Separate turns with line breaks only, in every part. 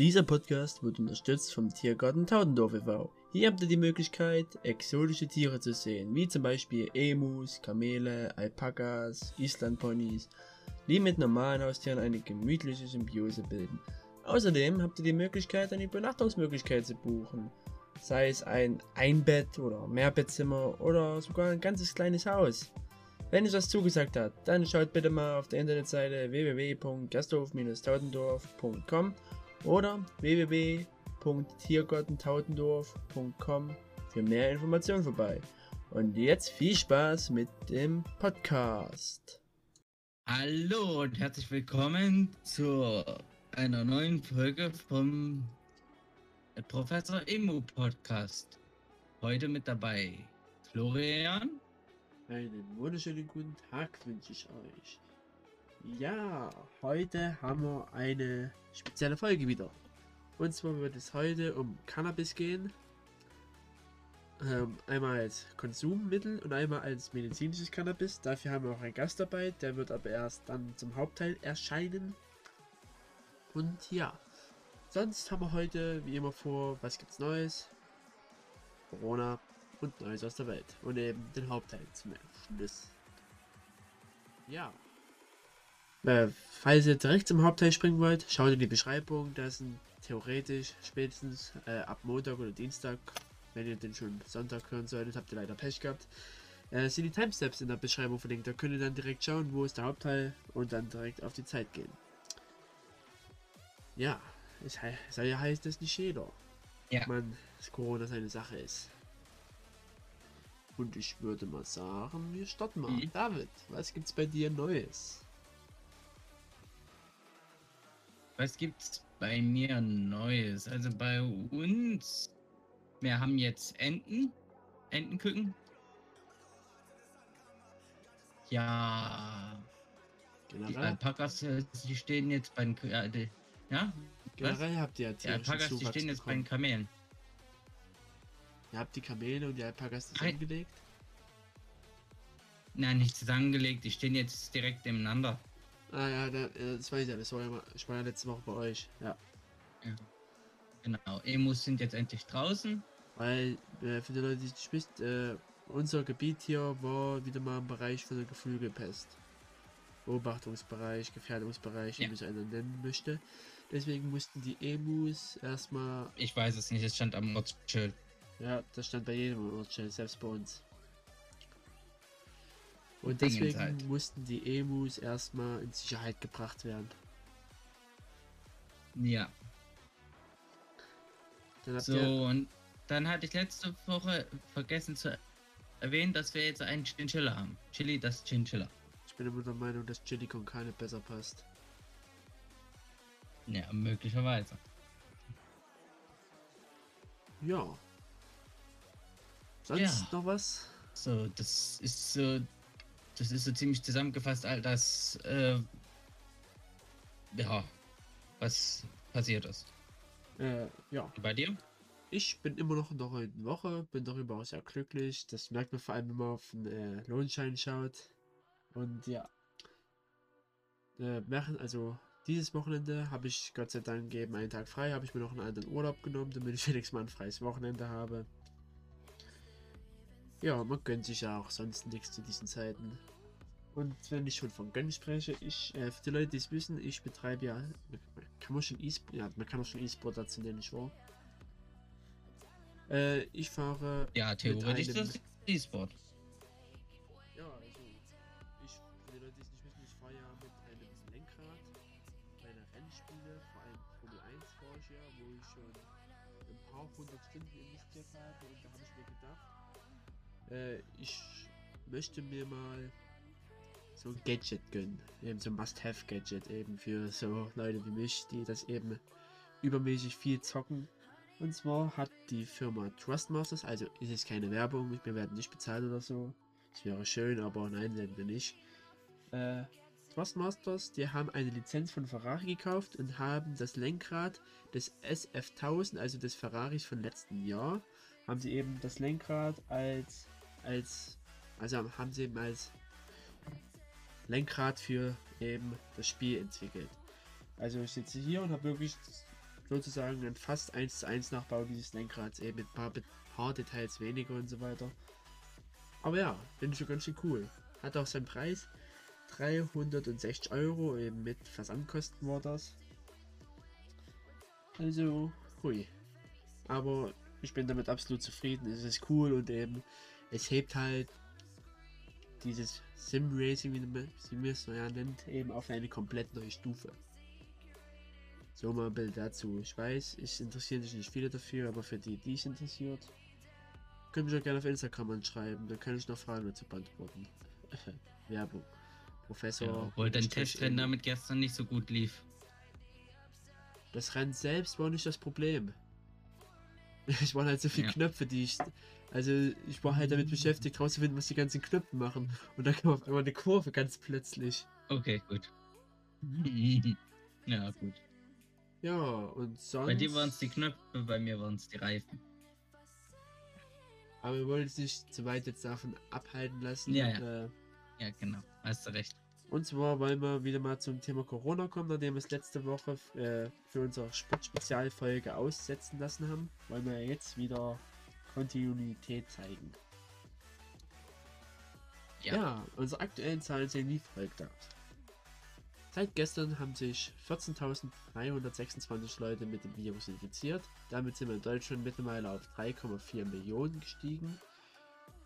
Dieser Podcast wird unterstützt vom Tiergarten Taudendorf e.V. Hier habt ihr die Möglichkeit, exotische Tiere zu sehen, wie zum Beispiel Emus, Kamele, Alpakas, Islandponys, die mit normalen Haustieren eine gemütliche Symbiose bilden. Außerdem habt ihr die Möglichkeit, eine Übernachtungsmöglichkeit zu buchen, sei es ein Einbett- oder Mehrbettzimmer oder sogar ein ganzes kleines Haus. Wenn es was zugesagt hat, dann schaut bitte mal auf der Internetseite www.gasthof-taudendorf.com oder www.tiergartentaudendorf.com für mehr Informationen vorbei. Und jetzt viel Spaß mit dem Podcast.
Hallo und herzlich willkommen zu einer neuen Folge vom Professor Emo Podcast. Heute mit dabei Florian.
Einen wunderschönen guten Tag wünsche ich euch. Ja, heute haben wir eine spezielle Folge wieder. Und zwar wird es heute um Cannabis gehen. Ähm, einmal als Konsummittel und einmal als medizinisches Cannabis. Dafür haben wir auch einen Gast dabei, der wird aber erst dann zum Hauptteil erscheinen. Und ja, sonst haben wir heute wie immer vor, was gibt's Neues? Corona und Neues aus der Welt. Und eben den Hauptteil zum Schluss. Ja. Äh, falls ihr direkt zum Hauptteil springen wollt, schaut in die Beschreibung. Da sind theoretisch spätestens äh, ab Montag oder Dienstag, wenn ihr den schon Sonntag hören solltet, habt ihr leider Pech gehabt. Äh, sind die Timesteps in der Beschreibung verlinkt. Da könnt ihr dann direkt schauen, wo ist der Hauptteil und dann direkt auf die Zeit gehen. Ja, es soll ja heißt das nicht jeder.
Ja.
Man, dass Corona seine Sache ist. Und ich würde mal sagen, wir starten mal.
Mhm.
David, was gibt's bei dir Neues?
Was gibt's bei mir Neues? Also bei uns, wir haben jetzt Enten, Entenküken. Ja, die
Generell,
Alpakas, äh, die stehen jetzt bei den, äh, die, ja,
generell habt ihr ja
die Alpakas, die stehen jetzt bei den
bekommen.
Kamelen.
Ihr habt die Kamele und die Alpakas zusammengelegt?
Nein, nicht zusammengelegt, die stehen jetzt direkt nebeneinander.
Ah ja, äh, das weiß ich ja, das war ja, mal, ich war ja letzte Woche bei euch. Ja.
Genau, Emus sind jetzt endlich draußen.
Weil, äh, für die Leute, die es nicht wisst, äh, unser Gebiet hier war wieder mal im Bereich von der Geflügelpest. Beobachtungsbereich, Gefährdungsbereich, wie
Ja.
man es einer nennen möchte. Deswegen mussten die Emus erstmal,
Ich weiß es nicht, es stand am Ortsschild.
ja, das stand bei jedem Ortsschild, selbst bei uns. Und
Dingens
deswegen
halt.
mussten die Emus erstmal in Sicherheit gebracht werden.
Ja. So, und dann hatte ich letzte Woche vergessen zu erwähnen, dass wir jetzt einen Chinchilla haben. Chili, das Chinchilla.
ich bin immer der Meinung, dass Chili con Carne besser passt.
Ja, möglicherweise.
Ja. Sonst
Ja.
noch was?
So, das ist so. Das ist so ziemlich zusammengefasst, all das, äh, ja, was passiert ist.
Äh, ja.
Bei dir?
Ich bin immer noch in der heutigen Woche, bin darüber auch sehr glücklich. Das merkt man vor allem, wenn man auf den äh, Lohnschein schaut. Und ja. Äh, also dieses Wochenende habe ich Gott sei Dank eben einen Tag frei, habe ich mir noch einen anderen Urlaub genommen, damit ich wenigstens mal ein freies Wochenende habe. Ja, man gönnt sich ja auch sonst nichts zu diesen Zeiten. Und wenn ich schon von Gönnen spreche, ich, äh, für die Leute, die es wissen, ich betreibe ja, kann man schon E-Sport, ja, man kann auch schon E-Sport dazu nennen, nicht wahr? Äh, ich fahre.
Ja, theoretisch ist das E-Sport.
Ja, also. Ich, für die Leute, die es nicht wissen, ich fahre ja mit einem Lenkrad. Meine Rennspiele, vor allem Formel 1 fahre ich ja, wo ich schon ein paar hundert Stunden investiert habe. Und da habe ich mir gedacht, äh, ich möchte mir mal so ein Gadget gönnen. Eben so ein Must-Have-Gadget eben für so Leute wie mich, die das eben übermäßig viel zocken. Und zwar hat die Firma Trustmasters, also ist es keine Werbung, wir werden nicht bezahlt oder so. Das wäre schön, aber nein, werden wir nicht. Äh, Trustmasters, die haben eine Lizenz von Ferrari gekauft und haben das Lenkrad des SF1000, also des Ferraris von letzten Jahr, haben sie eben das Lenkrad als, als, also haben sie eben als Lenkrad für eben das Spiel entwickelt. Also ich sitze hier und habe wirklich sozusagen ein fast 1 zu 1 Nachbau dieses Lenkrads, eben mit ein paar, paar Details weniger und so weiter. Aber ja, finde ich schon ganz schön cool. Hat auch seinen Preis. 360 Euro, eben mit Versandkosten war das. Also, hui. Aber ich bin damit absolut zufrieden. Es ist cool und eben, es hebt halt dieses Sim Racing, wie man es ja nennt, eben auf eine komplett neue Stufe. So mal ein Bild dazu. Ich weiß, es interessieren sich nicht viele dafür, aber für die, die es interessiert, können mich auch gerne auf Instagram anschreiben. Dann kann ich noch Fragen dazu beantworten. Werbung. Professor. Ja,
obwohl dein Testrennen damit gestern nicht so gut lief.
Das Rennen selbst war nicht das Problem. Ich war halt so viele ja. Knöpfe, die ich. Also ich war halt damit beschäftigt, herauszufinden, was die ganzen Knöpfe machen. Und dann kam auf einmal eine Kurve ganz plötzlich.
Okay, gut. ja, gut.
Ja, und sonst.
Bei dir waren es die Knöpfe, bei mir waren es die Reifen.
Aber wir wollen uns nicht zu weit jetzt davon abhalten lassen.
Ja, ja. Äh, ja, genau. Hast du recht.
Und zwar wollen wir wieder mal zum Thema Corona kommen, nachdem wir es letzte Woche äh, für unsere Sportspezialfolge aussetzen lassen haben, wollen wir jetzt wieder Kontinuität zeigen. Ja, ja unsere aktuellen Zahlen sehen wie folgt aus. Seit gestern haben sich 14.326 Leute mit dem Virus infiziert. Damit sind wir in Deutschland mittlerweile auf 3,4 Millionen gestiegen.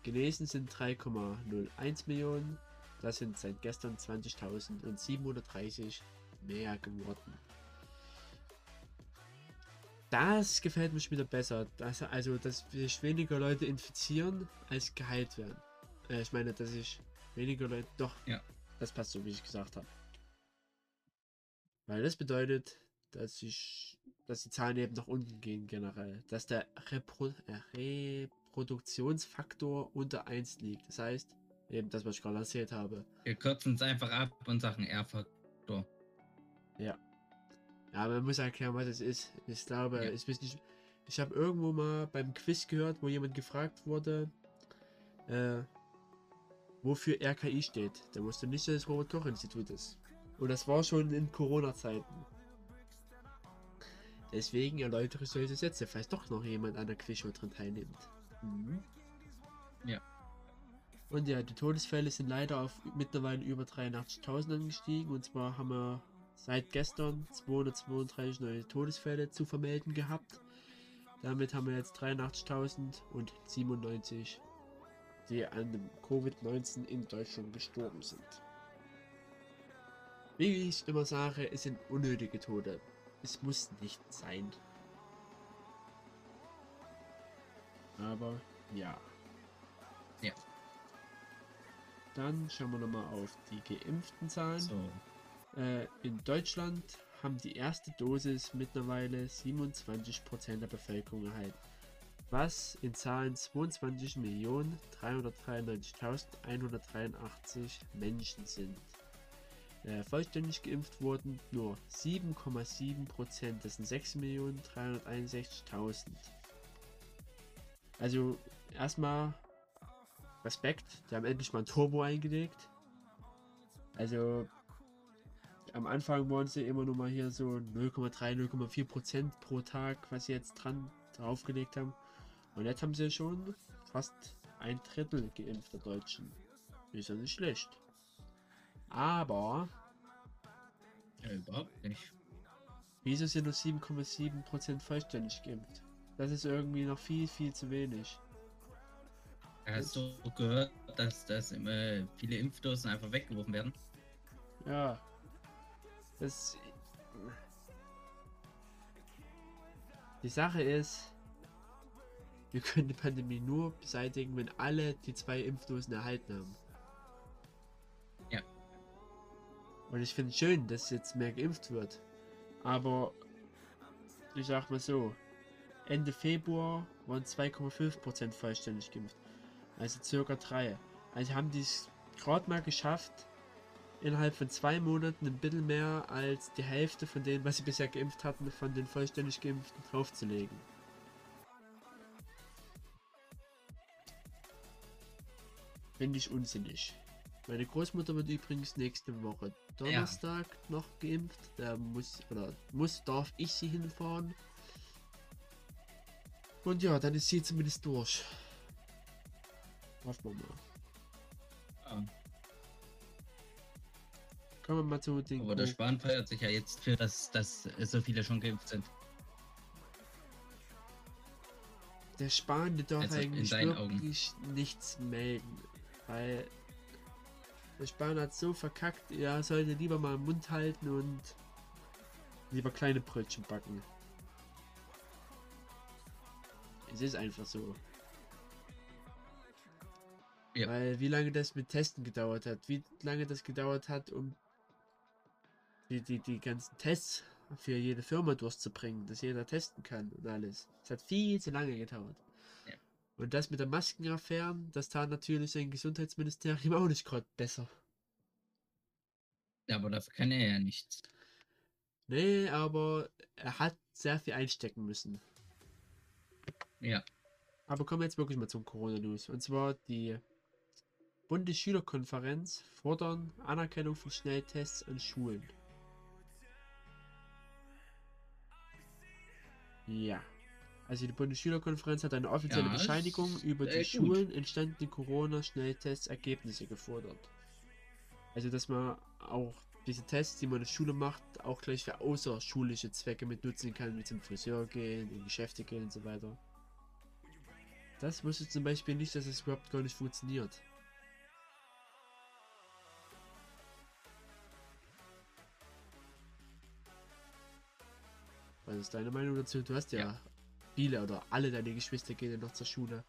Genesen sind 3,01 Millionen. Das sind seit gestern 20.730 mehr geworden. Das gefällt mir schon wieder besser. Das, also, dass sich weniger Leute infizieren, als geheilt werden. Äh, ich meine, dass ich weniger Leute. Doch,
ja.
das passt so, wie ich gesagt habe. Weil das bedeutet, dass ich, dass die Zahlen eben nach unten gehen generell. Dass der Repro äh, Reproduktionsfaktor unter 1 liegt. Das heißt, Eben das, was ich gerade erzählt habe.
Wir kürzen es einfach ab und sagen R-Faktor.
Ja. Ja, man muss erklären, was es ist. Ich glaube, ja. ich weiß nicht. Ich habe irgendwo mal beim Quiz gehört, wo jemand gefragt wurde, äh, wofür RKI steht. Der wusste nicht, dass das Robert Koch Institut ist. Und das war schon in Corona-Zeiten. Deswegen erläutere ich solche Sätze, falls doch noch jemand an der Quizshow drin teilnimmt. Mhm.
Ja.
Und ja, die Todesfälle sind leider auf mittlerweile über 83.000 angestiegen. Und zwar haben wir seit gestern 232 neue Todesfälle zu vermelden gehabt. Damit haben wir jetzt 83.097, die an dem Covid-19 in Deutschland gestorben sind. Wie ich immer sage, es sind unnötige Tode. Es muss nicht sein. Aber ja.
Ja.
Dann schauen wir nochmal auf die geimpften Zahlen.
So.
Äh, in Deutschland haben die erste Dosis mittlerweile 27% der Bevölkerung erhalten. Was in Zahlen 22.393.183 Menschen sind. Äh, vollständig geimpft wurden nur 7,7%, das sind 6.361.000. Also erstmal Respekt, die haben endlich mal ein Turbo eingelegt. Also am Anfang waren sie immer nur mal hier so 0,3, 0,4 Prozent pro Tag, was sie jetzt dran draufgelegt haben. Und jetzt haben sie schon fast ein Drittel geimpft der Deutschen. Ist ja nicht schlecht. Aber.
Ja, überhaupt nicht.
Wieso sind nur 7,7% vollständig geimpft? Das ist irgendwie noch viel, viel zu wenig.
Hast du gehört, dass, dass immer viele Impfdosen einfach weggeworfen werden?
Ja. Das. Die Sache ist, wir können die Pandemie nur beseitigen, wenn alle die zwei Impfdosen erhalten haben.
Ja.
Und ich finde es schön, dass jetzt mehr geimpft wird. Aber ich sag mal so, Ende Februar waren 2,5% vollständig geimpft. Also circa drei. Also haben die es gerade mal geschafft, innerhalb von zwei Monaten ein bisschen mehr als die Hälfte von denen, was sie bisher geimpft hatten, von den vollständig Geimpften draufzulegen. Finde ich unsinnig. Meine Großmutter wird übrigens nächste Woche Donnerstag noch geimpft. Da muss oder muss darf ich sie hinfahren. Und ja, dann ist sie zumindest durch. Mal.
Ja.
Kommen wir mal zu den
Aber der Spahn feiert sich ja jetzt für, dass, dass so viele schon geimpft sind.
Der Spahn, darf
Also
eigentlich wirklich nichts melden. Weil der Spahn hat so verkackt, er sollte lieber mal den Mund halten und lieber kleine Brötchen backen. Es ist einfach so.
Ja.
Weil wie lange das mit Testen gedauert hat, wie lange das gedauert hat, um die, die, die ganzen Tests für jede Firma durchzubringen, dass jeder testen kann und alles. Es hat viel zu lange gedauert.
Ja.
Und das mit der Maskenaffären, das tat natürlich sein Gesundheitsministerium auch nicht gerade besser.
Ja, aber dafür kann er ja nichts.
Nee, aber er hat sehr viel einstecken müssen.
Ja.
Aber kommen wir jetzt wirklich mal zum Corona-News. Und zwar die Bundesschülerkonferenz fordern Anerkennung von Schnelltests an Schulen. Ja. Also die Bundesschülerkonferenz hat eine offizielle
Ja,
Bescheinigung über die
gut.
Schulen entstandene Corona-Schnelltests-Ergebnisse gefordert. Also dass man auch diese Tests, die man in der Schule macht, auch gleich für außerschulische Zwecke mit nutzen kann, wie zum Friseur gehen, in Geschäfte gehen und so weiter. Das wusste ich zum Beispiel nicht, dass es überhaupt gar nicht funktioniert. Ist deine Meinung dazu? Du hast ja,
Ja.
viele oder alle deine Geschwister gehen ja noch zur Schule.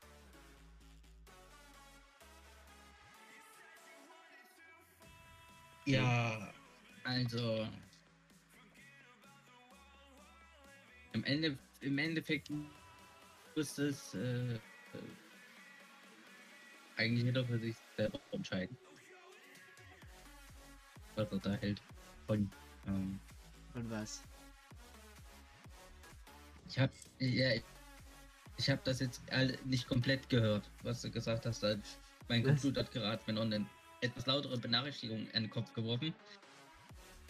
Ja, also. Im, Ende, Im Endeffekt muss es äh, eigentlich jeder für sich selber entscheiden. Was er da hält. Von. Ähm,
Und was?
Ich habe ja, ich habe das jetzt nicht komplett gehört, was du gesagt hast. Mein? Computer hat gerade mir noch eine etwas lautere Benachrichtigung in den Kopf geworfen.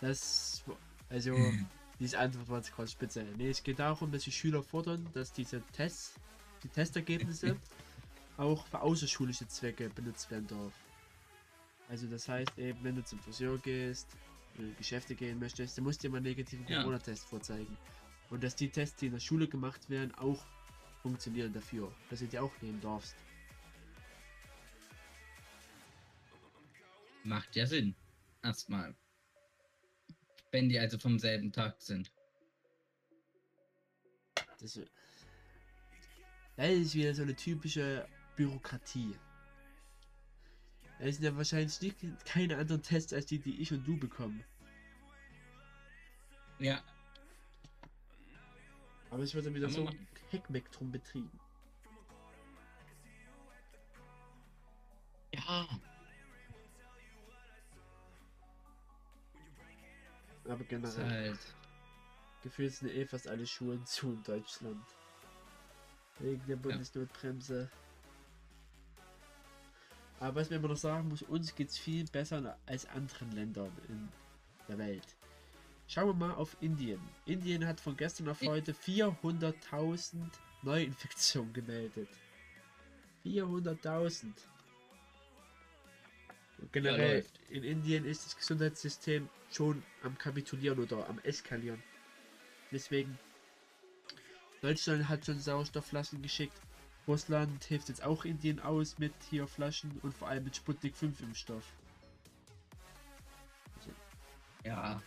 Das, also,
Hm.
diese Antwort war jetzt gerade speziell. Nee, es geht darum, dass die Schüler fordern, dass diese Tests, die Testergebnisse auch für außerschulische Zwecke benutzt werden darf. Also das heißt eben, wenn du zum Friseur gehst, Geschäfte gehen möchtest, dann musst du immer einen negativen
Ja.
Corona-Test vorzeigen. Und dass die Tests, die in der Schule gemacht werden, auch funktionieren dafür, dass du die auch nehmen darfst.
Macht ja Sinn. Erstmal. Wenn die also vom selben Tag sind.
Das, das ist wieder so eine typische Bürokratie. Es sind ja wahrscheinlich nicht, keine anderen Tests als die, die ich und du bekommen.
Ja.
Aber es wird dann wieder so ein Heckmeck drum betrieben.
Ja.
Aber generell,
halt.
gefühlt sind eh fast alle Schulen zu in Deutschland. Wegen der Bundesnotbremse. Aber was man immer noch sagen muss, uns geht es viel besser als anderen Ländern in der Welt. Schauen wir mal auf Indien. Indien hat von gestern auf heute 400.000 Neuinfektionen gemeldet. 400.000. Und Generell
läuft.
in Indien ist das Gesundheitssystem schon am kapitulieren oder am eskalieren. Deswegen Deutschland hat schon Sauerstoffflaschen geschickt. Russland hilft jetzt auch Indien aus mit hier Flaschen und vor allem mit Sputnik 5 Impfstoff.
Ja.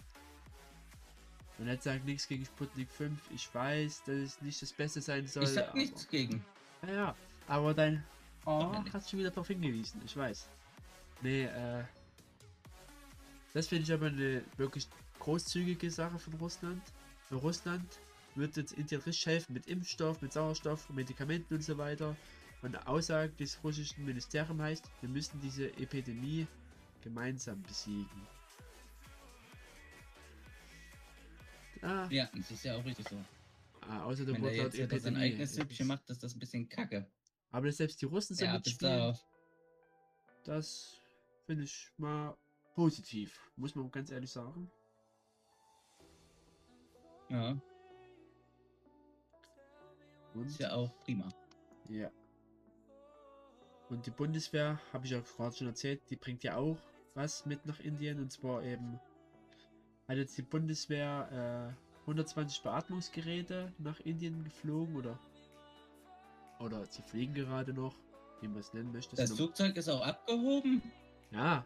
Und jetzt sagt nichts gegen Sputnik 5. Ich weiß, dass es nicht das Beste sein soll.
Ich sag
aber-
nichts gegen.
Ja, ja, aber dein. Oh,
nicht.
hast schon wieder darauf hingewiesen, ich weiß. Nee, äh. Das finde ich aber eine wirklich großzügige Sache von Russland. Für Russland wird jetzt Indien richtig helfen mit Impfstoff, mit Sauerstoff, Medikamenten und so weiter. Und die Aussage des russischen Ministeriums heißt, wir müssen diese Epidemie gemeinsam besiegen. Ah,
Ja, das ist ja auch richtig so.
ah außer der
Wenn der jetzt wieder sein eigenes Süppchen macht, ist das ein bisschen kacke.
Aber selbst die Russen so
Ja,
mitspielen, das finde ich mal positiv, muss man ganz ehrlich sagen.
Ja,
Und
ist ja auch prima.
Ja. Und die Bundeswehr, habe ich ja gerade schon erzählt, die bringt ja auch was mit nach Indien. Und zwar eben hat jetzt die Bundeswehr äh, 120 Beatmungsgeräte nach Indien geflogen oder oder sie fliegen gerade noch, wie man es nennen möchte.
Das Flugzeug ist auch abgehoben.
ja,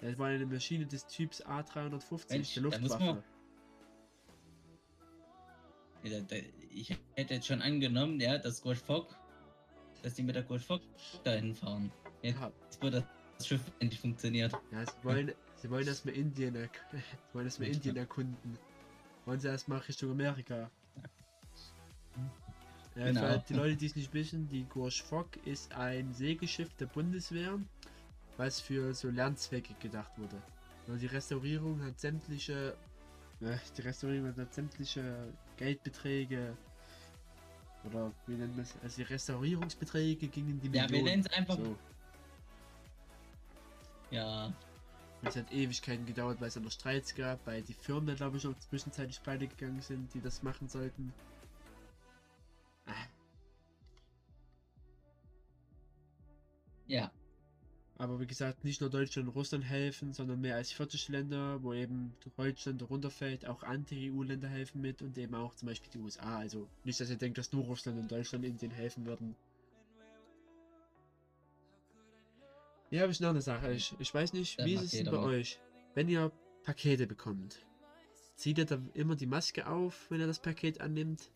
das war eine Maschine des Typs A350
Mensch,
der Luftwaffe.
Ich hätte jetzt schon angenommen, ja, dass Gorsch Fock, dass die mit der Gorsch Fock dahin fahren. Jetzt
Ja,
wird das Schiff endlich funktioniert.
ja, sie wollen, sie wollen erstmal Indien, erk- sie wollen erstmal Indien erkunden. Wollen sie erstmal Richtung Amerika. Ja,
Genau.
Für die Leute, die es nicht wissen, die Gorsch Fock ist ein Segelschiff der Bundeswehr, was für so Lernzwecke gedacht wurde. Und die Restaurierung hat sämtliche, äh, die Restaurierung hat sämtliche Geldbeträge oder wie nennt man es, also die Restaurierungsbeträge gingen in die
Ja, wir
Millionen.
nennen es einfach.
So.
Ja,
Es hat Ewigkeiten gedauert, weil es noch Streits gab, weil die Firmen da glaube ich auch zwischenzeitlich pleite gegangen sind, die das machen sollten. Ah,
ja.
Aber wie gesagt, nicht nur Deutschland und Russland helfen, sondern mehr als 40 Länder, wo eben Deutschland darunter fällt, auch andere EU-Länder helfen mit und eben auch zum Beispiel die USA. Also nicht, dass ihr denkt, dass nur Russland und Deutschland Indien helfen würden. Ja, habe ich noch eine Sache. Ich, ich weiß nicht,
Dann
wie ist es denn bei euch? Wenn ihr Pakete bekommt, zieht ihr da immer die Maske auf, wenn ihr das Paket annimmt?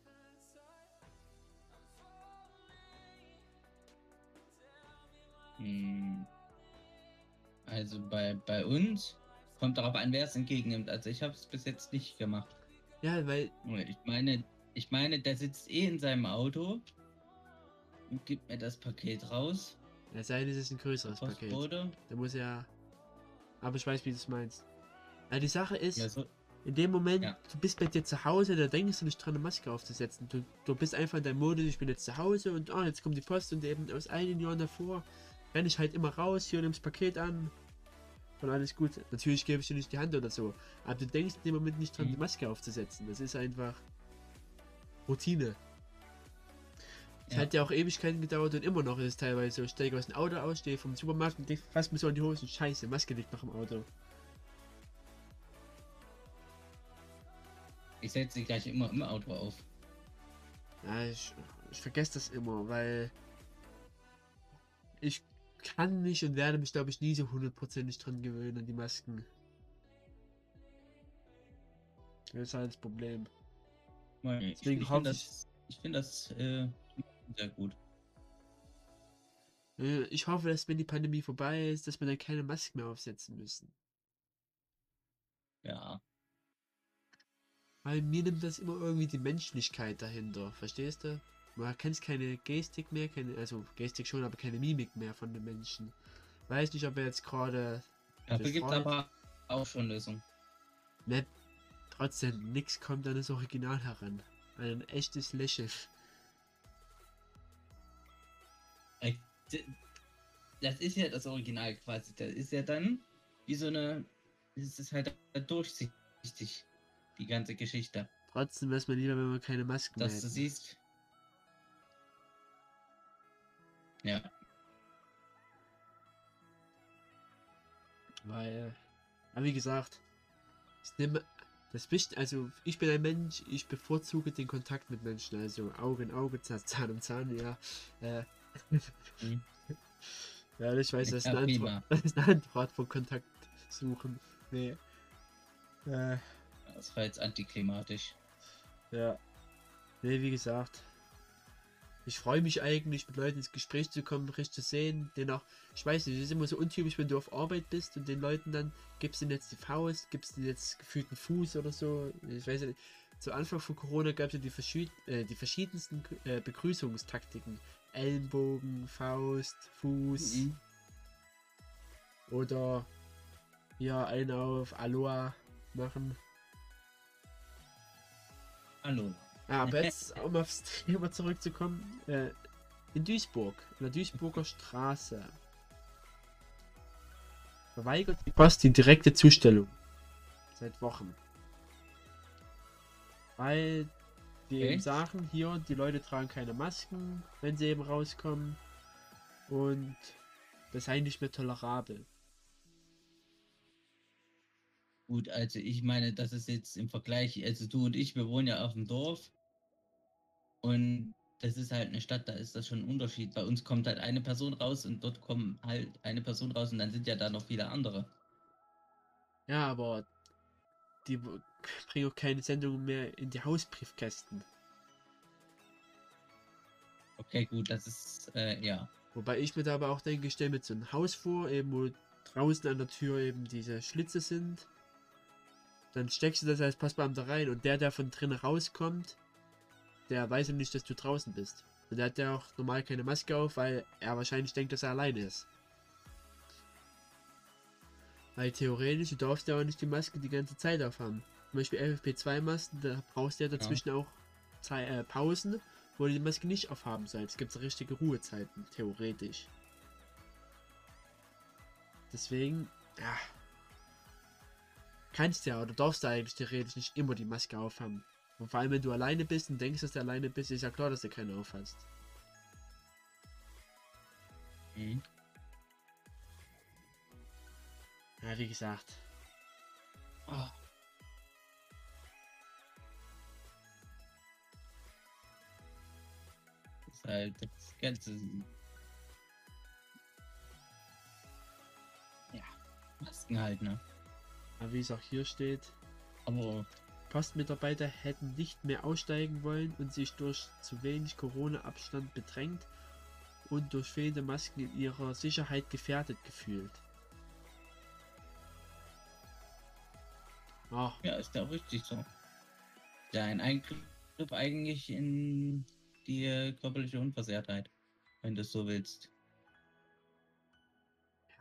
Hm. Also bei, bei uns kommt darauf an, wer es entgegennimmt. Also ich habe es bis jetzt nicht gemacht.
Ja, weil
Ich meine, ich meine, der sitzt eh in seinem Auto und gibt mir das Paket raus.
Es sei denn, es ist ein größeres Paket. Da muss ja. Aber ich weiß, wie du es meinst. Ja, die Sache ist,
Ja, so,
in dem Moment,
Ja.
du bist bei dir zu Hause, da denkst du nicht dran, eine Maske aufzusetzen. Du, du bist einfach in deinem Modus, ich bin jetzt zu Hause und ah, jetzt kommt die Post und eben aus einigen Jahren davor renne ich halt immer raus, hier nimmst Paket an und alles gut. Natürlich gebe ich dir nicht die Hand oder so, aber du denkst in dem Moment nicht dran,
Mhm.
die Maske aufzusetzen. Das ist einfach Routine. Es
Ja.
hat ja auch Ewigkeiten gedauert und immer noch ist es teilweise so. Ich steige aus dem Auto aus, stehe vom Supermarkt und denk fast mir so an die Hosen. Scheiße, Maske liegt noch im Auto.
ich setze sie gleich immer im Auto auf.
Ja, ich, ich vergesse das immer, weil ich kann mich und werde mich, glaube ich, nie so hundertprozentig dran gewöhnen an die Masken. Das ist halt das Problem.
Ich,
Deswegen
ich
hoffe
finde
ich-
das, ich find das äh, sehr gut.
Äh, Ich hoffe, dass wenn die Pandemie vorbei ist, dass wir dann keine Masken mehr aufsetzen müssen.
Ja.
Weil mir nimmt das immer irgendwie die Menschlichkeit dahinter, verstehst du? Man kennt keine Gestik mehr, keine, also Gestik schon, aber keine Mimik mehr von den Menschen. Weiß nicht, ob er jetzt gerade
gibt es
Freund-
aber auch schon Lösungen.
Ne, trotzdem, nix kommt an das Original heran. Ein echtes Lächeln.
Das ist ja das Original quasi. Das ist ja dann wie so eine. Es ist halt durchsichtig, die ganze Geschichte.
Trotzdem wäre es mir lieber, wenn wir keine Masken mehr
Dass du siehst. Ja.
Weil, aber wie gesagt, ich nehme, das Wichtigste, also ich bin ein Mensch, ich bevorzuge den Kontakt mit Menschen, also Auge in Auge, Zahn, um Zahn, ja. Äh. ja, ich weiß, das ist, eine. Antwort, das ist eine Antwort von Kontakt suchen. Nee. Äh,
Das war jetzt antiklimatisch.
Ja. Nee, wie gesagt. Ich freue mich eigentlich, mit Leuten ins Gespräch zu kommen, richtig zu sehen. Denn auch, ich weiß nicht, es ist immer so untypisch, wenn du auf Arbeit bist und den Leuten dann gibst du ihnen jetzt die Faust, gibst du jetzt gefühlt einen Fuß oder so. Ich weiß nicht. Zu Anfang von Corona gab es ja die, verschied äh, die verschiedensten äh, Begrüßungstaktiken. Ellenbogen, Faust, Fuß
Mhm.
oder ja, einen auf Aloha machen.
Hallo.
Ja, aber jetzt, um aufs Thema zurückzukommen, äh, in Duisburg, in der Duisburger Straße, verweigert die Post die direkte Zustellung. Seit Wochen. Weil die eben
Okay.
sagen, hier, die Leute tragen keine Masken, wenn sie eben rauskommen. Und das sei nicht mehr tolerabel.
Gut, also ich meine, das ist jetzt im Vergleich, also du und ich, wir wohnen ja auf dem Dorf. Und das ist halt eine Stadt, da ist das schon ein Unterschied. Bei uns kommt halt eine Person raus und dort kommen halt eine Person raus und dann sind ja da noch viele andere.
Ja, aber die bringen auch keine Sendungen mehr in die Hausbriefkästen.
Okay, gut, das ist, äh, ja.
Wobei ich mir da aber auch denke, ich stelle mir so ein Haus vor, eben wo draußen an der Tür eben diese Schlitze sind. Dann steckst du das als Passbeamter rein und der, der von drinnen rauskommt, der weiß ja nicht, dass du draußen bist. Und der hat ja auch normal keine Maske auf, weil er wahrscheinlich denkt, dass er alleine ist. Weil theoretisch, du darfst ja auch nicht die Maske die ganze Zeit aufhaben. Zum Beispiel FFP2-Masken, da brauchst du ja dazwischen auch Zei äh, Pausen, wo du die Maske nicht aufhaben sollst. Es gibt so richtige Ruhezeiten, theoretisch. Deswegen, ja. Kannst ja, oder darfst du eigentlich theoretisch nicht immer die Maske aufhaben. Und vor allem, wenn du alleine bist und denkst, dass du alleine bist, ist ja klar, dass du keine aufhast.
Mhm.
Ja, wie gesagt.
Ah. Halt das Ganze. Ja, Masken halt, ne?
Aber wie es auch hier steht,
Aber
Postmitarbeiter hätten nicht mehr aussteigen wollen und sich durch zu wenig Corona-Abstand bedrängt und durch fehlende Masken in ihrer Sicherheit gefährdet gefühlt. Ach,
ja, ist ja richtig so. Ja, ein Eingriff eigentlich in die äh, körperliche Unversehrtheit, wenn du es so willst.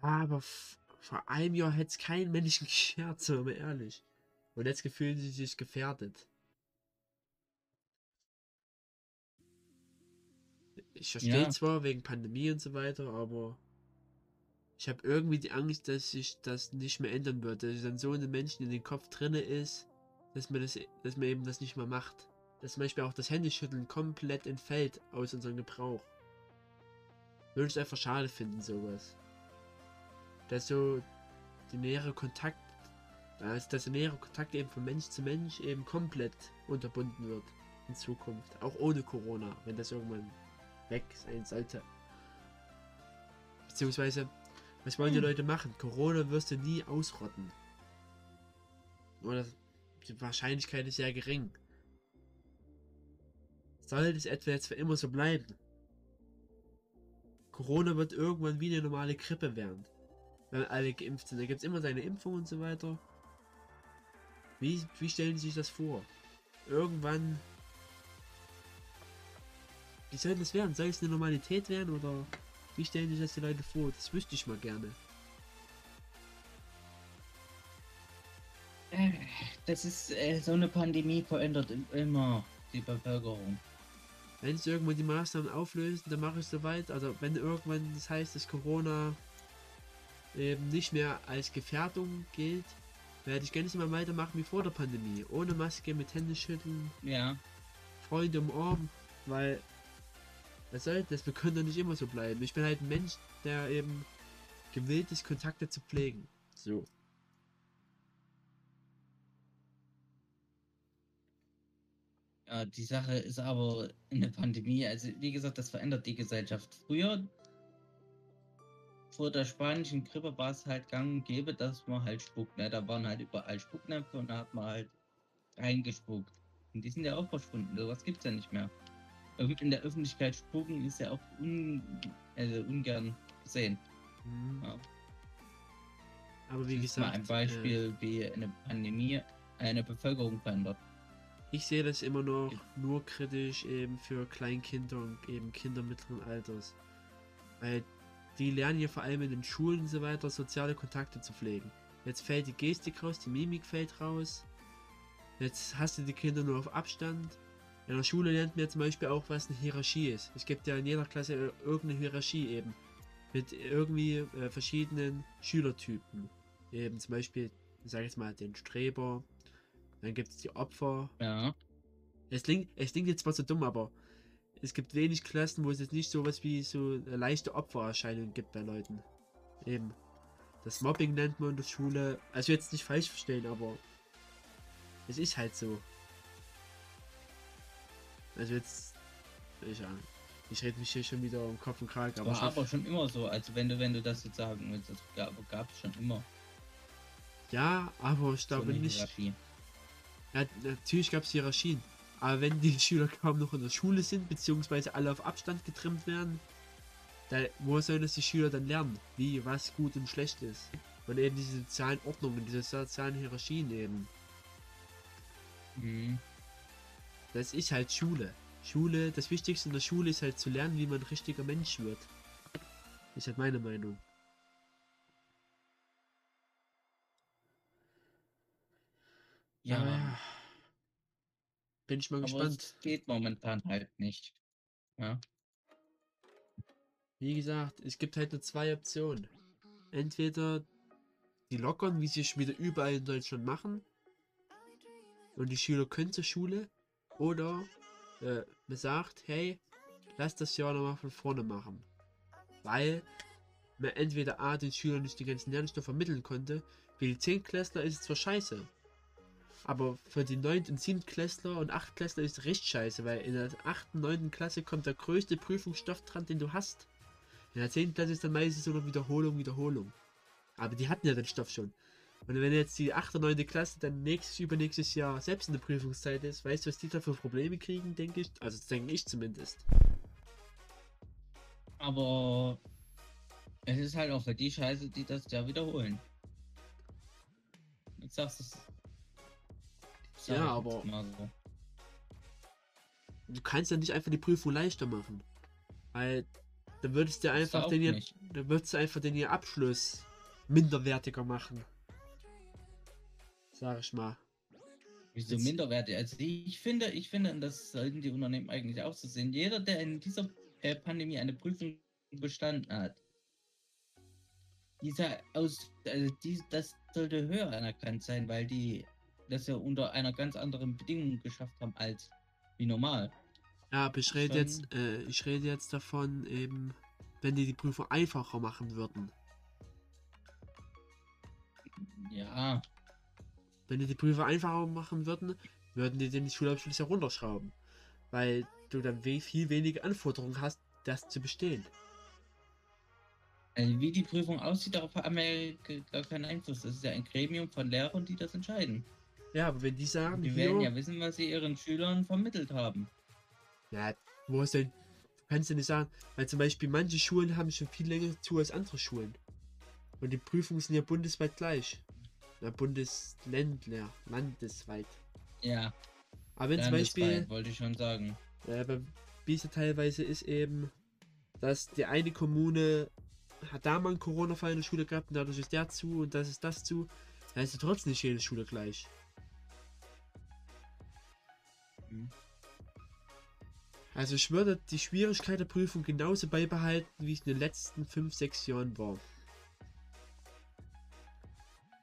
ja, aber vor einem Jahr hätte es kein Mensch geschert, so mal ehrlich. Und jetzt fühlen sie sich gefährdet. Ich verstehe
Ja.
zwar wegen Pandemie und so weiter, aber ich habe irgendwie die Angst, dass sich das nicht mehr ändern wird. Dass dann so eine Menschen in den Kopf drinne ist, dass man das, dass man eben das nicht mehr macht. Dass zum Beispiel auch das Händeschütteln komplett entfällt aus unserem Gebrauch. Würde ich einfach schade finden, sowas. Dass so die nähere Kontakt, dass, dass der nähere Kontakt eben von Mensch zu Mensch eben komplett unterbunden wird in Zukunft. Auch ohne Corona, wenn das irgendwann weg sein sollte. Beziehungsweise, was wollen die
Hm.
Leute machen? Corona wirst du nie ausrotten. Oder die Wahrscheinlichkeit ist sehr gering. Soll das etwa jetzt für immer so bleiben? Corona wird irgendwann wie eine normale Grippe werden. Wenn alle geimpft sind. Da gibt es immer seine Impfung und so weiter. Wie, wie stellen Sie sich das vor? Irgendwann. Wie soll das werden? Soll es eine Normalität werden oder wie stellen sich das die Leute vor? Das wüsste ich mal gerne.
Äh, Das ist äh, so eine Pandemie verändert im- immer die Bevölkerung.
Wenn sie irgendwann die Maßnahmen auflösen, dann mache ich so weit. Also wenn irgendwann das heißt, dass Corona eben nicht mehr als Gefährdung gilt, werde ich ganz mal weitermachen wie vor der Pandemie. Ohne Maske, mit Händeschütteln,
Ja,
Freunde umarmen, weil was soll das? Wir können doch nicht immer so bleiben. Ich bin halt ein Mensch, der eben gewillt ist, Kontakte zu pflegen. So.
Ja, die Sache ist aber in der Pandemie, also wie gesagt, das verändert die Gesellschaft. Früher, vor der spanischen Grippe, war es halt gang und gäbe, dass man halt spuckt. Ne? Da waren halt überall Spucknäpfe und da hat man halt reingespuckt. Und die sind ja auch verschwunden. Sowas gibt's ja nicht mehr. In der Öffentlichkeit spucken ist ja auch un also ungern gesehen.
Hm.
Ja.
Aber wie gesagt,
mal ein
äh,
Beispiel, wie eine Pandemie eine Bevölkerung verändert.
Ich sehe das immer noch nur kritisch eben für Kleinkinder und eben Kinder mittleren Alters. Weil die lernen ja vor allem in den Schulen und so weiter soziale Kontakte zu pflegen. Jetzt fällt die Gestik raus, die Mimik fällt raus. Jetzt hast du die Kinder nur auf Abstand. In der Schule lernt man ja zum Beispiel auch, was eine Hierarchie ist. Es gibt ja in jeder Klasse irgendeine Hierarchie eben. mit irgendwie äh, verschiedenen Schülertypen. Eben zum Beispiel, sag ich jetzt mal, den Streber. Dann gibt es die Opfer.
Ja.
Es klingt, es klingt jetzt zwar so dumm, aber es gibt wenig Klassen, wo es jetzt nicht sowas wie so eine leichte Opfererscheinung gibt bei Leuten. Eben. Das Mobbing nennt man in der Schule. Also jetzt nicht falsch verstehen, aber es ist halt so. Also jetzt, ich, ich rede mich hier schon wieder um Kopf und Kragen, aber,
War
schon-
aber schon immer so. Also wenn du, wenn du das jetzt sagen willst, das gab, es schon immer.
ja, aber ich
so
glaube
eine
nicht. Ja, natürlich gab es Hierarchien. Aber wenn die Schüler kaum noch in der Schule sind, beziehungsweise alle auf Abstand getrimmt werden, dann, wo sollen das die Schüler dann lernen? Wie, was gut und schlecht ist? Und eben diese sozialen Ordnungen, diese sozialen Hierarchien eben.
Mhm.
Das ist halt Schule. Schule, das Wichtigste in der Schule ist halt zu lernen, wie man ein richtiger Mensch wird. Ist halt meine Meinung.
Ja,
Aber ja. Bin ich mal
aber
gespannt.
es geht momentan halt nicht. Ja.
Wie gesagt, es gibt halt nur zwei Optionen. Entweder die lockern, wie sie es wieder überall in Deutschland machen, und die Schüler können zur Schule, oder äh, man sagt, hey, lass das Jahr nochmal von vorne machen. Weil man entweder A, den Schülern nicht die ganzen Lernstoffe vermitteln konnte, für die 10 Klässler ist es zwar scheiße, aber für die 9. und 7. Klässler und 8 Klässler ist richtig scheiße, weil in der 8. und 9. Klasse kommt der größte Prüfungsstoff dran, den du hast. In der 10. Klasse ist dann meistens nur Wiederholung, Wiederholung. Aber die hatten ja den Stoff schon. Und wenn jetzt die 8. und 9. Klasse dann nächstes, übernächstes Jahr selbst in der Prüfungszeit ist, weißt du, was die da für Probleme kriegen, denke ich? Also das denke ich zumindest.
Aber es ist halt auch für die Scheiße, die das ja wiederholen. Jetzt sagst du es. Sag
Ja, aber-
so.
Du kannst ja nicht einfach die Prüfung leichter machen. Weil dann würdest du einfach den
nicht.
dann würdest du einfach den ihr Abschluss minderwertiger machen. Sag ich mal.
Wieso
Jetzt-
minderwertig? Also ich finde, ich finde, und das sollten die Unternehmen eigentlich auch so sehen, jeder, der in dieser äh, Pandemie eine Prüfung bestanden hat, dieser aus, also die, das sollte höher anerkannt sein, weil die das ja unter einer ganz anderen Bedingung geschafft haben als wie normal.
Ja, aber ich rede jetzt, äh, ich rede jetzt davon eben, wenn die die Prüfung einfacher machen würden.
Ja,
Wenn die die Prüfung einfacher machen würden, würden die den Schulabschluss herunterschrauben. Weil du dann we viel weniger Anforderungen hast, das zu bestehen.
also wie die Prüfung aussieht, darauf haben wir ja gar keinen Einfluss. Das ist ja ein Gremium von Lehrern, die das entscheiden.
Ja, aber wenn die sagen,
Die werden ja wissen, was sie ihren Schülern vermittelt haben.
Ja, wo ist denn. Du kannst ja nicht sagen, weil zum Beispiel manche Schulen haben schon viel länger zu als andere Schulen. Und die Prüfungen sind ja bundesweit gleich. Ja, Bundesländler, landesweit.
Ja,
Aber wenn zum Beispiel,
wollte ich schon sagen.
äh, bei wie es ja teilweise ist eben, dass die eine Kommune hat da mal einen Corona-Fall in der Schule gehabt und dadurch ist der zu und das ist das zu, dann ist ja trotzdem nicht jede Schule gleich.
Mhm.
Also ich würde die Schwierigkeit der Prüfung genauso beibehalten, wie es in den letzten 5, 6 Jahren war.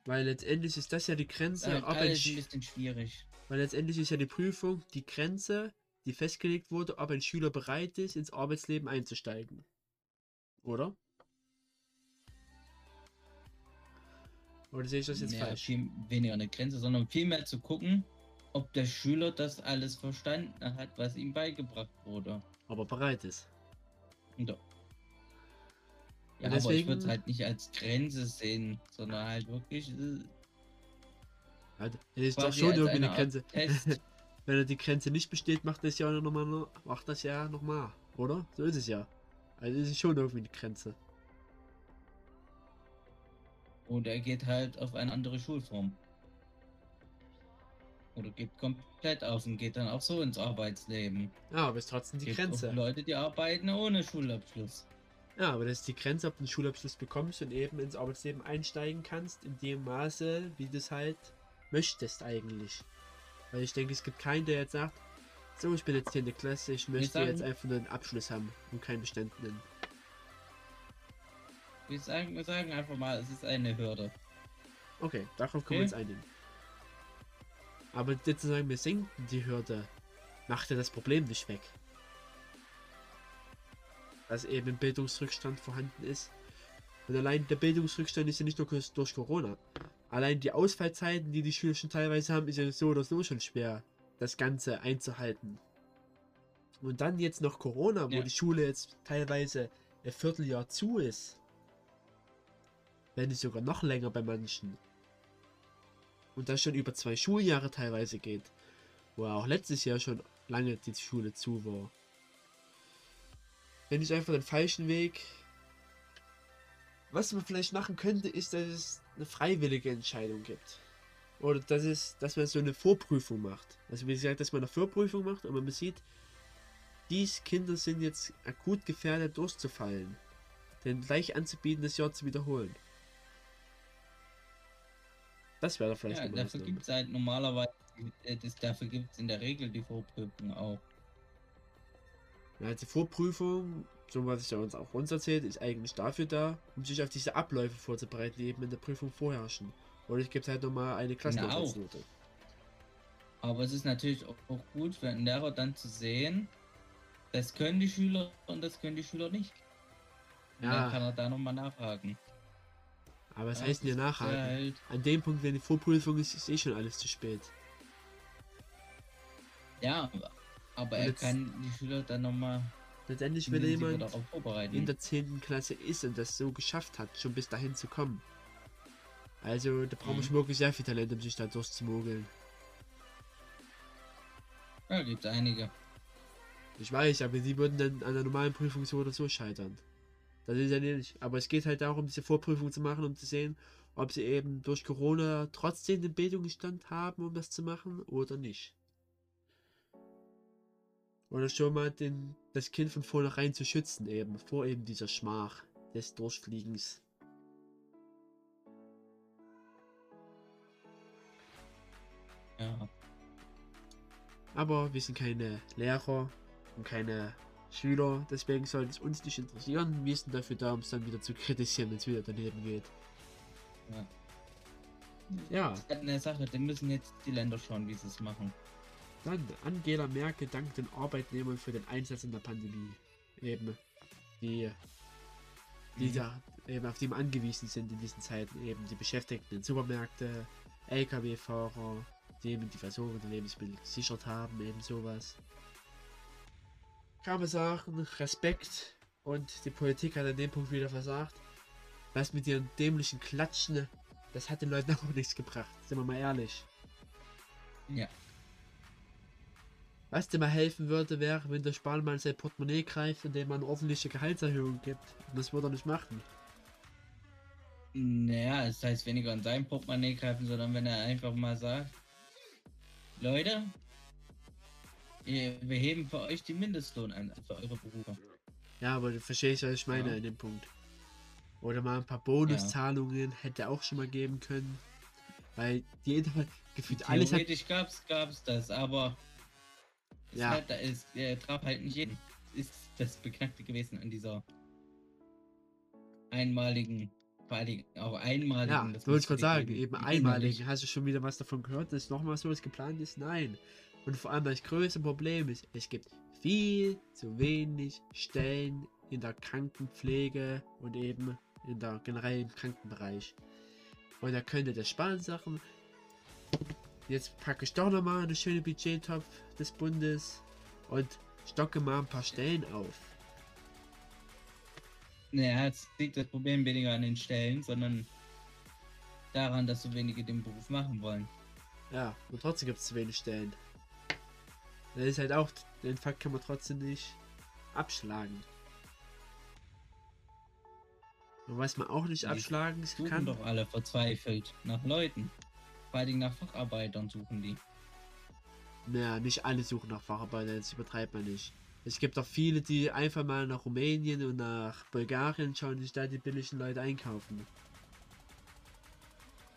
Weil letztendlich ist das ja die Grenze,
Halt
ob ein,
bisschen schwierig.
weil letztendlich ist ja die Prüfung die Grenze, die festgelegt wurde, ob ein Schüler bereit ist, ins Arbeitsleben einzusteigen. Oder? Oder sehe ich das jetzt
ja,
falsch?
viel weniger eine Grenze, sondern vielmehr zu gucken, ob der Schüler das alles verstanden hat, was ihm beigebracht wurde.
Aber bereit ist.
Und, ja,
Und
aber ich
deswegen-
würde es halt nicht als Grenze sehen, sondern halt wirklich äh,
das ist doch schon irgendwie
eine
Grenze. Wenn er die Grenze nicht besteht, macht das ja noch mal, macht das ja nochmal, oder? So ist es ja. Also ist es schon irgendwie eine Grenze.
Und er geht halt auf eine andere Schulform. Oder geht komplett aus und geht dann auch so ins Arbeitsleben.
Ja, aber es ist trotzdem die
Gibt
Grenze.
Leute, die arbeiten ohne Schulabschluss.
Ja, aber das ist die Grenze, ob du einen Schulabschluss bekommst und eben ins Arbeitsleben einsteigen kannst, in dem Maße, wie du es halt möchtest eigentlich. Weil ich denke, es gibt keinen, der jetzt sagt, so, ich bin jetzt hier in der Klasse, ich möchte
sagen-
jetzt einfach nur einen Abschluss haben und keinen bestandenen.
Wir sagen, wir sagen einfach mal, es ist eine Hürde.
Okay, darauf können wir
Okay.
uns einigen. Aber jetzt zu sagen, wir senken die Hürde, macht ja das Problem nicht weg. Dass eben Bildungsrückstand vorhanden ist. Und allein der Bildungsrückstand ist ja nicht nur durch Corona. Allein die Ausfallzeiten, die die Schüler schon teilweise haben, ist ja so oder so schon schwer, das Ganze einzuhalten. Und dann jetzt noch Corona, wo
Ja.
die Schule jetzt teilweise ein Vierteljahr zu ist. Wenn nicht sogar noch länger bei manchen. Und das schon über zwei Schuljahre teilweise geht. Wo auch letztes Jahr schon lange die Schule zu war. Wenn ich einfach den falschen Weg. Was man vielleicht machen könnte, ist, dass es eine freiwillige Entscheidung gibt. Oder dass es, dass man so eine Vorprüfung macht. Also wie gesagt, dass man eine Vorprüfung macht und man sieht, dies Kinder sind jetzt akut gefährdet durchzufallen. Denn gleich anzubieten, das Jahr zu wiederholen. Das wäre vielleicht
Ja, dafür gibt es halt normalerweise, äh, das, dafür gibt es in der Regel die Vorprüfung auch.
Ja, die Vorprüfung, so was es ja uns auch uns erzählt, ist eigentlich dafür da, um sich auf diese Abläufe vorzubereiten, die eben in der Prüfung vorherrschen. Oder es gibt halt nochmal eine Klassenaufsatznote.
Aber es ist natürlich auch auch gut für einen Lehrer dann zu sehen, das können die Schüler und das können die Schüler nicht.
Ja.
Dann kann er da nochmal nachhaken.
Aber was
Ja,
heißt denn hier nachhaken?
Halt,
An dem Punkt, wenn die Vorprüfung ist, ist eh schon alles zu spät.
ja, aber-
Und
er kann die Schüler dann nochmal
Letztendlich, wenn jemand in der 10. Klasse ist und das so geschafft hat, schon bis dahin zu kommen. Also, da braucht man
Mhm.
schon wirklich sehr viel Talent, um sich da durchzumogeln.
ja, gibt einige.
Ich weiß, aber die würden dann an der normalen Prüfung so oder so scheitern. Das ist ja nicht. Aber es geht halt darum, diese Vorprüfung zu machen, um zu sehen, ob sie eben durch Corona trotzdem den Bildungsstand haben, um das zu machen oder nicht. Oder schon mal den, das Kind von vornherein zu schützen, eben vor eben dieser Schmach des Durchfliegens.
Ja.
Aber wir sind keine Lehrer und keine Schüler, deswegen sollte es uns nicht interessieren. Wir sind dafür da, um es dann wieder zu kritisieren, wenn es wieder daneben geht.
Ja.
Ja.
Das ist eine Sache, die müssen jetzt die Länder schauen, wie sie es machen.
Dann Angela Merkel dankt den Arbeitnehmern für den Einsatz in der Pandemie. Eben die, die
Mhm.
da eben auf die wir angewiesen sind in diesen Zeiten. Eben die Beschäftigten in Supermärkte, Lkw-Fahrer, die eben die Versorgung der Lebensmittel gesichert haben, eben sowas. Kann man sagen, Respekt und die Politik hat an dem Punkt wieder versagt. Was mit ihren dämlichen Klatschen, das hat den Leuten auch nichts gebracht, sind wir mal ehrlich.
Ja.
Was dir mal helfen würde, wäre, wenn der Spahn mal in sein Portemonnaie greift, indem man eine ordentliche Gehaltserhöhung gibt. Und das würde er nicht machen.
Naja, es heißt weniger an sein Portemonnaie greifen, sondern wenn er einfach mal sagt, Leute, wir heben für euch die Mindestlohn an, für eure Berufe.
Ja, aber du verstehst, was ich meine
Ja.
an dem Punkt. Oder mal ein paar Bonuszahlungen hätte auch schon mal geben können. Weil jeder gefühlt alles hat.
Theoretisch gab's, gab's das, aber es
Ja.
halt, da ist, er traf halt nicht jeden. Ist das Beknackte gewesen an dieser einmaligen, vor allen Dingen auch einmaligen.
Ja,
das
wollte ich gerade sagen, eben einmalig. Hast du schon wieder was davon gehört, dass nochmal sowas geplant ist? Nein. Und vor allem das größte Problem ist, es gibt viel zu wenig Stellen in der Krankenpflege und eben in der generell im Krankenbereich. Und da könnte der sparen Sachen. Jetzt packe ich doch nochmal eine schöne Budgettopf des Bundes und stocke mal ein paar Stellen auf.
Naja, jetzt liegt das Problem weniger an den Stellen, sondern daran, dass so wenige den Beruf machen wollen.
Ja, und trotzdem gibt es zu wenig Stellen. Das ist halt auch, den Fakt kann man trotzdem nicht abschlagen. Und was man auch nicht
Die
abschlagen
Suchen
kann,
doch alle verzweifelt nach Leuten. Vor allen Dingen nach Facharbeitern suchen die.
naja, nicht alle suchen nach Facharbeiter, das übertreibt man nicht. Es gibt auch viele, die einfach mal nach Rumänien und nach Bulgarien schauen sich da die billigen Leute einkaufen.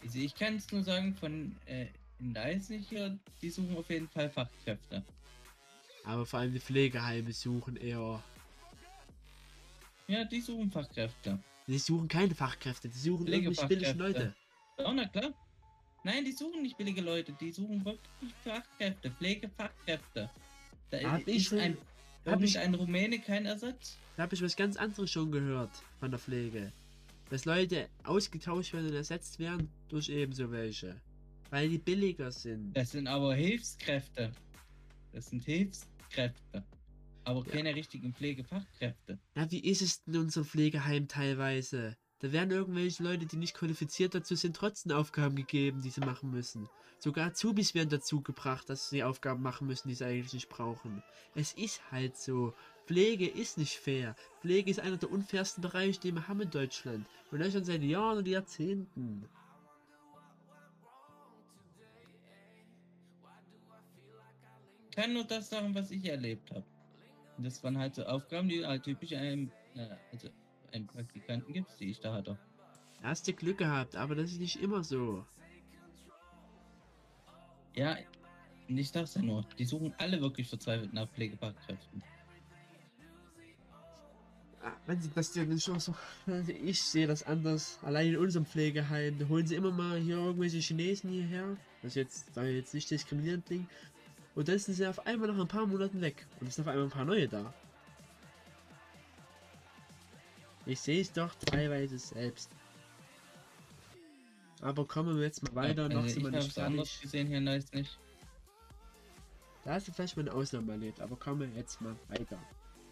Also ich kann es nur sagen, von äh, in Leipzig hier, die suchen auf jeden Fall Fachkräfte.
Aber vor allem die Pflegeheime suchen eher.
Ja, die suchen Fachkräfte.
Die suchen keine Fachkräfte, die suchen irgendwelche billige Leute.
Oh, na klar. Nein, die suchen nicht billige Leute, die suchen wirklich Fachkräfte, Pflegefachkräfte. Da
Hab
ist
ich-
ein,
hab
wirklich
ich-
ein Rumäne kein Ersatz.
Da habe ich was ganz anderes schon gehört von der Pflege. Dass Leute ausgetauscht werden und ersetzt werden durch ebenso welche. Weil die billiger sind.
Das sind aber Hilfskräfte. Das sind Hilfskräfte. Aber
Ja.
keine richtigen Pflegefachkräfte.
Na, wie ist es in unserem Pflegeheim teilweise? Da werden irgendwelche Leute, die nicht qualifiziert dazu sind, trotzdem Aufgaben gegeben, die sie machen müssen. Sogar Azubis werden dazu gebracht, dass sie Aufgaben machen müssen, die sie eigentlich nicht brauchen. Es ist halt so. Pflege ist nicht fair. Pflege ist einer der unfairsten Bereiche, die wir haben in Deutschland. Und das schon seit Jahren und Jahrzehnten.
Ich kann nur das sagen, was ich erlebt habe. Das waren halt so Aufgaben, die halt typisch einem, äh, also einem Praktikanten gibt, die ich da hatte.
Da hast du Glück gehabt, aber das ist nicht immer so.
Ja, und ich sag's ja nur, die suchen alle wirklich verzweifelt nach Pflegefachkräften.
Ah, Wenn sie das dir nicht so. Ich sehe das anders. Allein in unserem Pflegeheim, da holen sie immer mal hier irgendwelche Chinesen hierher. Das jetzt, soll jetzt nicht diskriminierend klingen. Und dann sind sie auf einmal nach ein paar Monaten weg. Und es sind auf einmal ein paar neue da. Ich sehe es doch teilweise selbst. Aber kommen wir jetzt mal weiter, noch
also
sind
ich
wir
habe
nicht
es anders
fertig.
gesehen hier neues nicht.
Da hast du vielleicht mal eine Ausnahme erlebt, aber kommen wir jetzt mal weiter.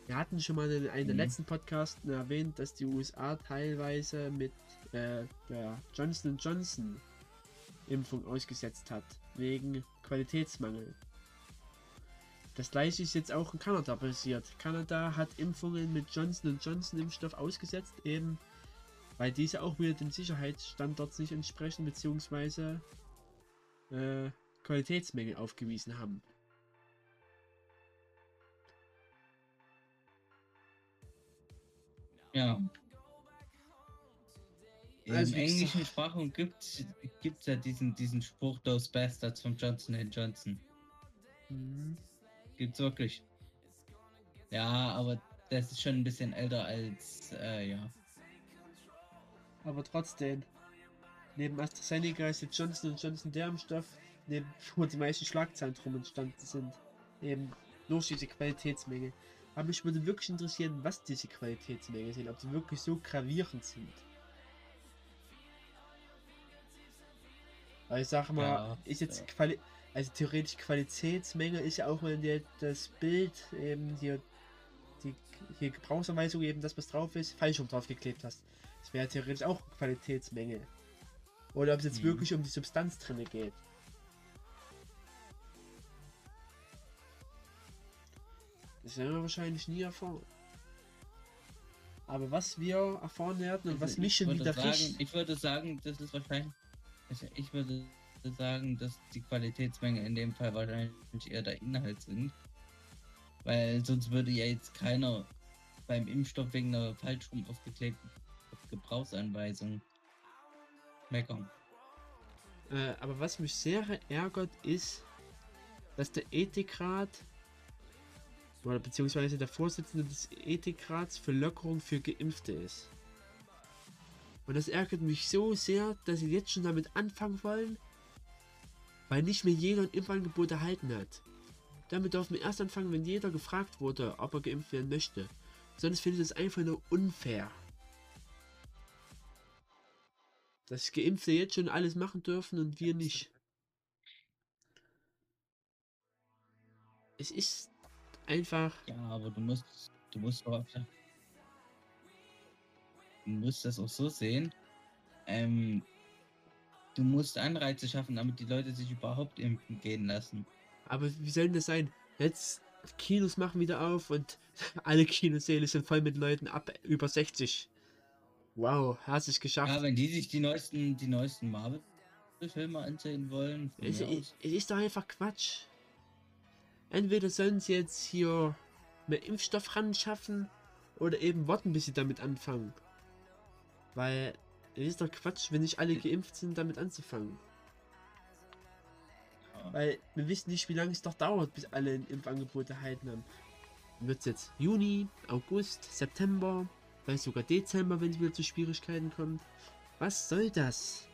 Wir hatten schon mal in einem der
Mhm.
letzten Podcasts erwähnt, dass die USA teilweise mit äh, der Johnson Johnson Impfung ausgesetzt hat, wegen Qualitätsmangel. Das gleiche ist jetzt auch in Kanada passiert. Kanada hat Impfungen mit Johnson Johnson Impfstoff ausgesetzt, eben weil diese auch wieder den Sicherheitsstandards nicht entsprechen, beziehungsweise äh, Qualitätsmängel aufgewiesen haben.
Ja.
Also,
Im englischen Sprachraum gibt es ja diesen, diesen Spruch Those Bastards von Johnson Johnson.
Mhm.
Gibt's wirklich. Ja, aber das ist schon ein bisschen älter als, äh, ja.
Aber trotzdem, neben AstraZeneca ist jetzt Johnson Johnson der Impfstoff, neben wo die meisten Schlagzeilen drum entstanden sind. Eben durch diese Qualitätsmenge. Aber mich würde wirklich interessieren, was diese Qualitätsmenge sind, ob die wirklich so gravierend sind. Weil ich sage mal,
Ja,
ist jetzt
ja.
Quali also theoretisch Qualitätsmenge ist ja auch, wenn dir das Bild eben hier die hier Gebrauchsanweisung eben das was drauf ist, falsch rum drauf geklebt hast. Das wäre theoretisch auch Qualitätsmenge. Oder ob es jetzt
Mhm.
wirklich um die Substanz drinne geht. Das werden wir wahrscheinlich nie erfahren. Aber was wir erfahren werden und was
Also
mich
ich
schon wieder
sagen. Ich würde sagen, das ist wahrscheinlich. Also ich würde sagen, dass die Qualitätsmenge in dem Fall wahrscheinlich eher der Inhalt sind. Weil sonst würde ja jetzt keiner beim Impfstoff wegen einer falsch rum aufgeklebten Gebrauchsanweisung meckern.
Äh, aber was mich sehr ärgert, ist, dass der Ethikrat oder beziehungsweise der Vorsitzende des Ethikrats für Lockerung für Geimpfte ist. Und das ärgert mich so sehr, dass sie jetzt schon damit anfangen wollen, weil nicht mehr jeder ein Impfangebot erhalten hat. Damit dürfen wir erst anfangen, wenn jeder gefragt wurde, ob er geimpft werden möchte. Sonst finde ich das einfach nur unfair. Dass Geimpfte jetzt schon alles machen dürfen und wir nicht. Es ist einfach.
Ja, aber du musst, du musst auch, du musst das auch so sehen. Ähm, du musst Anreize schaffen, damit die Leute sich überhaupt impfen gehen lassen.
Aber wie soll denn das sein? Jetzt Kinos machen wieder auf und alle Kinosäle sind voll mit Leuten ab über 60. Wow, hast es geschafft.
Ja, wenn die sich die neuesten, die neuesten Marvel-Filme ansehen wollen,
Es, es, es ist doch einfach Quatsch. Entweder sollen sie jetzt hier mehr Impfstoff ran schaffen oder eben warten, bis sie damit anfangen. Weil es ist doch Quatsch, wenn nicht alle geimpft sind, damit anzufangen.
Ja.
Weil wir wissen nicht, wie lange es doch dauert, bis alle ein Impfangebot erhalten haben. Wird es jetzt Juni, August, September? Vielleicht sogar Dezember, wenn es wieder zu Schwierigkeiten kommt. Was soll das?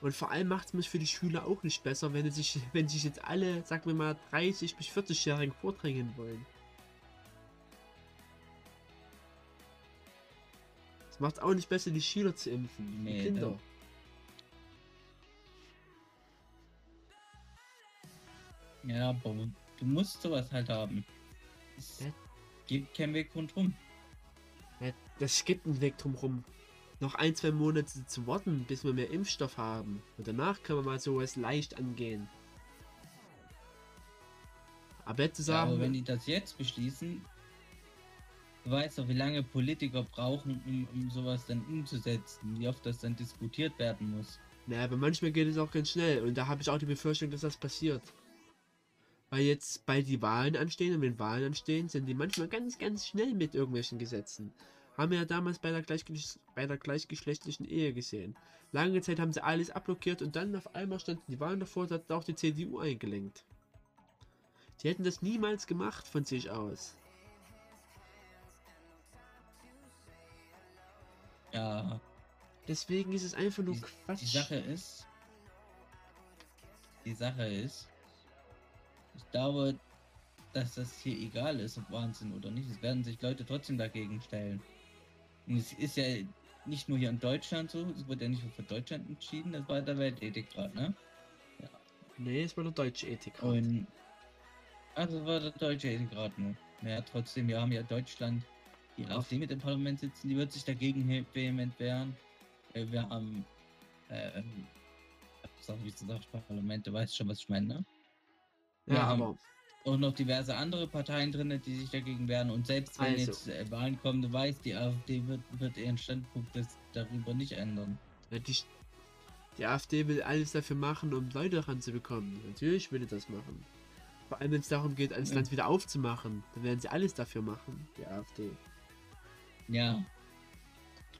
Und vor allem macht es mich für die Schüler auch nicht besser, wenn sich, wenn sich jetzt alle, sagen wir mal, 30 bis 40-Jährigen vordrängen wollen. Es macht auch nicht besser, die Schüler zu impfen. Die
Nee,
Kinder.
da- Ja, aber du musst sowas halt haben. Es
Ja.
gibt keinen Weg rundherum.
Ja, das gibt einen Weg drumherum. Noch ein, zwei Monate zu warten, bis wir mehr Impfstoff haben. Und danach können wir mal sowas leicht angehen. Aber jetzt zu
Ja,
sagen,
aber wenn die das jetzt beschließen, weißt doch, wie lange Politiker brauchen, um, um sowas dann umzusetzen, wie oft das dann diskutiert werden muss.
naja, aber manchmal geht es auch ganz schnell. Und da habe ich auch die Befürchtung, dass das passiert. Weil jetzt bald die Wahlen anstehen und wenn Wahlen anstehen, sind die manchmal ganz, ganz schnell mit irgendwelchen Gesetzen. Haben wir ja damals bei der, bei der gleichgeschlechtlichen Ehe gesehen. Lange Zeit haben sie alles abblockiert und dann auf einmal standen die Wahlen davor, da hat auch die CDU eingelenkt. Die hätten das niemals gemacht von sich aus.
Ja,
Deswegen ist es einfach nur
die,
Quatsch.
die Sache ist, die Sache ist, ich glaube, dass das hier egal ist, ob Wahnsinn oder nicht. Es werden sich Leute trotzdem dagegen stellen. Und es ist ja nicht nur hier in Deutschland so, es wird ja nicht nur für Deutschland entschieden, das war der Weltethikrat, ne?
nee, es war der deutsche Ethik.
Und also war der deutsche Ethikrat nur. Ja, trotzdem, wir haben ja Deutschland die
Ja.
AfD mit im Parlament sitzen, die wird sich dagegen he- vehement wehren. Äh, Wir haben äh, ähm, sag wie gesagt, Parlament, du weißt schon, was ich meine, ne?
ja,
wir haben-
aber
Und noch diverse andere Parteien drin, die sich dagegen wehren. Und selbst wenn
Also.
jetzt äh, Wahlen kommen, du weißt, die AfD wird, wird ihren Standpunkt das, darüber nicht ändern.
Ja, die, die AfD will alles dafür machen, um Leute ranzubekommen. Natürlich will die das machen. Vor allem, wenn es darum geht, das
Ja.
Land wieder aufzumachen, dann werden sie alles dafür machen, die AfD.
Ja,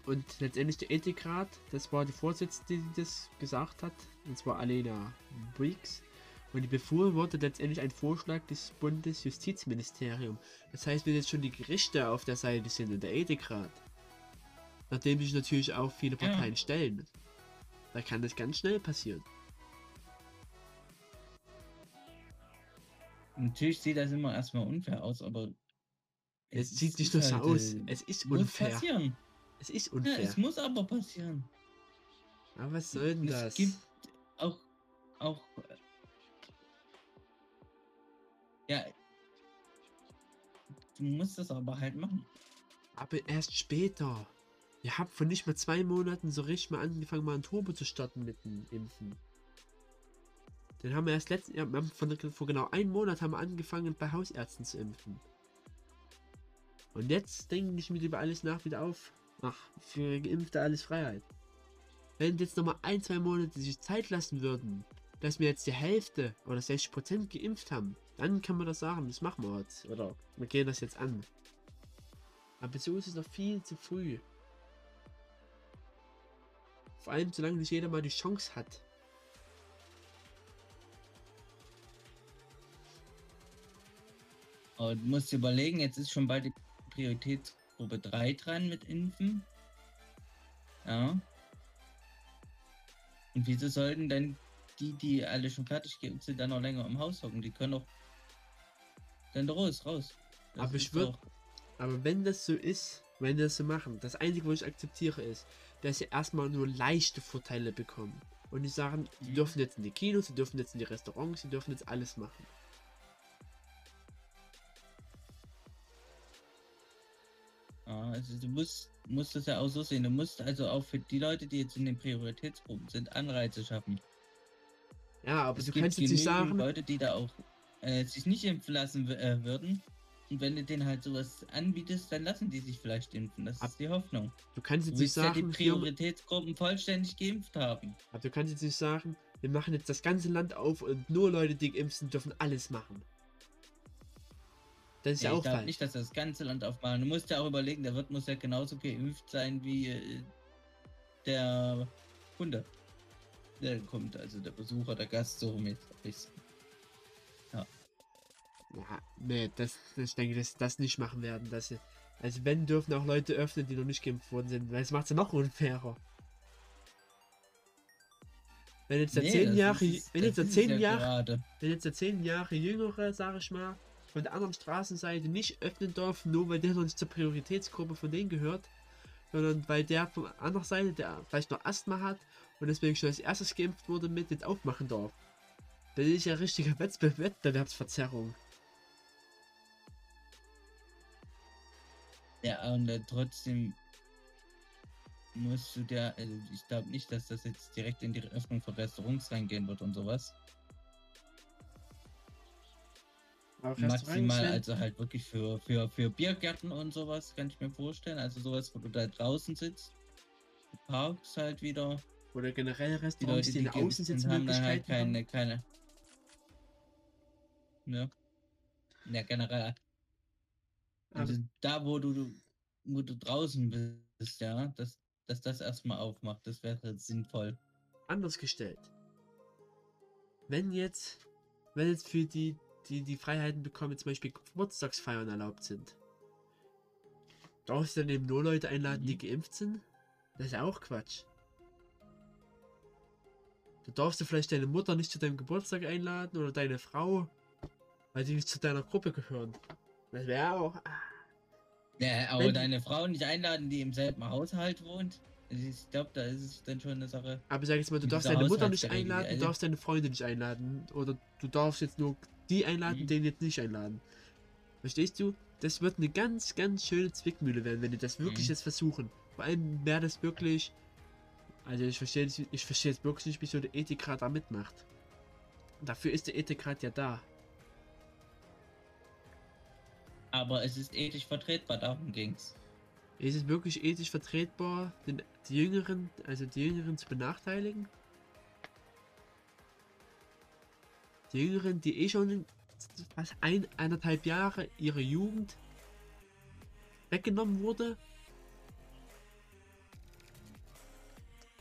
Und letztendlich der Ethikrat, das war die Vorsitzende, die das gesagt hat, und zwar Alena Briggs. Und die befürwortet letztendlich einen Vorschlag des Bundesjustizministeriums. Das heißt, wenn jetzt schon die Gerichte auf der Seite sind und der Ethikrat, nachdem sich natürlich auch viele
Ja.
Parteien stellen, da kann das ganz schnell passieren.
natürlich sieht das immer erstmal unfair aus, aber
Es sieht
ist
nicht nur so aus, es ist
muss
unfair.
passieren.
Es ist
Ja,
unfair.
es muss aber passieren.
Aber was soll denn
Es
das?
gibt auch, auch, äh, ja, du musst das aber halt machen.
Aber erst später. Ihr habt vor nicht mal zwei Monaten so richtig mal angefangen, mal ein Turbo zu starten mit dem Impfen. Den haben wir erst letzten Jahr, wir haben von, vor genau einem Monat haben wir angefangen, bei Hausärzten zu impfen. Und jetzt denken ich mir über alles nach wieder auf. Ach, für Geimpfte alles Freiheit. Wenn jetzt nochmal ein, zwei Monate sich Zeit lassen würden, dass wir jetzt die Hälfte oder 60% geimpft haben, dann kann man das sagen, das machen wir jetzt. Oder wir gehen das jetzt an. Aber so ist es noch viel zu früh. Vor allem, solange nicht jeder mal die Chance hat.
Aber du musst dir überlegen, jetzt ist schon bald die Prioritätsgruppe 3 dran mit Impfen. Ja. Und wieso sollten denn die, die alle schon fertig geimpft sind, dann noch länger im Haus hocken? Die können doch dann raus, raus. Das
Aber ich
ist
würd-
doch-
Aber wenn das so ist, wenn die das so machen, das Einzige, was ich akzeptiere, ist, dass sie erstmal nur leichte Vorteile bekommen. Und die sagen, sie
Mhm.
dürfen jetzt in die Kinos, sie dürfen jetzt in die Restaurants, sie dürfen jetzt alles machen.
Also du musst, musst das ja auch so sehen. Du musst also auch für die Leute, die jetzt in den Prioritätsgruppen sind, Anreize schaffen.
Ja, aber
es
du kannst jetzt nicht sagen,
Leute, die da auch äh, sich nicht impfen lassen äh, würden. Und wenn du denen halt sowas anbietest, dann lassen die sich vielleicht impfen. Das
Ab-
ist die Hoffnung.
du kannst
Du
jetzt nicht
willst ja die
sagen,
Prioritätsgruppen vollständig geimpft haben.
aber du kannst jetzt nicht sagen, wir machen jetzt das ganze Land auf und nur Leute, die geimpft sind, dürfen alles machen. Das ist ja
ich
auch
glaube
falsch.
nicht, dass das ganze Land aufmachen. Du musst ja auch überlegen, der Wirt muss ja genauso geimpft sein wie äh, der Kunde. Der kommt, also der Besucher, der Gast, so mit. Ja.
Ja, nee, das, ich denke, dass sie das nicht machen werden. Dass sie, also wenn dürfen auch Leute öffnen, die noch nicht geimpft worden sind, weil es macht es ja noch unfairer. Wenn jetzt der
Nee,
zehn Jahre,
ist-
wenn jetzt der zehn
ja
Jahre,
gerade.
wenn jetzt der zehn Jahre jüngere, sag ich mal, von der anderen Straßenseite nicht öffnen darf, nur weil der noch nicht zur Prioritätsgruppe von denen gehört, sondern weil der von der anderen Seite, der vielleicht noch Asthma hat und deswegen schon als erstes geimpft wurde, mit jetzt aufmachen darf. Das ist ja richtige Wettbe- Wettbewerbsverzerrung.
Ja, und äh, trotzdem musst du der, also ich glaube nicht, dass das jetzt direkt in die Öffnung von Restaurants reingehen wird und sowas. Maximal also halt wirklich für, für, für Biergärten und sowas kann ich mir vorstellen. Also sowas, wo du da draußen sitzt. Parks halt wieder.
oder generell
Die
Restaurants,
Leute,
die,
die sind, haben dann halt keine, keine. Ja. Ja, generell. Also da, wo du, du- wo du draußen bist, ja, dass, dass das erstmal aufmacht, das wäre sinnvoll.
anders gestellt. Wenn jetzt, wenn jetzt für die, die die Freiheiten bekommen, zum Beispiel Geburtstagsfeiern erlaubt sind, darfst du dann eben nur Leute einladen, die
Mhm.
geimpft sind? Das ist ja auch Quatsch. Da darfst du vielleicht deine Mutter nicht zu deinem Geburtstag einladen oder deine Frau, weil die nicht zu deiner Gruppe gehören. Das wäre auch. ah,
Ja, aber
Wenn-
deine Frau nicht einladen, die im selben Haushalt wohnt. Also Ich glaube, da ist es dann schon eine Sache.
Aber sag jetzt mal, du darfst deine Mutter nicht einladen, du darfst deine Freunde nicht einladen. Oder du darfst jetzt nur die einladen,
Mhm.
den jetzt nicht einladen. Verstehst du? Das wird eine ganz, ganz schöne Zwickmühle werden, wenn die das wirklich
Mhm.
jetzt versuchen. Vor allem wäre das wirklich. Also ich verstehe ich verstehe jetzt wirklich nicht, wieso der Ethikrat da mitmacht. Dafür ist der Ethikrat ja da.
Aber es ist ethisch vertretbar, darum ging's.
Ist es wirklich ethisch vertretbar, den, die Jüngeren, also die Jüngeren zu benachteiligen? Die Jüngeren, die eh schon fast ein, eineinhalb Jahre ihre Jugend weggenommen wurde?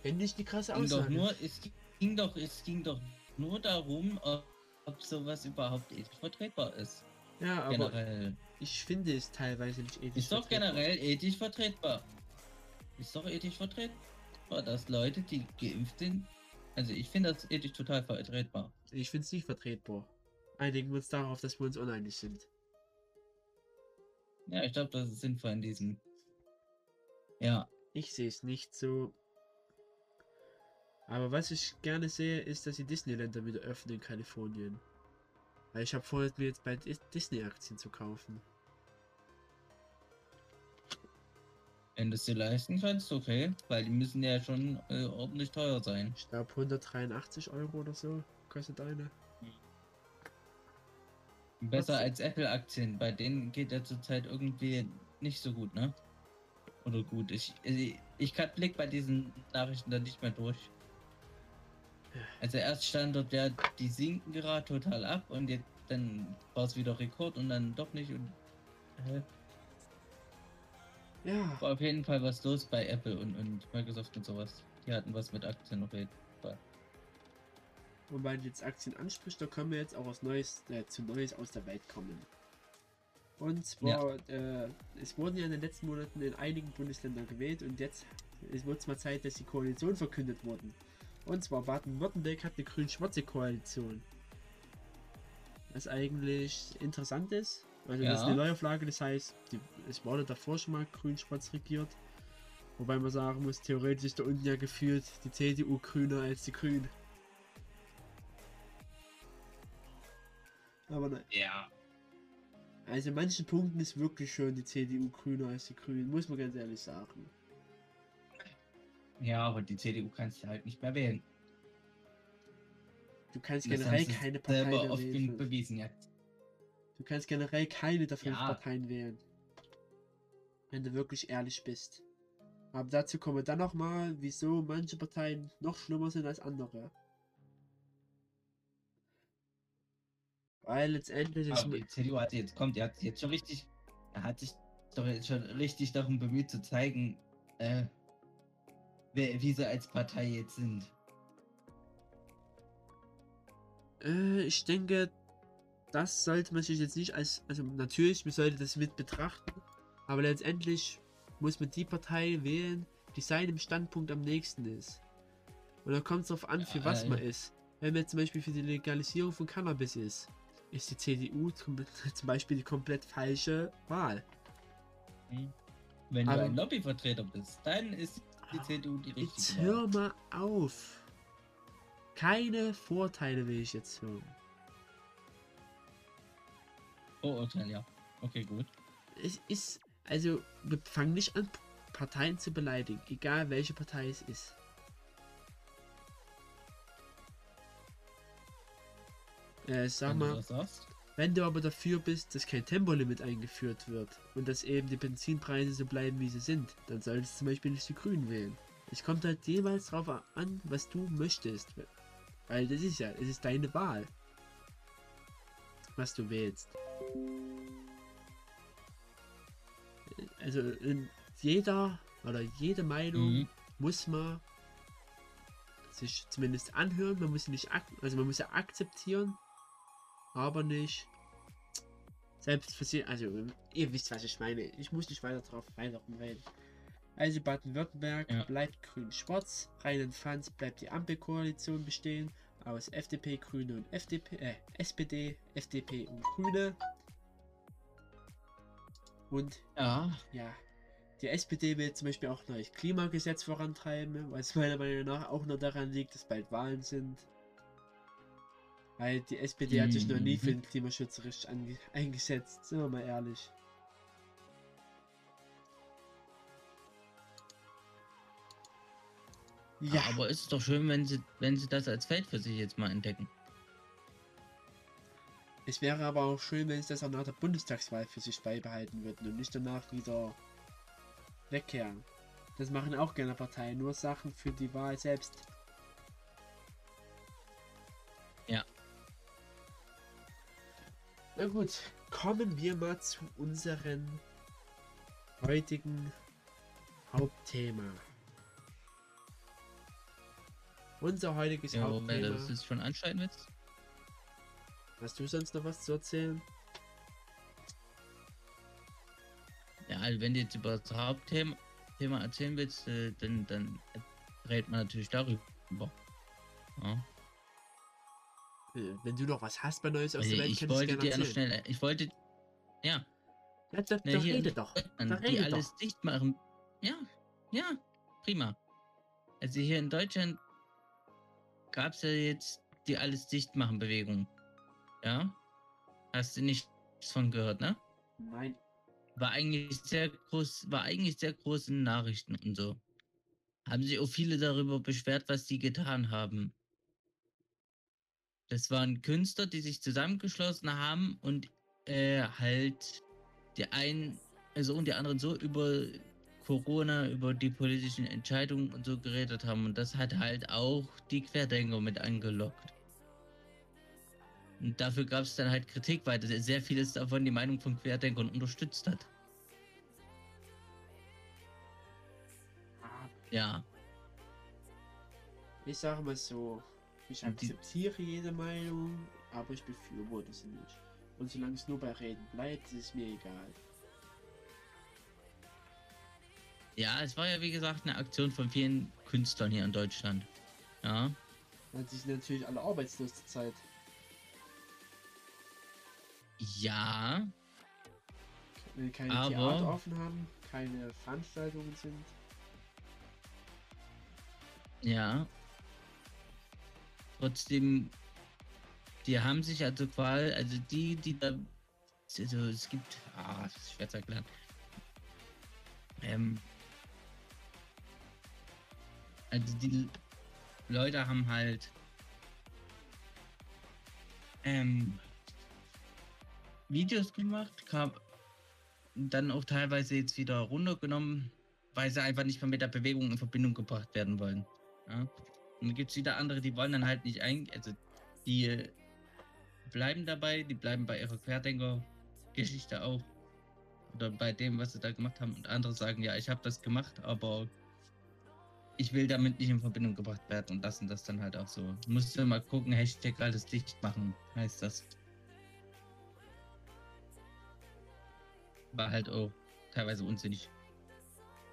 Finde ich die krasse
Ging
Aussage.
nur, es ging doch, es ging doch nur darum, ob, ob sowas überhaupt ethisch vertretbar ist.
ja, aber
Generell.
ich finde es teilweise nicht ethisch
Ist doch generell ethisch vertretbar. Ist doch ethisch vertretbar, dass Leute, die geimpft sind, also ich finde das ethisch total vertretbar.
Ich finde es nicht vertretbar. Einigen wir uns darauf, dass wir uns uneinig sind.
Ja, ich glaube, das ist sinnvoll in diesem. Ja,
Ich sehe es nicht so. Aber was ich gerne sehe, ist, dass die Disneyländer wieder öffnen in Kalifornien. Weil ich habe vor, mir jetzt Dis- Disney-Aktien zu kaufen.
wenn du es dir leisten kannst, okay, weil die müssen ja schon äh, ordentlich teuer sein.
Ich glaube 183 Euro oder so kostet eine.
Besser
Was?
als Apple-Aktien, bei denen geht ja zurzeit irgendwie nicht so gut, ne? Oder gut, ich, ich, ich kann Blick bei diesen Nachrichten dann nicht mehr durch. Also erst stand dort ja, die sinken gerade total ab und jetzt dann war es wieder Rekord und dann doch nicht und hä?
Ja,
war auf jeden Fall was los bei Apple und, und Microsoft und sowas. Die hatten was mit Aktien auf jeden Fall.
Wobei du jetzt Aktien ansprichst, da können wir jetzt auch was Neues, äh, zu Neues aus der Welt kommen. Und zwar, äh, es wurden ja in den letzten Monaten in einigen Bundesländern gewählt und jetzt es wird mal Zeit, dass die Koalition verkündet wurden. Und zwar Baden-Württemberg hat eine grün-schwarze Koalition. Was eigentlich interessant ist. Also das ist
Ja.
eine Neuauflage, das heißt, die, es wurde davor schon mal grün-schwarz regiert. Wobei man sagen muss, theoretisch ist da unten ja gefühlt die CDU grüner als die Grünen. Aber nein.
Ja.
Also in manchen Punkten ist wirklich schon die CDU grüner als die Grünen, muss man ganz ehrlich sagen.
Ja, aber die CDU kannst du halt nicht mehr wählen.
Du kannst
Das
generell keine Partei
selber oft
wählen.
bewiesen jetzt.
Du kannst generell keine der fünf
Ja.
Parteien wählen. Wenn du wirklich ehrlich bist. Aber dazu kommen wir dann nochmal, wieso manche Parteien noch schlimmer sind als andere. Weil letztendlich ist
Aber die CDU hat jetzt kommt, die hat jetzt schon richtig, er hat sich doch jetzt schon richtig darum bemüht zu zeigen, äh, wer, wie sie als Partei jetzt sind.
Äh, ich denke, das sollte man sich jetzt nicht als, also natürlich, man sollte das mit betrachten, aber letztendlich muss man die Partei wählen, die seinem Standpunkt am nächsten ist. Und da kommt es darauf an, für
Ja,
was
äh,
man ist. Wenn man zum Beispiel für die Legalisierung von Cannabis ist, ist die CDU zum Beispiel die komplett falsche Wahl.
Wenn
Aber-
du ein Lobbyvertreter bist, dann ist die CDU die
Jetzt
richtige.
hör
Wahl.
mal auf. Keine Vorteile will ich jetzt hören.
Vorurteil, ja. Okay, gut.
Es ist, also, wir fangen nicht an, Parteien zu beleidigen, egal welche Partei es ist. Äh, sag
Wenn du
mal,
sagst.
wenn du aber dafür bist, dass kein Tempolimit eingeführt wird und dass eben die Benzinpreise so bleiben, wie sie sind, dann solltest du zum Beispiel nicht die Grünen wählen. Es kommt halt jeweils drauf an, was du möchtest. Weil das ist ja, es ist deine Wahl. Was du wählst. Also in jeder oder jede Meinung
Mhm.
muss man sich zumindest anhören. Man muss sie nicht also man muss ja akzeptieren, aber nicht selbst für sie. Also ihr wisst, was ich meine. Ich muss nicht weiter drauf weiter rumreden. Also Baden-Württemberg
Ja.
bleibt grün-schwarz. Rheinland-Pfalz bleibt die Ampelkoalition bestehen aus FDP, Grüne und FDP, äh, SPD, FDP und Grüne. Und
Ja,
ja, die SPD will zum Beispiel auch ein neues Klimagesetz vorantreiben, was meiner Meinung nach auch nur daran liegt, dass bald Wahlen sind. Weil die SPD hat sich noch nie für den Klimaschutz richtig ange eingesetzt, sind wir mal ehrlich. Ja,
aber ist es doch schön, wenn sie, wenn sie das als Feld für sich jetzt mal entdecken.
es wäre aber auch schön, wenn es das auch nach der Bundestagswahl für sich beibehalten würden und nicht danach wieder wegkehren. Das machen auch gerne Parteien, nur Sachen für die Wahl selbst. Na gut, kommen wir mal zu unserem heutigen Hauptthema. Unser heutiges
Ja,
Hauptthema.
du das jetzt schon anschneiden willst.
Hast du sonst noch was zu erzählen?
Ja, also wenn du jetzt über das Hauptthema Thema erzählen willst, äh, dann, dann redet man natürlich darüber. Ja.
Wenn du noch was hast bei Neues aus der Welt,
ich wollte
gerne
dir noch
erzählen.
schnell, ich wollte, ja,
Ja, da, da
hier-
rede doch.
an
Da
die
rede
alles
doch.
dicht machen. Ja, ja, prima. Also hier in Deutschland gab es ja jetzt die alles dicht machen Bewegung. Ja? Hast du nichts von gehört, ne?
Nein.
War eigentlich sehr groß, war eigentlich sehr groß in Nachrichten und so. Haben sich auch viele darüber beschwert, was die getan haben. Das waren Künstler, die sich zusammengeschlossen haben und äh, halt die einen so und die anderen so über Corona, über die politischen Entscheidungen und so geredet haben. Und das hat halt auch die Querdenker mit angelockt. Und dafür gab es dann halt Kritik, weil sehr vieles davon die Meinung von Querdenkern unterstützt hat. Ja,
Ich sage mal so, ich
Und
akzeptiere jede Meinung, aber ich befürworte sie nicht. Und solange es nur bei Reden bleibt, ist es mir egal.
ja, es war ja wie gesagt eine Aktion von vielen Künstlern hier in Deutschland. Ja,
Weil sie sind natürlich alle arbeitslos zur Zeit.
ja,
Wenn keine
Aber-
Theater offen haben, keine Veranstaltungen sind.
ja. Trotzdem, die haben sich also quasi, also die, die da, also es gibt, ah, das ist schwer zu erklären. Ähm, also die Leute haben halt ähm, Videos gemacht, kam dann auch teilweise jetzt wieder runtergenommen, weil sie einfach nicht mehr mit der Bewegung in Verbindung gebracht werden wollen. Ja? Und dann gibt es wieder andere, die wollen dann halt nicht ein, also die bleiben dabei, die bleiben bei ihrer Querdenker-Geschichte auch. Oder bei dem, was sie da gemacht haben. Und andere sagen, ja, ich habe das gemacht, aber ich will damit nicht in Verbindung gebracht werden und lassen das dann halt auch so. Musst du mal gucken, Hashtag alles dicht machen, heißt das. war halt auch teilweise unsinnig.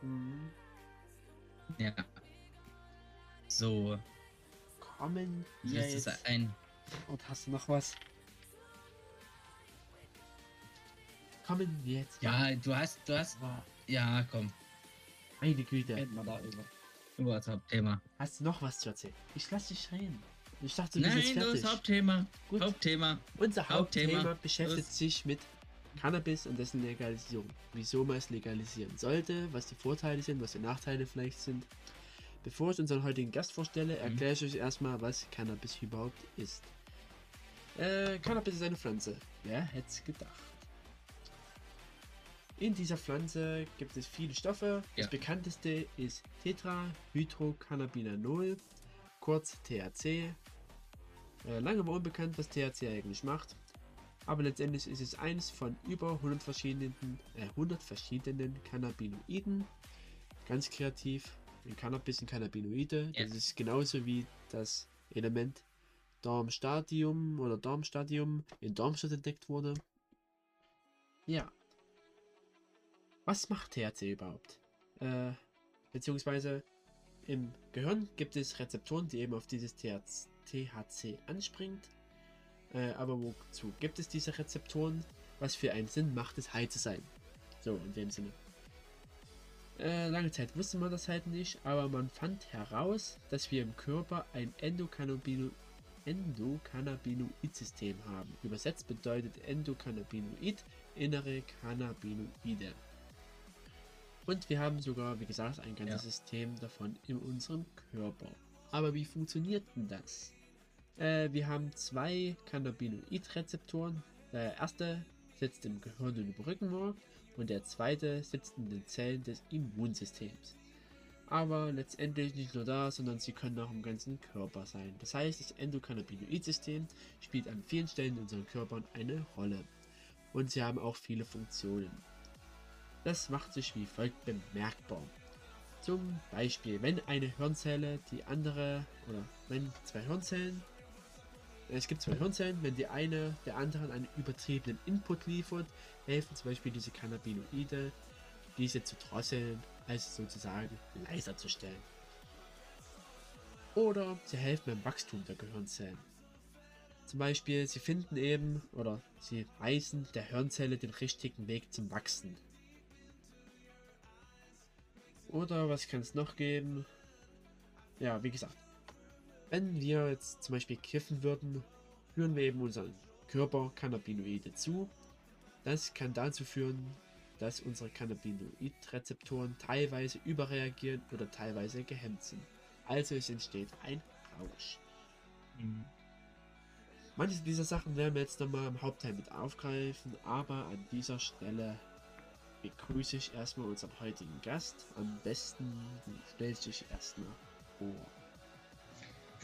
Mhm.
Ja. So,
Kommen wir
das
jetzt.
ist ein.
Und hast du noch was? Kommen wir jetzt.
Ja, du hast, du hast. Ja, komm.
meine Güte.
Reden wir da über. Über das Hauptthema.
Hast du noch was zu erzählen? Ich lass dich reden. Ich dachte, du bist
Nein, das
fertig.
Hauptthema.
Gut.
Hauptthema.
Unser
Hauptthema.
Hauptthema beschäftigt
Los.
sich mit Cannabis und dessen Legalisierung. Wieso man es legalisieren sollte, was die Vorteile sind, was die Nachteile vielleicht sind. Bevor ich unseren heutigen Gast vorstelle, erkläre ich euch erstmal, was Cannabis überhaupt ist. Äh, Cannabis ist eine Pflanze. Wer hätte es gedacht? In dieser Pflanze gibt es viele Stoffe. Das
Ja.
bekannteste ist Tetrahydrocannabinol, kurz THC. Äh, lange war unbekannt, was THC eigentlich macht. Aber letztendlich ist es eines von über 100 verschiedenen, äh, 100 verschiedenen Cannabinoiden. Ganz kreativ. Ein Cannabis sind Cannabinoide.
Ja.
Das ist genauso wie das Element Darmstadium oder Darmstadium in Darmstadt entdeckt wurde. Ja. Was macht THC überhaupt? Äh, beziehungsweise im Gehirn gibt es Rezeptoren, die eben auf dieses THC, THC anspringt. Äh, aber wozu gibt es diese Rezeptoren? Was für einen Sinn macht es, high zu sein? So, in dem Sinne. Äh, lange Zeit wusste man das halt nicht, aber man fand heraus, dass wir im Körper ein Endokannabino Endokannabinoid-System haben. Übersetzt bedeutet Endokannabinoid innere Cannabinoide. Und wir haben sogar, wie gesagt, ein ganzes
Ja.
System davon in unserem Körper. Aber wie funktioniert denn das? Äh, wir haben zwei Cannabinoid-Rezeptoren. Der erste sitzt im Gehirn und im Rückenmark und der zweite sitzt in den Zellen des Immunsystems. Aber letztendlich nicht nur da, sondern sie können auch im ganzen Körper sein. Das heißt, das Endokannabinoid-System spielt an vielen Stellen in unseren Körpern eine Rolle. Und sie haben auch viele Funktionen. Das macht sich wie folgt bemerkbar. Zum Beispiel, wenn eine Hirnzelle die andere, oder wenn zwei Hirnzellen, es gibt zwei Hirnzellen, wenn die eine der anderen einen übertriebenen Input liefert, helfen zum Beispiel diese Cannabinoide, diese zu drosseln, also sozusagen leiser zu stellen. Oder sie helfen beim Wachstum der Gehirnzellen. Zum Beispiel, sie finden eben oder sie weisen der Hirnzelle den richtigen Weg zum Wachsen. Oder was kann es noch geben? Ja, wie gesagt, wenn wir jetzt zum Beispiel kiffen würden, führen wir eben unseren Körper Cannabinoide zu. Das kann dazu führen, dass unsere Cannabinoid-Rezeptoren teilweise überreagieren oder teilweise gehemmt sind. Also es entsteht ein Rausch.
Mhm.
Manche dieser Sachen werden wir jetzt nochmal im Hauptteil mit aufgreifen, aber an dieser Stelle begrüße ich erstmal unseren heutigen Gast. Am besten du stellst dich erstmal vor.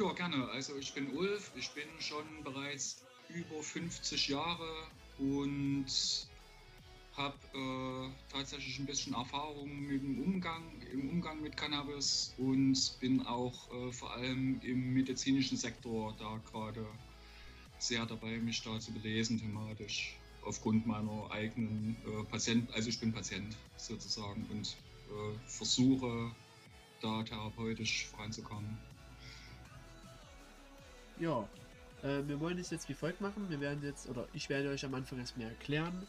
Ja, gerne. Also ich bin Ulf, ich bin schon bereits über 50 Jahre und habe äh, tatsächlich ein bisschen Erfahrung mit dem Umgang, im Umgang mit Cannabis und bin auch äh, vor allem im medizinischen Sektor da gerade sehr dabei, mich da zu belesen thematisch aufgrund meiner eigenen äh, Patienten, also ich bin Patient sozusagen und äh, versuche da therapeutisch voranzukommen.
Ja, äh, wir wollen es jetzt wie folgt machen. Wir werden jetzt, oder ich werde euch am Anfang erstmal erklären,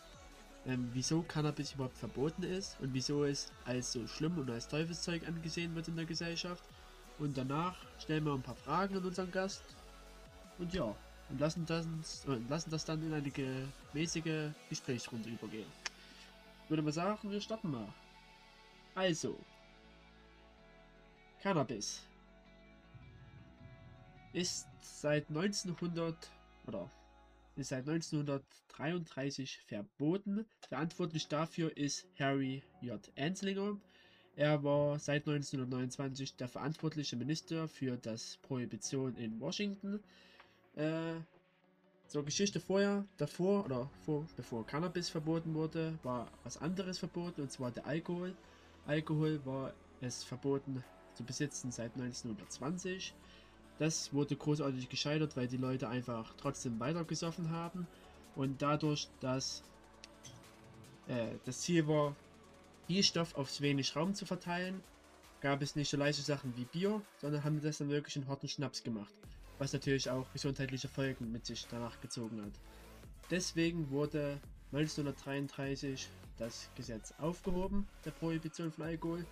ähm, wieso Cannabis überhaupt verboten ist und wieso es als so schlimm und als Teufelszeug angesehen wird in der Gesellschaft. Und danach stellen wir ein paar Fragen an unseren Gast. Und ja, und lassen das, äh, lassen das dann in eine gemäßige Gesprächsrunde übergehen. Würde man sagen, wir starten mal. Also, Cannabis ist seit 1900 oder ist seit 1933 verboten. Verantwortlich dafür ist Harry J. Anslinger. Er war seit 1929 der verantwortliche Minister für das Prohibition in Washington. Äh, zur Geschichte vorher, davor oder vor, bevor Cannabis verboten wurde, war was anderes verboten und zwar der Alkohol. Alkohol war es verboten zu besitzen seit 1920. Das wurde großartig gescheitert, weil die Leute einfach trotzdem weiter gesoffen haben und dadurch, dass äh, das Ziel war, viel Stoff aufs wenig Raum zu verteilen, gab es nicht so leise Sachen wie Bier, sondern haben das dann wirklich in harten Schnaps gemacht, was natürlich auch gesundheitliche Folgen mit sich danach gezogen hat. Deswegen wurde 1933 das Gesetz aufgehoben, der Prohibition von Alkohol,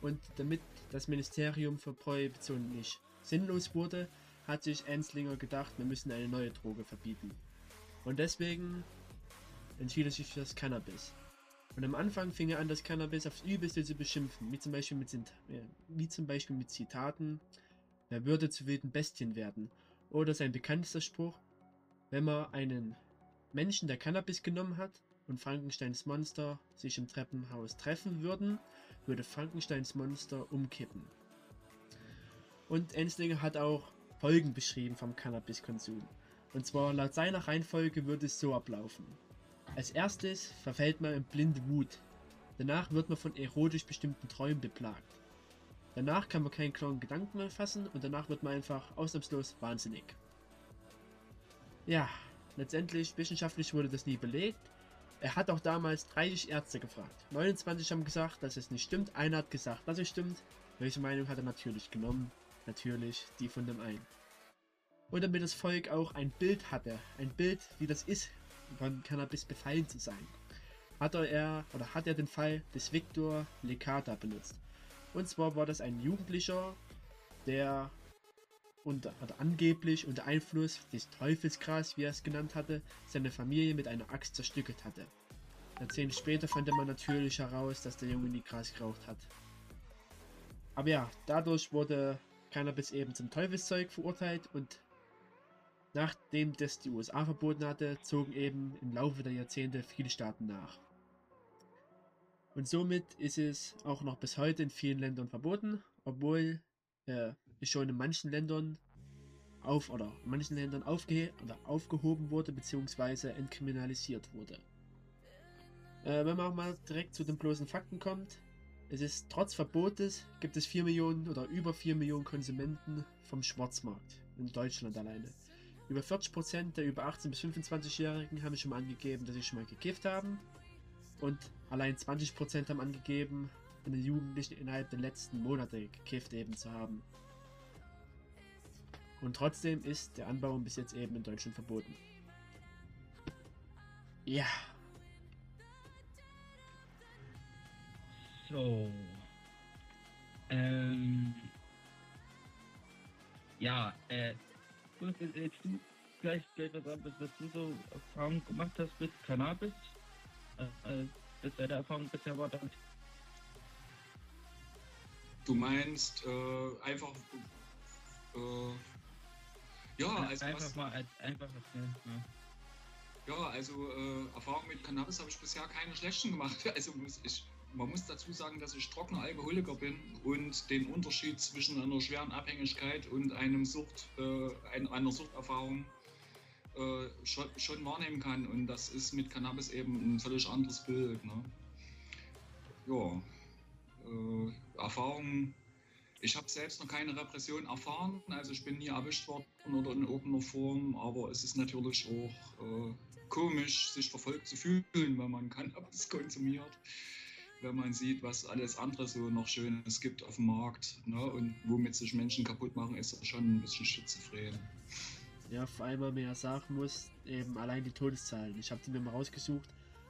und damit das Ministerium für Prohibition nicht sinnlos wurde, hat sich Enslinger gedacht, wir müssen eine neue Droge verbieten. Und deswegen entschied er sich für das Cannabis. Und am Anfang fing er an, das Cannabis aufs Übelste zu beschimpfen, wie zum Beispiel mit, wie zum Beispiel mit Zitaten, wer würde zu wilden Bestien werden? Oder sein bekanntester Spruch, wenn man einen Menschen, der Cannabis genommen hat, und Frankensteins Monster sich im Treppenhaus treffen würden, würde Frankensteins Monster umkippen. Und Enslinger hat auch Folgen beschrieben vom Cannabiskonsum. Und zwar laut seiner Reihenfolge würde es so ablaufen. Als erstes verfällt man in blinde Wut. Danach wird man von erotisch bestimmten Träumen beplagt. Danach kann man keinen klaren Gedanken mehr fassen und danach wird man einfach ausnahmslos wahnsinnig. Ja, letztendlich wissenschaftlich wurde das nie belegt. Er hat auch damals 30 Ärzte gefragt. 29 haben gesagt, dass es nicht stimmt. Einer hat gesagt, dass es stimmt. Welche Meinung hat er natürlich genommen? Natürlich die von dem einen. Und damit das Volk auch ein Bild hatte, ein Bild, wie das ist, von Cannabis befallen zu sein, hat er oder hat er den Fall des Victor Lecata benutzt. Und zwar war das ein Jugendlicher, der unter, oder angeblich unter Einfluss des Teufelsgras, wie er es genannt hatte, seine Familie mit einer Axt zerstückelt hatte. Jahrzehnte später fand man natürlich heraus, dass der Junge nie Gras geraucht hat. Aber ja, dadurch wurde Cannabis eben zum Teufelszeug verurteilt und nachdem das die USA verboten hatte, zogen eben im Laufe der Jahrzehnte viele Staaten nach. Und somit ist es auch noch bis heute in vielen Ländern verboten, obwohl äh, schon in manchen Ländern auf oder in manchen Ländern aufge oder aufgehoben wurde bzw. entkriminalisiert wurde. Äh, wenn man auch mal direkt zu den bloßen Fakten kommt, es ist trotz Verbotes gibt es 4 Millionen oder über 4 Millionen Konsumenten vom Schwarzmarkt in Deutschland alleine. Über 40% der über 18 bis 25-Jährigen haben schon mal angegeben, dass sie schon mal gekifft haben. Und allein 20% haben angegeben, in den Jugendlichen innerhalb der letzten Monate gekifft eben zu haben. Und trotzdem ist der Anbau bis jetzt eben in Deutschland verboten. Ja.
So. Ähm. Ja, äh. Jetzt du gleich gleich was anderes, was du so Erfahrungen gemacht hast mit Cannabis? Äh, das deine Erfahrung bisher war damit?
Du meinst äh, einfach äh, ja, also
einfach
was,
mal als einfach erzählen. Ja.
ja, also äh, Erfahrung mit Cannabis habe ich bisher keine schlechten gemacht. Also muss ich, man muss dazu sagen, dass ich trockener Alkoholiker bin und den Unterschied zwischen einer schweren Abhängigkeit und einem Sucht, äh, einer Suchterfahrung äh, schon, schon, wahrnehmen kann. Und das ist mit Cannabis eben ein völlig anderes Bild. Ne? Ja, äh, Erfahrungen ich habe selbst noch keine Repression erfahren, also ich bin nie erwischt worden oder in irgendeiner Form, aber es ist natürlich auch äh, komisch, sich verfolgt zu fühlen, wenn man Cannabis konsumiert, wenn man sieht, was alles andere so noch Schönes gibt auf dem Markt ne? und womit sich Menschen kaputt machen, ist das schon ein bisschen schizophren.
Ja, vor allem, weil man ja sagen muss, eben allein die Todeszahlen. Ich habe die mir mal rausgesucht.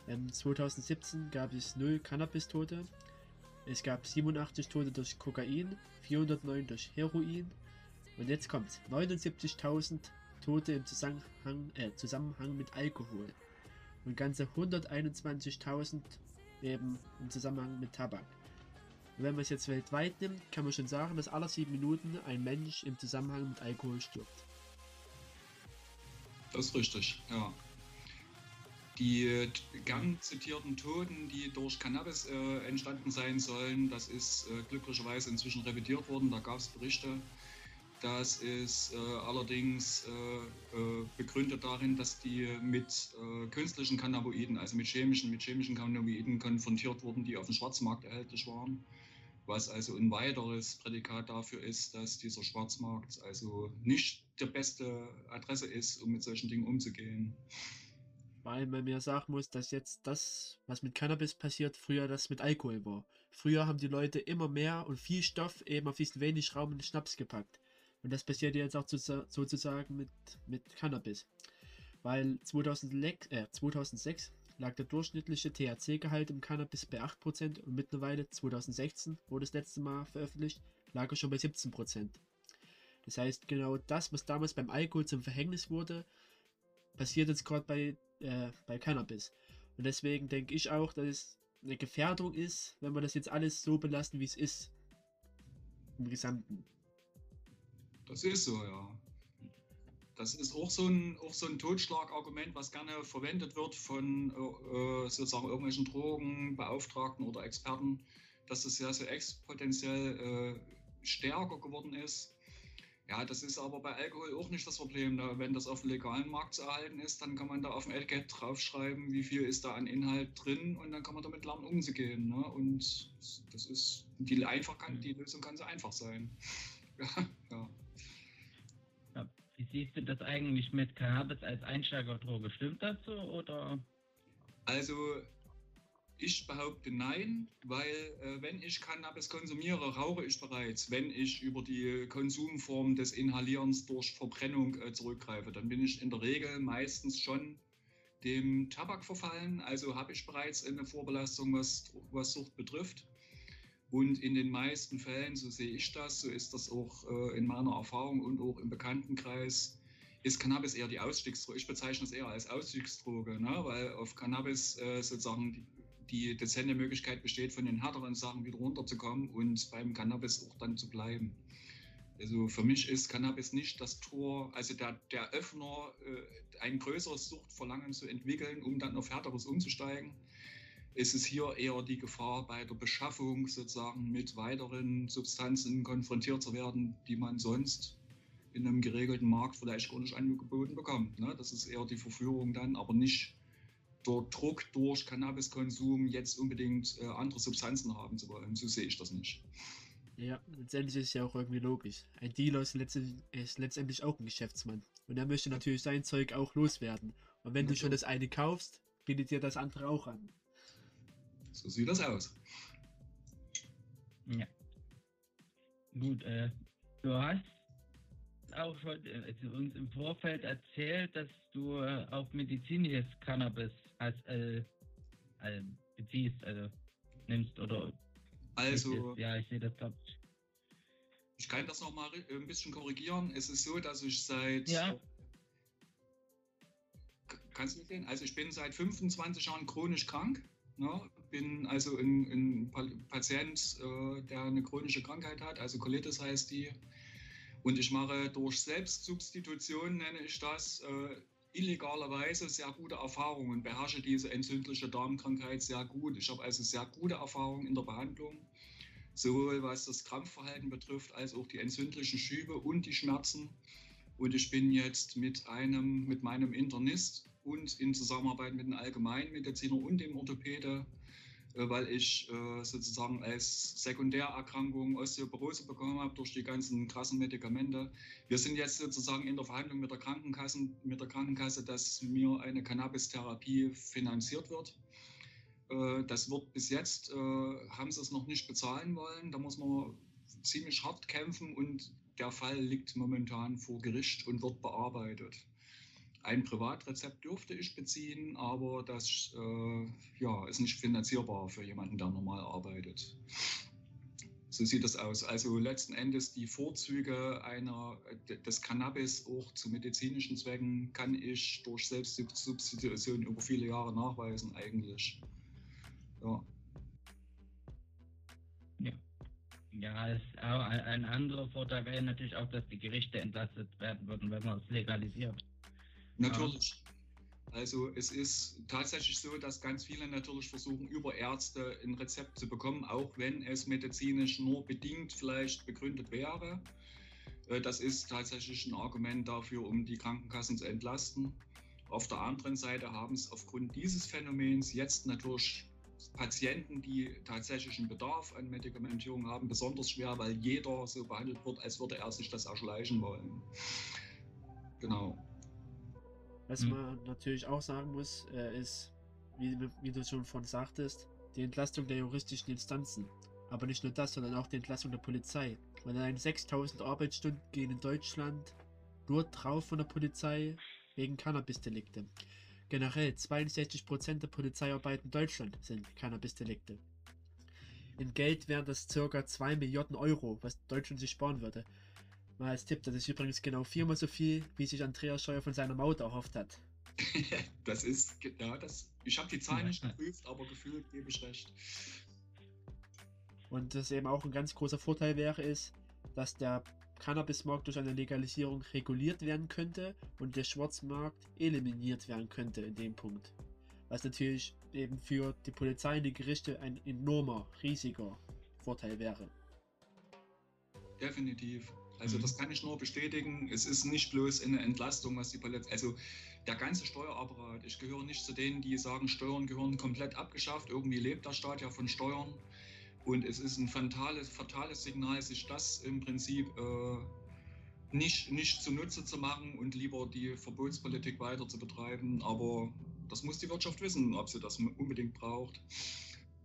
Ähm, 2017 gab es null Cannabis-Tote, es gab 87 Tote durch Kokain, 409 durch Heroin und jetzt kommt 79.000 Tote im Zusammenhang, äh, Zusammenhang mit Alkohol und ganze 121.000 eben im Zusammenhang mit Tabak. Wenn man es jetzt weltweit nimmt, kann man schon sagen, dass alle sieben Minuten ein Mensch im Zusammenhang mit Alkohol stirbt.
Das ist richtig, ja. Die gern zitierten Toten, die durch Cannabis äh, entstanden sein sollen, das ist äh, glücklicherweise inzwischen revidiert worden. Da gab es Berichte. Das ist äh, allerdings äh, äh, begründet darin, dass die mit äh, künstlichen Cannabinoiden, also mit chemischen, mit chemischen Cannabinoiden konfrontiert wurden, die auf dem Schwarzmarkt erhältlich waren. Was also ein weiteres Prädikat dafür ist, dass dieser Schwarzmarkt also nicht die beste Adresse ist, um mit solchen Dingen umzugehen.
Weil man mir sagen muss, dass jetzt das, was mit Cannabis passiert, früher das mit Alkohol war. Früher haben die Leute immer mehr und viel Stoff eben auf diesen wenig Raum in den Schnaps gepackt. Und das passiert jetzt auch sozusagen mit, mit Cannabis. Weil 2006, äh, 2006 lag der durchschnittliche THC-Gehalt im Cannabis bei 8% und mittlerweile 2016 wurde das letzte Mal veröffentlicht, lag er schon bei 17%. Das heißt, genau das, was damals beim Alkohol zum Verhängnis wurde, passiert jetzt gerade bei, äh, bei Cannabis. Und deswegen denke ich auch, dass es eine Gefährdung ist, wenn wir das jetzt alles so belassen, wie es ist. Im Gesamten.
Das ist so, ja. Das ist auch so ein, auch so ein Totschlagargument, was gerne verwendet wird von äh, sozusagen irgendwelchen Drogenbeauftragten oder Experten, dass das ja so exponentiell äh, stärker geworden ist. Ja, das ist aber bei Alkohol auch nicht das Problem. Wenn das auf dem legalen Markt zu erhalten ist, dann kann man da auf dem Etikett draufschreiben, wie viel ist da an Inhalt drin und dann kann man damit lernen umzugehen. Ne? Und das ist die, einfach kann, die Lösung kann so einfach sein. ja.
ja. Wie siehst du das eigentlich mit Cannabis als Einsteigerdroge? Stimmt das so oder?
Also ich behaupte nein, weil äh, wenn ich Cannabis konsumiere, rauche ich bereits. Wenn ich über die Konsumform des Inhalierens durch Verbrennung äh, zurückgreife, dann bin ich in der Regel meistens schon dem Tabak verfallen. Also habe ich bereits eine Vorbelastung, was, was Sucht betrifft. Und in den meisten Fällen, so sehe ich das, so ist das auch äh, in meiner Erfahrung und auch im Bekanntenkreis, ist Cannabis eher die Ausstiegsdroge. Ich bezeichne es eher als Ausstiegsdroge, ne? weil auf Cannabis äh, sozusagen die dezente Möglichkeit besteht, von den härteren Sachen wieder runterzukommen und beim Cannabis auch dann zu bleiben. Also für mich ist Cannabis nicht das Tor, also der, der Öffner, äh, ein größeres Suchtverlangen zu entwickeln, um dann auf härteres umzusteigen. Ist es hier eher die Gefahr, bei der Beschaffung sozusagen mit weiteren Substanzen konfrontiert zu werden, die man sonst in einem geregelten Markt vielleicht gar nicht angeboten bekommt. Ne? Das ist eher die Verführung dann, aber nicht der Druck durch Cannabiskonsum jetzt unbedingt äh, andere Substanzen haben zu wollen. So sehe ich das nicht.
Ja, letztendlich ist es ja auch irgendwie logisch. Ein Dealer ist letztendlich, ist letztendlich auch ein Geschäftsmann. Und er möchte natürlich sein Zeug auch loswerden. Und wenn ja, du schon das eine kaufst, bietet dir das andere auch an.
So sieht das aus.
Ja. Gut, äh, du hast auch schon also uns im Vorfeld erzählt, dass du äh, auch medizinisches Cannabis als, äh, äh, beziehst, also nimmst oder.
Also.
Ja, ich sehe das glaube
ich. kann das nochmal ein bisschen korrigieren. Es ist so, dass ich seit.
Ja.
Kannst du sehen? Also ich bin seit 25 Jahren chronisch krank. Ne? Bin also ein, ein Patient, äh, der eine chronische Krankheit hat, also Colitis heißt die. Und ich mache durch Selbstsubstitution, nenne ich das, äh, illegalerweise sehr gute Erfahrungen, beherrsche diese entzündliche Darmkrankheit sehr gut. Ich habe also sehr gute Erfahrungen in der Behandlung, sowohl was das Krampfverhalten betrifft, als auch die entzündlichen Schübe und die Schmerzen. Und ich bin jetzt mit einem, mit meinem Internist und in Zusammenarbeit mit einem Allgemeinmediziner und dem Orthopäde weil ich äh, sozusagen als Sekundärerkrankung Osteoporose bekommen habe durch die ganzen krassen Medikamente. Wir sind jetzt sozusagen in der Verhandlung mit der Krankenkasse, mit der Krankenkasse dass mir eine Cannabis-Therapie finanziert wird. Äh, das wird bis jetzt, haben sie es noch nicht bezahlen wollen. Da muss man ziemlich hart kämpfen und der Fall liegt momentan vor Gericht und wird bearbeitet. Ein Privatrezept dürfte ich beziehen, aber das äh, ja, ist nicht finanzierbar für jemanden, der normal arbeitet. So sieht das aus. Also letzten Endes die Vorzüge einer, des Cannabis auch zu medizinischen Zwecken kann ich durch Selbstsubstitution über viele Jahre nachweisen eigentlich. Ja.
Ja. Ja, auch ein anderer Vorteil wäre natürlich auch, dass die Gerichte entlastet werden würden, wenn man es legalisiert.
Natürlich. Also es ist tatsächlich so, dass ganz viele natürlich versuchen, über Ärzte ein Rezept zu bekommen, auch wenn es medizinisch nur bedingt vielleicht begründet wäre. Äh, das ist tatsächlich ein Argument dafür, um die Krankenkassen zu entlasten. Auf der anderen Seite haben es aufgrund dieses Phänomens jetzt natürlich Patienten, die tatsächlichen Bedarf an Medikamentierung haben, besonders schwer, weil jeder so behandelt wird, als würde er sich das erschleichen wollen. Genau.
Was
Mhm.
man natürlich auch sagen muss, äh, ist, wie, wie du schon vorhin sagtest, die Entlastung der juristischen Instanzen. Aber nicht nur das, sondern auch die Entlastung der Polizei. Weil allein 6000 Arbeitsstunden gehen in Deutschland nur drauf von der Polizei wegen Cannabis-Delikte. Generell 62% der Polizeiarbeit in Deutschland sind Cannabis-Delikte. In Geld wären das circa 2 Milliarden Euro, was Deutschland sich sparen würde. Mal als Tipp, das ist übrigens genau viermal so viel, wie sich Andreas Scheuer von seiner Maut erhofft hat.
das ist, ge- ja, das, ich habe die Zahl
Ja.
nicht geprüft, aber gefühlt gebe ich recht.
Und das eben auch ein ganz großer Vorteil wäre, ist, dass der Cannabismarkt durch eine Legalisierung reguliert werden könnte und der Schwarzmarkt eliminiert werden könnte in dem Punkt. Was natürlich eben für die Polizei und die Gerichte ein enormer, riesiger Vorteil wäre.
Definitiv. Also
Mhm.
das kann ich nur bestätigen. Es ist nicht bloß eine Entlastung, was die Polizei. Also der ganze Steuerapparat. Ich gehöre nicht zu denen, die sagen, Steuern gehören komplett abgeschafft. Irgendwie lebt der Staat ja von Steuern. Und es ist ein fatales, fatales Signal, sich das im Prinzip äh, nicht, nicht zunutze zu machen und lieber die Verbotspolitik weiter zu betreiben. Aber das muss die Wirtschaft wissen, ob sie das unbedingt braucht.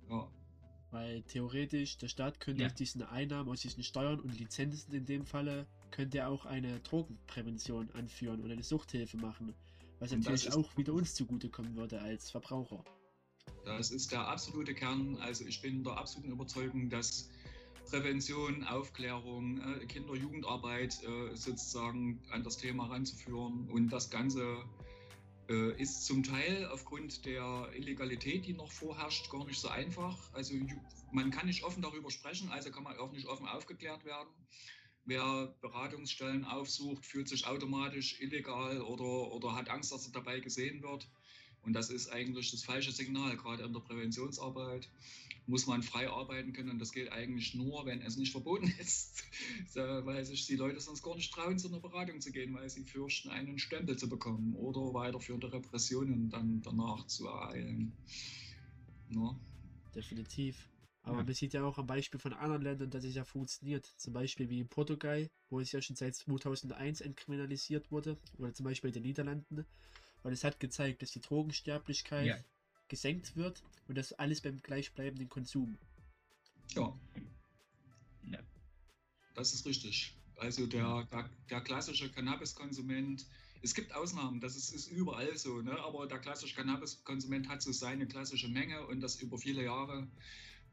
Ja.
Weil theoretisch der Staat könnte
Ja.
aus diesen Einnahmen, aus diesen Steuern und Lizenzen in dem Falle, könnte er auch eine Drogenprävention anführen und eine Suchthilfe machen. Was
Und
natürlich
ist-
auch wieder uns zugutekommen würde als Verbraucher.
Das ist der absolute Kern. Also ich bin der absoluten Überzeugung, dass Prävention, Aufklärung, äh, Kinder- Jugendarbeit äh, sozusagen an das Thema ranzuführen. Und das Ganze ist zum Teil aufgrund der Illegalität, die noch vorherrscht, gar nicht so einfach. Also man kann nicht offen darüber sprechen, also kann man auch nicht offen aufgeklärt werden. Wer Beratungsstellen aufsucht, fühlt sich automatisch illegal oder, oder hat Angst, dass er dabei gesehen wird. Und das ist eigentlich das falsche Signal. Gerade in der Präventionsarbeit muss man frei arbeiten können. Und das geht eigentlich nur, wenn es nicht verboten ist. So, weil sich die Leute sonst gar nicht trauen, zu einer Beratung zu gehen, weil sie fürchten, einen Stempel zu bekommen oder weiterführende Repressionen dann danach zu ereilen. Ja.
Definitiv. Aber
Ja.
man sieht ja auch am Beispiel von anderen Ländern, dass es ja funktioniert. Zum Beispiel wie in Portugal, wo es ja schon seit 2001 entkriminalisiert wurde. Oder zum Beispiel in den Niederlanden. Weil es hat gezeigt, dass die Drogensterblichkeit
Ja.
Gesenkt wird und das alles beim gleichbleibenden Konsum.
ja,
Ja.
das ist richtig. Also der, der, der klassische Cannabiskonsument, es gibt Ausnahmen, das ist, ist überall so, ne? aber der klassische Cannabiskonsument hat so seine klassische Menge und das über viele Jahre.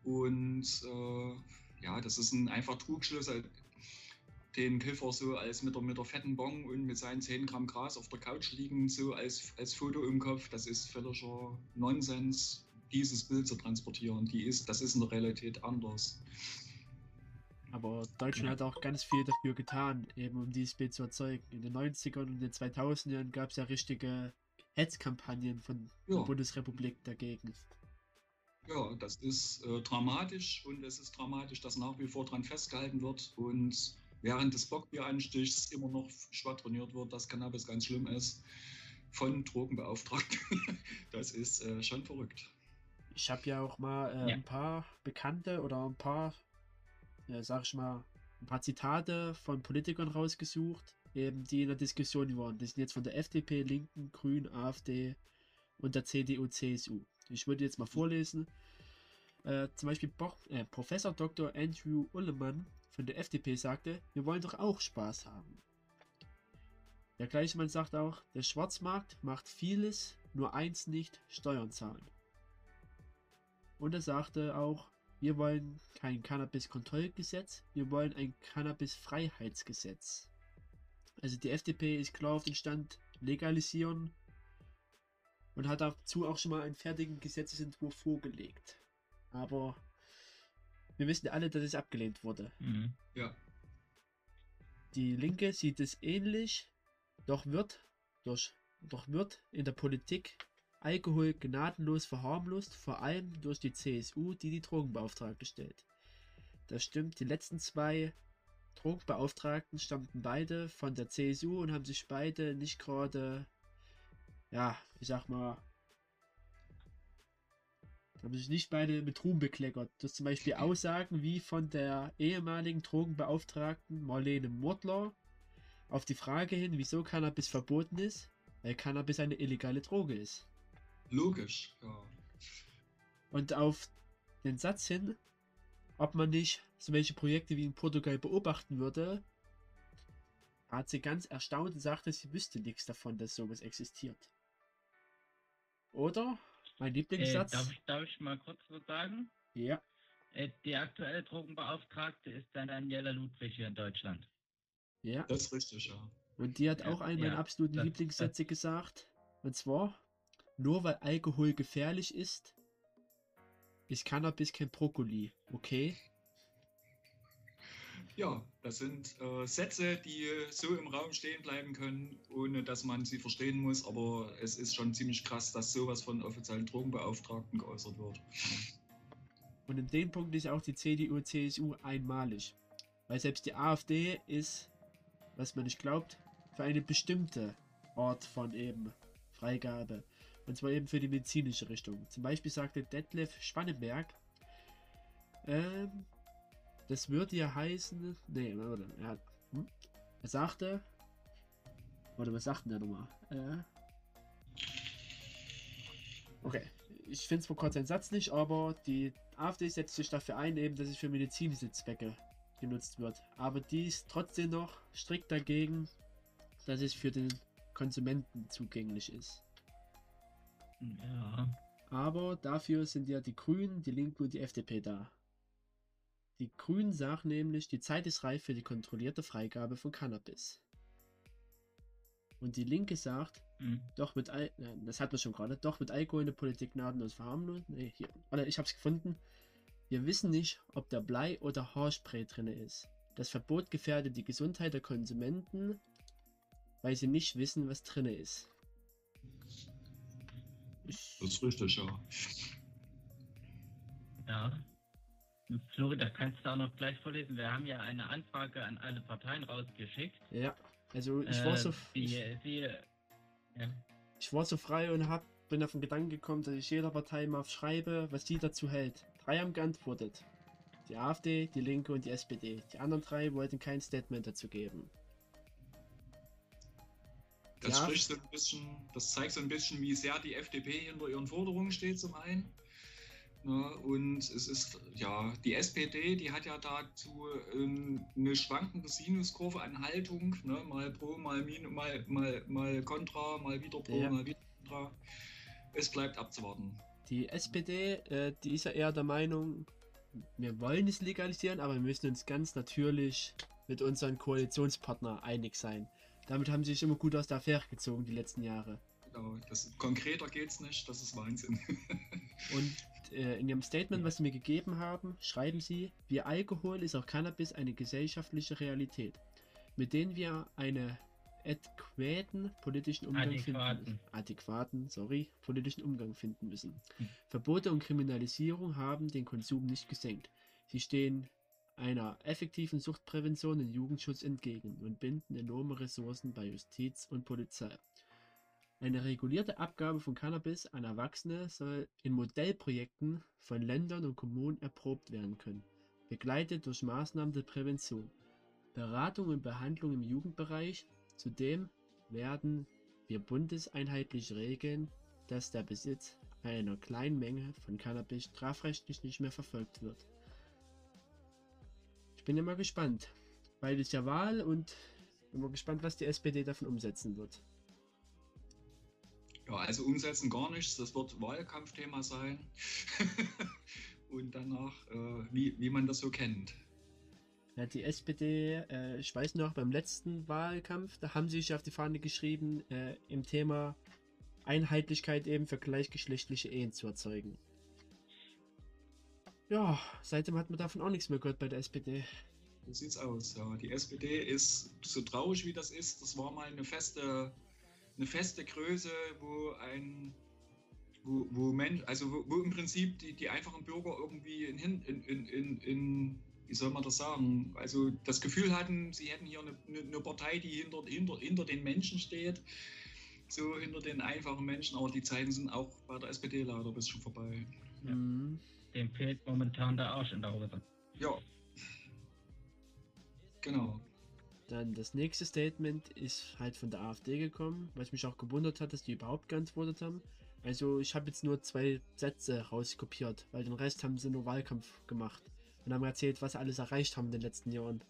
Und äh, ja, das ist ein einfach Trugschluss, den Kiffer so als mit der, mit der fetten Bong und mit seinen 10 Gramm Gras auf der Couch liegen, so als, als Foto im Kopf, das ist völliger Nonsens, dieses Bild zu transportieren. Die ist, das ist in der Realität anders.
Aber Deutschland hat auch ganz viel dafür getan, eben um dieses Bild zu erzeugen. In den 90ern und den 2000ern gab es ja richtige Hetzkampagnen von
Ja.
der Bundesrepublik dagegen.
Ja, das ist äh, dramatisch und es ist dramatisch, dass nach wie vor daran festgehalten wird und während des Bockbieranstichs immer noch schwadroniert wird, dass Cannabis ganz schlimm ist von Drogenbeauftragten. das ist äh, schon verrückt.
Ich habe ja auch mal äh,
Ja.
ein paar Bekannte oder ein paar, äh, sag ich mal, ein paar Zitate von Politikern rausgesucht, eben die in der Diskussion waren. Die sind jetzt von der FDP, Linken, Grünen, AfD und der CDU, CSU. Ich würde jetzt mal vorlesen. Äh, zum Beispiel Bo äh, Professor Dr. Andrew Ullemann von der FDP sagte, wir wollen doch auch Spaß haben. Der gleiche Mann sagt auch, der Schwarzmarkt macht vieles, nur eins nicht, Steuern zahlen. Und er sagte auch, wir wollen kein Cannabis-Kontrollgesetz, wir wollen ein Cannabis-Freiheitsgesetz. Also die FDP ist klar auf den Stand legalisieren und hat dazu auch schon mal einen fertigen Gesetzesentwurf vorgelegt. Aber wir wissen alle, dass es abgelehnt wurde.
Mhm.
Ja,
Die Linke sieht es ähnlich, doch wird, durch, doch wird in der Politik Alkohol gnadenlos verharmlost, vor allem durch die CSU, die die Drogenbeauftragte stellt. Das stimmt, die letzten zwei Drogenbeauftragten stammten beide von der CSU und haben sich beide nicht gerade, ja, ich sag mal, haben sich nicht beide mit Ruhm bekleckert. Das zum Beispiel Aussagen wie von der ehemaligen Drogenbeauftragten Marlene Mortler auf die Frage hin, wieso Cannabis verboten ist, weil Cannabis eine illegale Droge ist.
Logisch, ja.
Und auf den Satz hin, ob man nicht solche Projekte wie in Portugal beobachten würde, hat sie ganz erstaunt und sagte, sie wüsste nichts davon, dass sowas existiert. Oder? Mein
Äh,
Lieblingssatz?
darf, ich, darf ich mal kurz was sagen?
ja.
Äh, die aktuelle Drogenbeauftragte ist dann Daniela Ludwig hier in Deutschland.
Ja.
Das ist richtig, ja.
Und die hat
Ja,
auch einen meiner
ja,
absoluten
das-
Lieblingssätze gesagt. Und zwar, nur weil Alkohol gefährlich ist, ist Cannabis kein Brokkoli, okay?
Ja, das sind äh, Sätze, die so im Raum stehen bleiben können, ohne dass man sie verstehen muss. Aber es ist schon ziemlich krass, dass sowas von offiziellen Drogenbeauftragten geäußert wird.
Und in dem Punkt ist auch die CDU, CSU einmalig. Weil selbst die AfD ist, was man nicht glaubt, für eine bestimmte Art von eben Freigabe. Und zwar eben für die medizinische Richtung. Zum Beispiel sagte Detlef Spannenberg, ähm, das würde ja heißen, nee, warte, er, hat, hm? er sagte, warte, was sagt denn der nochmal? Äh, okay, ich finde zwar kurz den Satz nicht, aber die AfD setzt sich dafür ein, eben, dass es für medizinische Zwecke genutzt wird. Aber die ist trotzdem noch strikt dagegen, dass es für den Konsumenten zugänglich ist.
Ja.
Aber dafür sind ja die Grünen, die Linken und die FDP da. Die Grünen sagen nämlich, die Zeit ist reif für die kontrollierte Freigabe von Cannabis. Und die Linke sagt,
Hm.
doch mit Al das hatten wir schon gerade, doch mit Alkohol in der Politik gnadenlos verharmlosen. Nee, hier. Warte, ich hab's gefunden. Wir wissen nicht, ob da Blei oder Haarspray drin ist. Das Verbot gefährdet die Gesundheit der Konsumenten, weil sie nicht wissen, was drin ist. Ich,
Das ist richtig, ja.
Ja. Florida, kannst du auch noch gleich vorlesen? Wir haben ja eine Anfrage an alle Parteien rausgeschickt.
ja, also ich war
Äh,
so,
die,
ich,
sie, ja.
ich war so frei und hab, bin auf den Gedanken gekommen, dass ich jeder Partei mal schreibe, was die dazu hält. Drei haben geantwortet. Die AfD, die Linke und die SPD. Die anderen drei wollten kein Statement dazu geben.
Das
Ja.
spricht so ein bisschen, das zeigt so ein bisschen, wie sehr die FDP hinter ihren Forderungen steht zum einen. Ne, und es ist, ja, die SPD, die hat ja dazu ähm, eine schwankende Sinuskurve an Haltung, ne, mal pro, mal min, mal, mal, mal contra, mal wieder pro,
Ja.
mal wieder contra. Es bleibt abzuwarten.
Die SPD, äh, die ist ja eher der Meinung, wir wollen es legalisieren, aber wir müssen uns ganz natürlich mit unseren Koalitionspartnern einig sein. Damit haben sie sich immer gut aus der Affäre gezogen die letzten Jahre.
Genau, das, konkreter geht's nicht, das ist Wahnsinn.
Und äh, in ihrem Statement, was sie mir gegeben haben, schreiben sie, wie Alkohol ist auch Cannabis eine gesellschaftliche Realität, mit denen wir einen adäquaten politischen Umgang finden
Adäquaten.
müssen. Adäquaten, sorry, politischen Umgang finden müssen.
Hm.
Verbote und Kriminalisierung haben den Konsum nicht gesenkt. Sie stehen einer effektiven Suchtprävention und Jugendschutz entgegen und binden enorme Ressourcen bei Justiz und Polizei. Eine regulierte Abgabe von Cannabis an Erwachsene soll in Modellprojekten von Ländern und Kommunen erprobt werden können, begleitet durch Maßnahmen der Prävention, Beratung und Behandlung im Jugendbereich. Zudem werden wir bundeseinheitlich regeln, dass der Besitz einer kleinen Menge von Cannabis strafrechtlich nicht mehr verfolgt wird. Ich bin immer gespannt, weil es ja Wahl und bin mal gespannt, was die SPD davon umsetzen wird.
Ja, also umsetzen gar nichts, das wird Wahlkampfthema sein. Und danach, äh, wie, wie man das so kennt.
Ja, die SPD, äh, ich weiß noch, beim letzten Wahlkampf, da haben sie sich auf die Fahne geschrieben, äh, im Thema Einheitlichkeit eben für gleichgeschlechtliche Ehen zu erzeugen. Ja, seitdem hat man davon auch nichts mehr gehört bei der SPD.
So sieht's aus. Ja, die SPD ist so traurig wie das ist. Das war mal eine feste, eine feste Größe, wo ein, wo, wo Mensch, also wo, wo im Prinzip die, die einfachen Bürger irgendwie in, in, in, in, in, wie soll man das sagen, also das Gefühl hatten, sie hätten hier eine, eine, Partei, die hinter, hinter, hinter den Menschen steht, so hinter den einfachen Menschen. Aber die Zeiten sind auch bei der SPD leider ein bisschen vorbei.
Ja.
Mhm.
Dem fehlt momentan der Arsch in der Hose.
Ja. Genau.
Dann das nächste Statement ist halt von der AfD gekommen, was mich auch gewundert hat, dass die überhaupt geantwortet haben. Also ich habe jetzt nur zwei Sätze rauskopiert, weil den Rest haben sie nur Wahlkampf gemacht und haben erzählt, was sie alles erreicht haben in den letzten Jahren.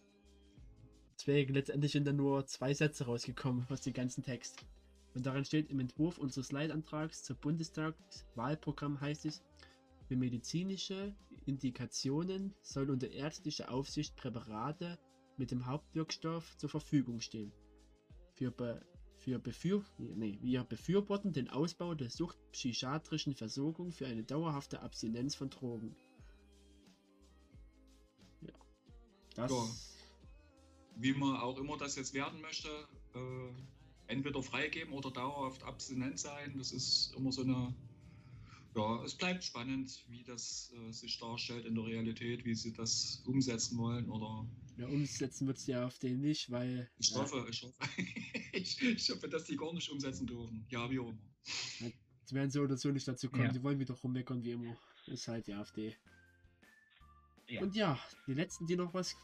Deswegen letztendlich sind dann nur zwei Sätze rausgekommen aus dem ganzen Text. Und darin steht im Entwurf unseres Leitantrags zur Bundestagswahlprogramm heißt es, für medizinische Indikationen soll unter ärztlicher Aufsicht Präparate mit dem Hauptwirkstoff zur Verfügung stehen. Für, Be für Befür nee, wir befürworten den Ausbau der suchtpsychiatrischen Versorgung für eine dauerhafte Abstinenz von Drogen. Ja. Das.
Ja. Wie man auch immer das jetzt werden möchte, äh, entweder freigeben oder dauerhaft abstinent sein, das ist immer so eine. Ja, es bleibt spannend, wie das äh, sich darstellt in der Realität, wie sie das umsetzen wollen oder
Ja, umsetzen wird es ja auf den nicht, weil.
Ich
äh,
hoffe, ich hoffe, ich, ich hoffe, dass die gar nicht umsetzen dürfen. Ja, wie auch immer.
Sie werden so oder so nicht dazu kommen.
Ja.
Die wollen wieder rummeckern wie immer. Ist halt die AfD.
Ja.
Und ja, die letzten, die noch was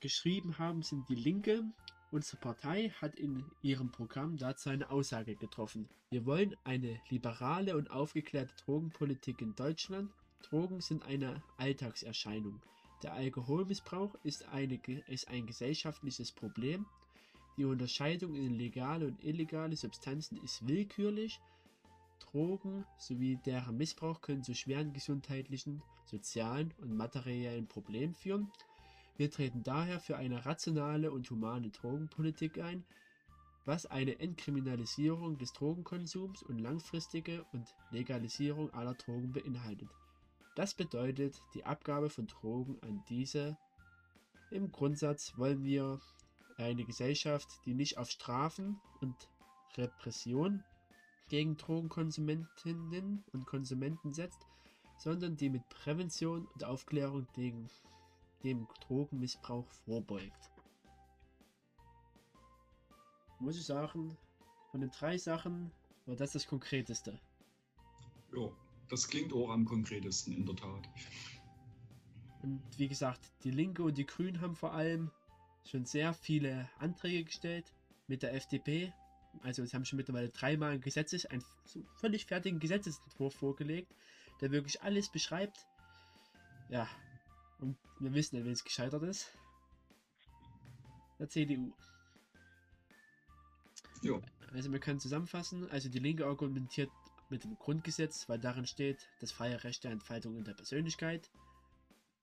geschrieben haben, sind die Linke. Unsere Partei hat in ihrem Programm dazu eine Aussage getroffen. Wir wollen eine liberale und aufgeklärte Drogenpolitik in Deutschland. Drogen sind eine Alltagserscheinung. Der Alkoholmissbrauch ist, eine, ist ein gesellschaftliches Problem. Die Unterscheidung in legale und illegale Substanzen ist willkürlich. Drogen sowie deren Missbrauch können zu schweren gesundheitlichen, sozialen und materiellen Problemen führen. Wir treten daher für eine rationale und humane Drogenpolitik ein, was eine Entkriminalisierung des Drogenkonsums und langfristige und Legalisierung aller Drogen beinhaltet. Das bedeutet die Abgabe von Drogen an diese. Im Grundsatz wollen wir eine Gesellschaft, die nicht auf Strafen und Repression gegen Drogenkonsumentinnen und Konsumenten setzt, sondern die mit Prävention und Aufklärung gegen dem Drogenmissbrauch vorbeugt. Muss ich sagen, von den drei Sachen war das das Konkreteste.
Ja, das klingt auch am konkretesten in der Tat.
Und wie gesagt, die Linke und die Grünen haben vor allem schon sehr viele Anträge gestellt mit der FDP. Also sie haben schon mittlerweile dreimal ein Gesetzes, einen völlig fertigen Gesetzesentwurf vorgelegt, der wirklich alles beschreibt. Ja, und wir wissen ja, wen es gescheitert ist. Der CDU.
Ja,
Also wir können zusammenfassen, also die Linke argumentiert mit dem Grundgesetz, weil darin steht, das freie Recht der Entfaltung und der Persönlichkeit.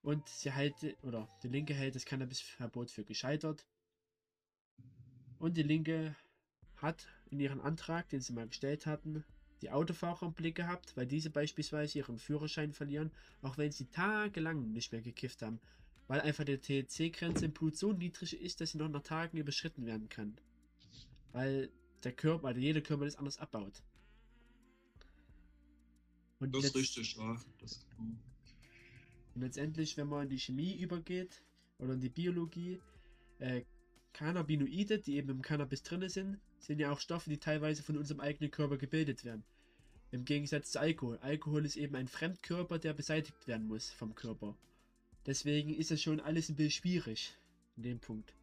Und sie hält, oder die Linke hält das Cannabisverbot für gescheitert. Und die Linke hat in ihrem Antrag, den sie mal gestellt hatten, die Autofahrer im Blick gehabt, weil diese beispielsweise ihren Führerschein verlieren, auch wenn sie tagelang nicht mehr gekifft haben, weil einfach die THC-Grenze im Blut so niedrig ist, dass sie noch nach Tagen überschritten werden kann. Weil der Körper, also jeder Körper das anders abbaut. Und,
das ist richtig, ja. Das,
und letztendlich, wenn man in die Chemie übergeht oder in die Biologie, äh, Cannabinoide, die eben im Cannabis drin sind, sind ja auch Stoffe, die teilweise von unserem eigenen Körper gebildet werden. Im Gegensatz zu Alkohol. Alkohol ist eben ein Fremdkörper, der beseitigt werden muss vom Körper. Deswegen ist es schon alles ein bisschen schwierig in dem Punkt.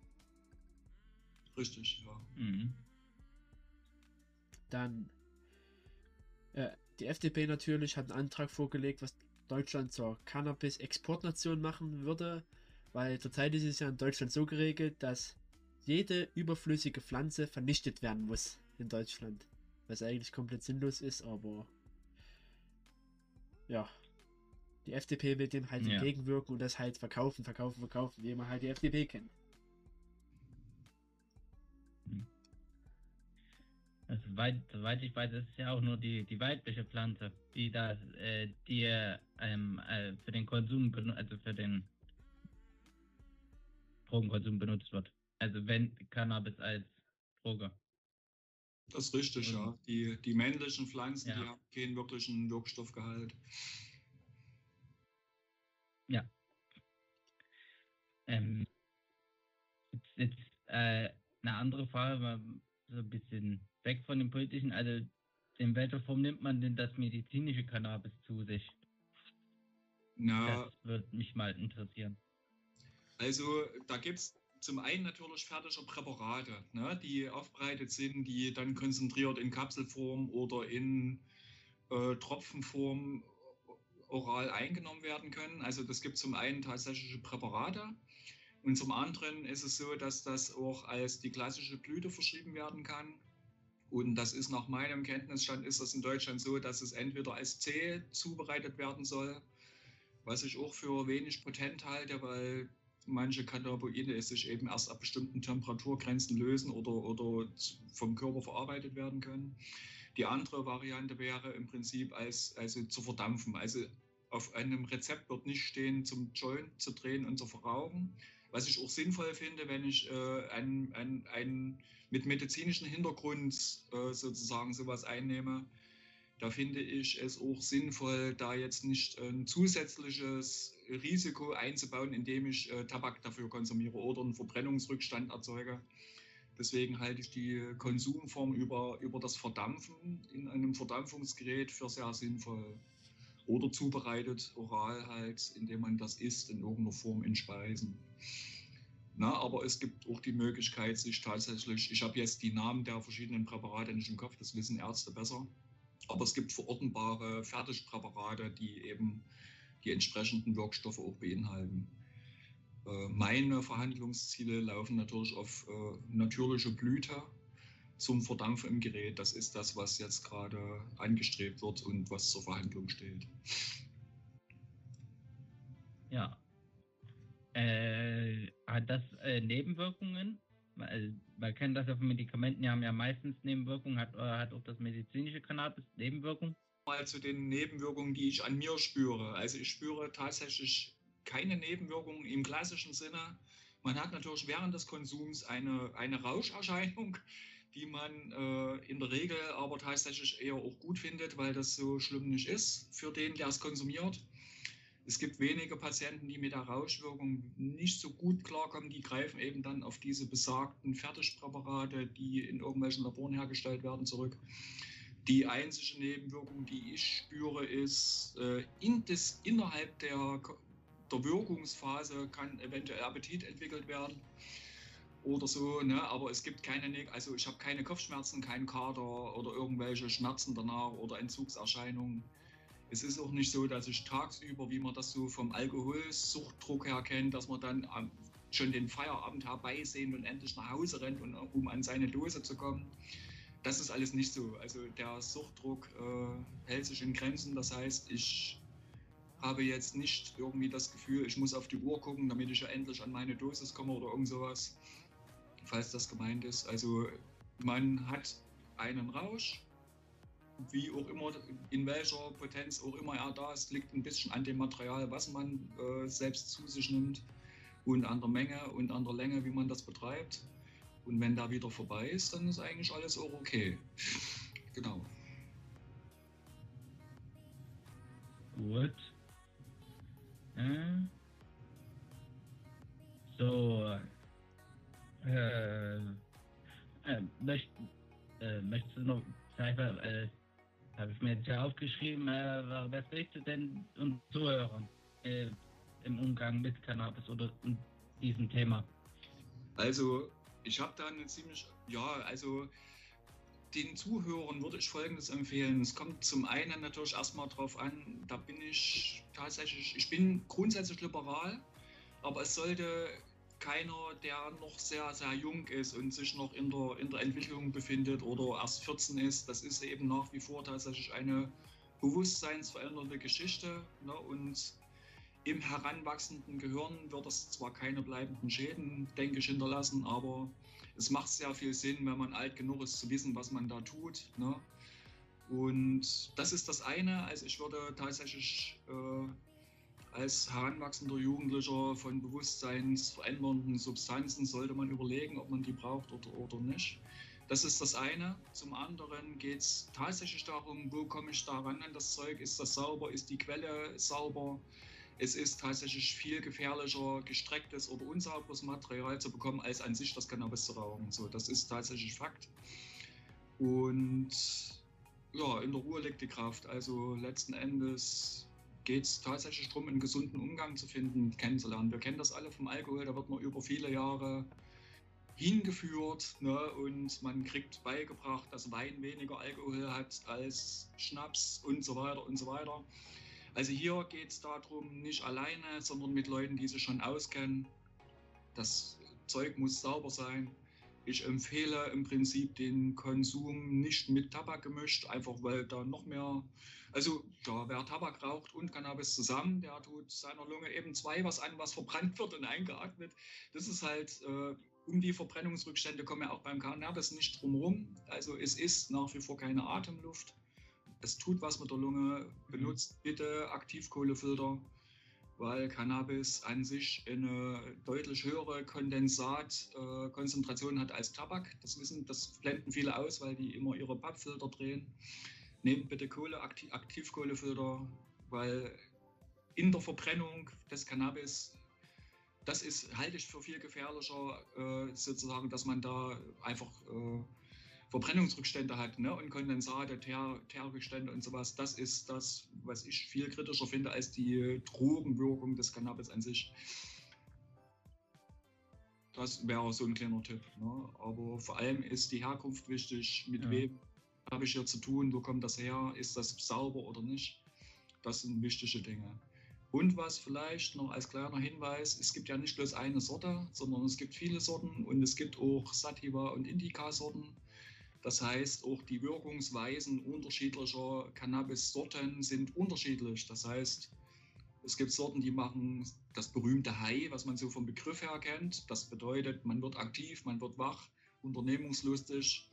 richtig, ja.
Mhm.
Dann äh, die FDP natürlich hat einen Antrag vorgelegt, was Deutschland zur Cannabis-Exportnation machen würde, weil zurzeit ist es ja in Deutschland so geregelt, dass jede überflüssige Pflanze vernichtet werden muss in Deutschland. Was eigentlich komplett sinnlos ist, aber ja. Die FDP will dem halt
Ja.
entgegenwirken und das halt verkaufen, verkaufen, verkaufen, wie man halt die FDP kennt.
Also weit, soweit ich weiß, ist es ja auch nur die, die weibliche Pflanze, die da, äh, die ähm, äh, für den Konsum, also für den Drogenkonsum benutzt wird. Also wenn Cannabis als Droge.
Das ist richtig,
Mhm.
ja. Die, die männlichen Pflanzen,
Ja.
die haben keinen wirklichen Wirkstoffgehalt.
Ähm, jetzt jetzt äh, eine andere Frage, mal so ein bisschen weg von dem politischen. Also in welcher Form nimmt man denn das medizinische Cannabis zu sich?
Na,
Das würde mich mal interessieren.
Also da gibt es zum einen natürlich fertige Präparate, ne, die aufbereitet sind, die dann konzentriert in Kapselform oder in äh, Tropfenform oral eingenommen werden können. Also das gibt zum einen tatsächliche Präparate und zum anderen ist es so, dass das auch als die klassische Blüte verschrieben werden kann. Und das ist nach meinem Kenntnisstand ist das in Deutschland so, dass es entweder als C zubereitet werden soll, was ich auch für wenig potent halte, weil manche Cannabinoide sich eben erst ab bestimmten Temperaturgrenzen lösen oder, oder vom Körper verarbeitet werden können. Die andere Variante wäre im Prinzip als, also zu verdampfen. Also auf einem Rezept wird nicht stehen, zum Joint zu drehen und zu verrauchen. Was ich auch sinnvoll finde, wenn ich äh, ein, ein, ein, mit medizinischem Hintergrund äh, sozusagen sowas einnehme, da finde ich es auch sinnvoll, da jetzt nicht ein zusätzliches Risiko einzubauen, indem ich äh, Tabak dafür konsumiere oder einen Verbrennungsrückstand erzeuge. Deswegen halte ich die Konsumform über, über das Verdampfen in einem Verdampfungsgerät für sehr sinnvoll. Oder zubereitet oral halt, indem man das isst in irgendeiner Form in Speisen. Na, aber es gibt auch die Möglichkeit, sich tatsächlich, ich habe jetzt die Namen der verschiedenen Präparate nicht im Kopf, das wissen Ärzte besser, aber es gibt verortenbare Fertigpräparate, die eben die entsprechenden Wirkstoffe auch beinhalten. Äh, meine Verhandlungsziele laufen natürlich auf äh, natürliche Blüte zum Verdampfen im Gerät. Das ist das, was jetzt gerade angestrebt wird und was zur Verhandlung steht.
Ja. Äh, hat das äh, Nebenwirkungen? Man, man kennt das ja von Medikamenten, die haben ja meistens Nebenwirkungen. Hat, hat auch das medizinische Cannabis Nebenwirkungen?
Mal zu den Nebenwirkungen, die ich an mir spüre. Also ich spüre tatsächlich keine Nebenwirkungen im klassischen Sinne. Man hat natürlich während des Konsums eine, eine Rauscherscheinung, die man äh, in der Regel aber tatsächlich eher auch gut findet, weil das so schlimm nicht ist für den, der es konsumiert. Es gibt wenige Patienten, die mit der Rauschwirkung nicht so gut klarkommen. Die greifen eben dann auf diese besagten Fertigpräparate, die in irgendwelchen Laboren hergestellt werden, zurück. Die einzige Nebenwirkung, die ich spüre, ist, äh, in des, innerhalb der, der Wirkungsphase kann eventuell Appetit entwickelt werden oder so, ne? aber es gibt keine, also ich habe keine Kopfschmerzen, keinen Kater oder irgendwelche Schmerzen danach oder Entzugserscheinungen. Es ist auch nicht so, dass ich tagsüber, wie man das so vom Alkoholsuchtdruck her kennt, dass man dann schon den Feierabend herbeisehen und endlich nach Hause rennt, um an seine Dose zu kommen. Das ist alles nicht so. Also der Suchtdruck äh, hält sich in Grenzen. Das heißt, ich habe jetzt nicht irgendwie das Gefühl, ich muss auf die Uhr gucken, damit ich ja endlich an meine Dosis komme oder irgend sowas, falls das gemeint ist. Also man hat einen Rausch, wie auch immer, in welcher Potenz auch immer er da ist, liegt ein bisschen an dem Material, was man äh, selbst zu sich nimmt und an der Menge und an der Länge, wie man das betreibt. Und wenn da wieder vorbei ist, dann ist eigentlich alles auch okay. genau.
Gut. Äh. So. Äh. Äh, möcht, äh, möchtest du noch einfach, äh, habe ich mir jetzt ja aufgeschrieben, äh, was willst du denn uns zuhören äh, im Umgang mit Cannabis oder diesem Thema?
Also, ich habe da eine ziemlich, ja, also den Zuhörern würde ich Folgendes empfehlen. Es kommt zum einen natürlich erstmal darauf an, da bin ich tatsächlich, ich bin grundsätzlich liberal, aber es sollte keiner, der noch sehr, sehr jung ist und sich noch in der, in der Entwicklung befindet oder erst 14 ist. Das ist eben nach wie vor tatsächlich eine bewusstseinsverändernde Geschichte. Ne? Und im heranwachsenden Gehirn wird es zwar keine bleibenden Schäden, denke ich, hinterlassen, aber es macht sehr viel Sinn, wenn man alt genug ist, zu wissen, was man da tut. Ne? Und das ist das eine. Also ich würde tatsächlich äh, als heranwachsender Jugendlicher von bewusstseinsverändernden Substanzen sollte man überlegen, ob man die braucht oder, oder nicht. Das ist das eine. Zum anderen geht es tatsächlich darum, wo komme ich da ran an das Zeug? Ist das sauber? Ist die Quelle sauber? Es ist tatsächlich viel gefährlicher, gestrecktes oder unsauberes Material zu bekommen, als an sich das Cannabis zu rauchen. So, das ist tatsächlich Fakt. Und ja, in der Ruhe liegt die Kraft. Also letzten Endes geht es tatsächlich darum, einen gesunden Umgang zu finden, kennenzulernen. Wir kennen das alle vom Alkohol, da wird man über viele Jahre hingeführt ne? und man kriegt beigebracht, dass Wein weniger Alkohol hat als Schnaps und so weiter und so weiter. Also hier geht es darum, nicht alleine, sondern mit Leuten, die sich schon auskennen. Das Zeug muss sauber sein. Ich empfehle im Prinzip den Konsum nicht mit Tabak gemischt, einfach weil da noch mehr, also ja, wer Tabak raucht und Cannabis zusammen, der tut seiner Lunge eben zwei was an, was verbrannt wird und eingeatmet. Das ist halt, äh, um die Verbrennungsrückstände kommen ja auch beim Cannabis nicht drumherum. Also es ist nach wie vor keine Atemluft. Es tut was mit der Lunge. Benutzt bitte Aktivkohlefilter weil Cannabis an sich eine deutlich höhere Kondensatkonzentration hat als Tabak. Das wissen, das blenden viele aus, weil die immer ihre Pappfilter drehen. Nehmt bitte Kohle, Aktivkohlefilter, weil in der Verbrennung des Cannabis, das ist, halte ich für viel gefährlicher, äh, sozusagen, dass man da einfach äh, Verbrennungsrückstände hat ne? und Kondensate, Teerbestände und sowas. Das ist das, was ich viel kritischer finde als die Drogenwirkung des Cannabis an sich. Das wäre so ein kleiner Tipp. Ne? Aber vor allem ist die Herkunft wichtig. Mit ja. wem habe ich hier zu tun? Wo kommt das her? Ist das sauber oder nicht? Das sind wichtige Dinge. Und was vielleicht noch als kleiner Hinweis, es gibt ja nicht bloß eine Sorte, sondern es gibt viele Sorten und es gibt auch Sativa und Indica-Sorten. Das heißt, auch die Wirkungsweisen unterschiedlicher Cannabis-Sorten sind unterschiedlich. Das heißt, es gibt Sorten, die machen das berühmte High, was man so vom Begriff her kennt. Das bedeutet, man wird aktiv, man wird wach, unternehmungslustig.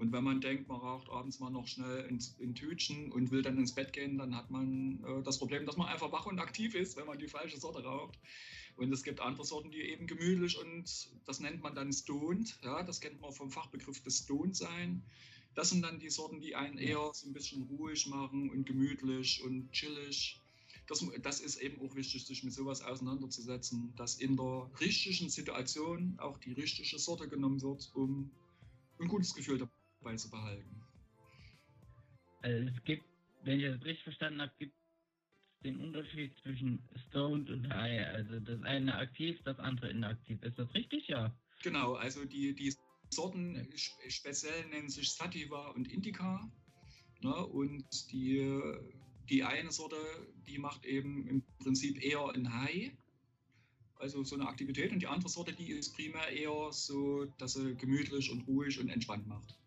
Und wenn man denkt, man raucht abends mal noch schnell ein, ein Tütchen und will dann ins Bett gehen, dann hat man äh, das Problem, dass man einfach wach und aktiv ist, wenn man die falsche Sorte raucht. Und es gibt andere Sorten, die eben gemütlich und das nennt man dann stoned. Ja, das kennt man vom Fachbegriff des Stoned sein. Das sind dann die Sorten, die einen eher so ein bisschen ruhig machen und gemütlich und chillig. Das, das ist eben auch wichtig, sich mit sowas auseinanderzusetzen, dass in der richtigen Situation auch die richtige Sorte genommen wird, um ein gutes Gefühl dabei zu behalten.
Also es gibt, wenn ich das richtig verstanden habe, gibt den Unterschied zwischen Stoned und High. Also das eine aktiv, das andere inaktiv. Ist das richtig? Ja.
Genau, also die, die Sorten speziell nennen sich Sativa und Indica. Ne? Und die, die eine Sorte, die macht eben im Prinzip eher ein High. Also so eine Aktivität. Und die andere Sorte, die ist primär eher so, dass sie gemütlich und ruhig und entspannt macht.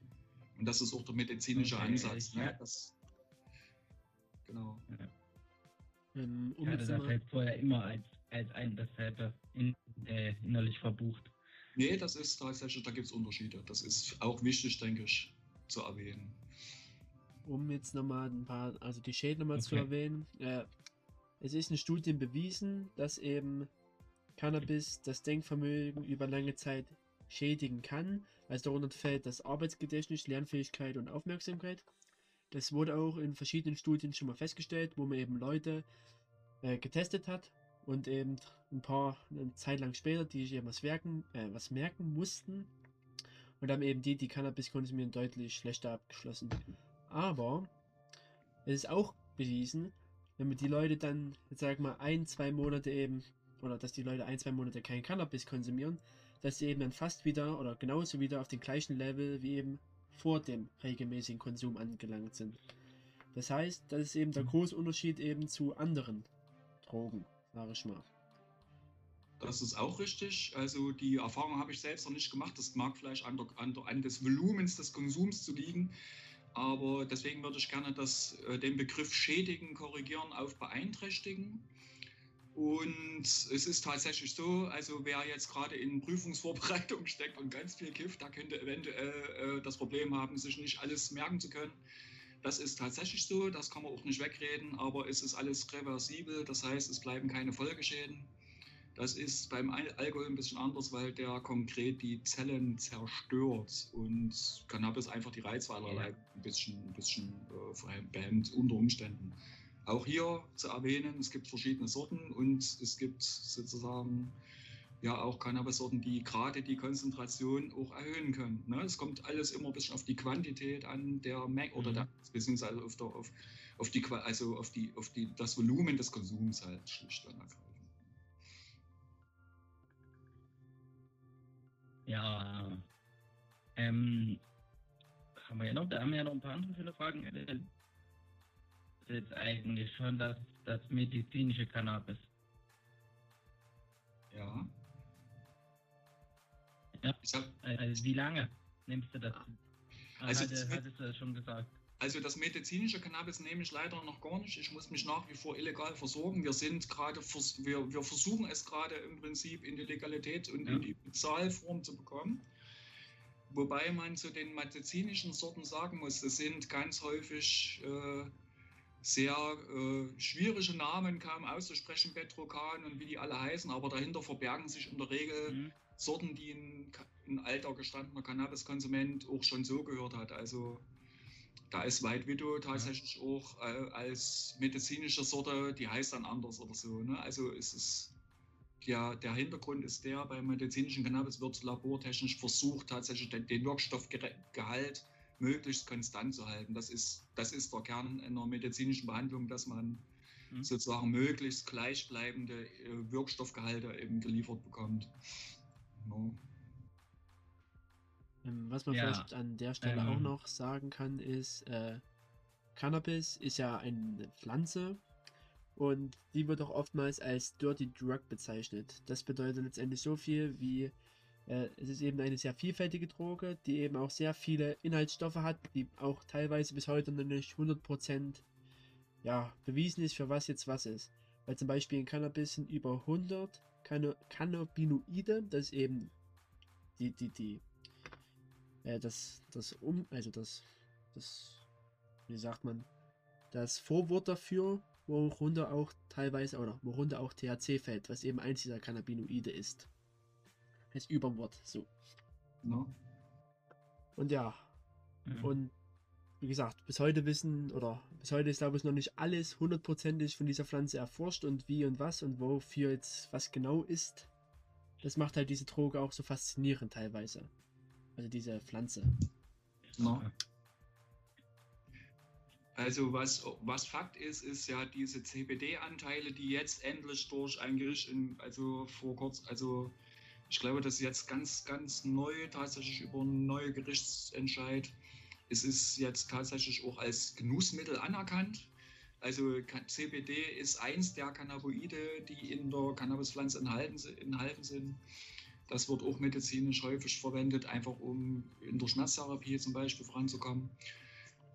Und das ist auch der medizinische okay, Ansatz. Ne? Das, genau. Ja.
Ähm, um hatte das halt vorher immer als, als ein dasselbe in, äh, innerlich verbucht.
Nee, das ist tatsächlich, da gibt es Unterschiede. Das ist auch wichtig, denke ich, zu erwähnen.
Um jetzt nochmal ein paar, also die Schäden nochmal okay. zu erwähnen. Äh, es ist in Studien bewiesen, dass eben Cannabis das Denkvermögen über lange Zeit schädigen kann. Also darunter fällt das Arbeitsgedächtnis, Lernfähigkeit und Aufmerksamkeit. Das wurde auch in verschiedenen Studien schon mal festgestellt, wo man eben Leute äh, getestet hat und eben ein paar eine Zeit lang später, die sich eben was, werken, äh, was merken mussten. Und dann eben die, die Cannabis konsumieren, deutlich schlechter abgeschlossen. Aber es ist auch bewiesen, wenn man die Leute dann, sag mal, ein, zwei Monate eben, oder dass die Leute ein, zwei Monate kein Cannabis konsumieren, dass sie eben dann fast wieder oder genauso wieder auf dem gleichen Level wie eben vor dem regelmäßigen Konsum angelangt sind. Das heißt, das ist eben der große Unterschied eben zu anderen Drogen, sage ich mal.
Das ist auch richtig. Also die Erfahrung habe ich selbst noch nicht gemacht. Das mag vielleicht an, an, an des Volumens des Konsums zu liegen. Aber deswegen würde ich gerne das, äh, den Begriff schädigen korrigieren auf beeinträchtigen. Und es ist tatsächlich so, also wer jetzt gerade in Prüfungsvorbereitung steckt und ganz viel kifft, da könnte eventuell äh, das Problem haben, sich nicht alles merken zu können. Das ist tatsächlich so, das kann man auch nicht wegreden, aber es ist alles reversibel, das heißt, es bleiben keine Folgeschäden. Das ist beim Alkohol ein bisschen anders, weil der konkret die Zellen zerstört und Cannabis einfach die Reizwahl ein bisschen, ein bisschen äh, behemmt unter Umständen. Auch hier zu erwähnen, es gibt verschiedene Sorten und es gibt sozusagen ja auch Cannabis-Sorten, die gerade die Konzentration auch erhöhen können. Ne? Es kommt alles immer ein bisschen auf die Quantität an der Menge oder
Mhm.
der, beziehungsweise auf, der, auf, auf die also auf die auf die das Volumen des Konsums halt schlicht und ergreifend.
Ja. Ähm, haben wir ja noch, da haben wir ja noch ein paar andere schöne Fragen. Äh, jetzt eigentlich schon das, das medizinische Cannabis.
Ja.
Ja.
Hab,
Also wie lange nimmst du das?
Also
Hatte,
das-
hattest du das schon gesagt?
Also das medizinische Cannabis nehme ich leider noch gar nicht. Ich muss mich nach wie vor illegal versorgen. Wir sind gerade, wir, wir versuchen es gerade im Prinzip in die Legalität und
Ja.
in die Bezahlform zu bekommen. Wobei man zu den medizinischen Sorten sagen muss, das sind ganz häufig äh, sehr äh, schwierige Namen, kaum auszusprechen, Betrokan und wie die alle heißen, aber dahinter verbergen sich in der Regel
Mhm.
Sorten, die ein, ein alter gestandener Cannabiskonsument auch schon so gehört hat. Also da ist White Widow tatsächlich auch äh, als medizinische Sorte, die heißt dann anders oder so. Ne? Also es ist ja, der Hintergrund ist der, beim medizinischen Cannabis wird labortechnisch versucht, tatsächlich den, den Wirkstoffgehalt möglichst konstant zu halten. Das ist, das ist der Kern einer medizinischen Behandlung, dass man
Mhm.
sozusagen möglichst gleichbleibende äh, Wirkstoffgehalte eben geliefert bekommt. Ja.
Ähm, was man
Ja,
vielleicht an der Stelle auch
ähm.
noch sagen kann, ist, äh, Cannabis ist ja eine Pflanze und die wird auch oftmals als Dirty Drug bezeichnet. Das bedeutet letztendlich so viel wie, es ist eben eine sehr vielfältige Droge, die eben auch sehr viele Inhaltsstoffe hat, die auch teilweise bis heute noch nicht 100% ja, bewiesen ist, für was jetzt was ist. Weil zum Beispiel in Cannabis sind über 100 Canna Cannabinoide, das ist eben die, die, die, äh, das, das um, also das, das, wie sagt man, das Vorwort dafür, worunter auch teilweise, oder worunter auch THC fällt, was eben eins dieser Cannabinoide ist. Als Überwort, so.
Ne?
Und ja,
Mhm.
und wie gesagt, bis heute wissen, oder bis heute ist glaube ich noch nicht alles hundertprozentig von dieser Pflanze erforscht und wie und was und wofür jetzt was genau ist. Das macht halt diese Droge auch so faszinierend teilweise. Also diese Pflanze.
Ne? Also was, was Fakt ist, ist ja diese CBD-Anteile, die jetzt endlich durch ein Gericht, in, also vor kurz, also ich glaube, das ist jetzt ganz, ganz neu, tatsächlich über einen neuen Gerichtsentscheid. Es ist jetzt tatsächlich auch als Genussmittel anerkannt. Also CBD ist eins der Cannabinoide, die in der Cannabispflanze enthalten, enthalten sind. Das wird auch medizinisch häufig verwendet, einfach um in der Schmerztherapie zum Beispiel voranzukommen.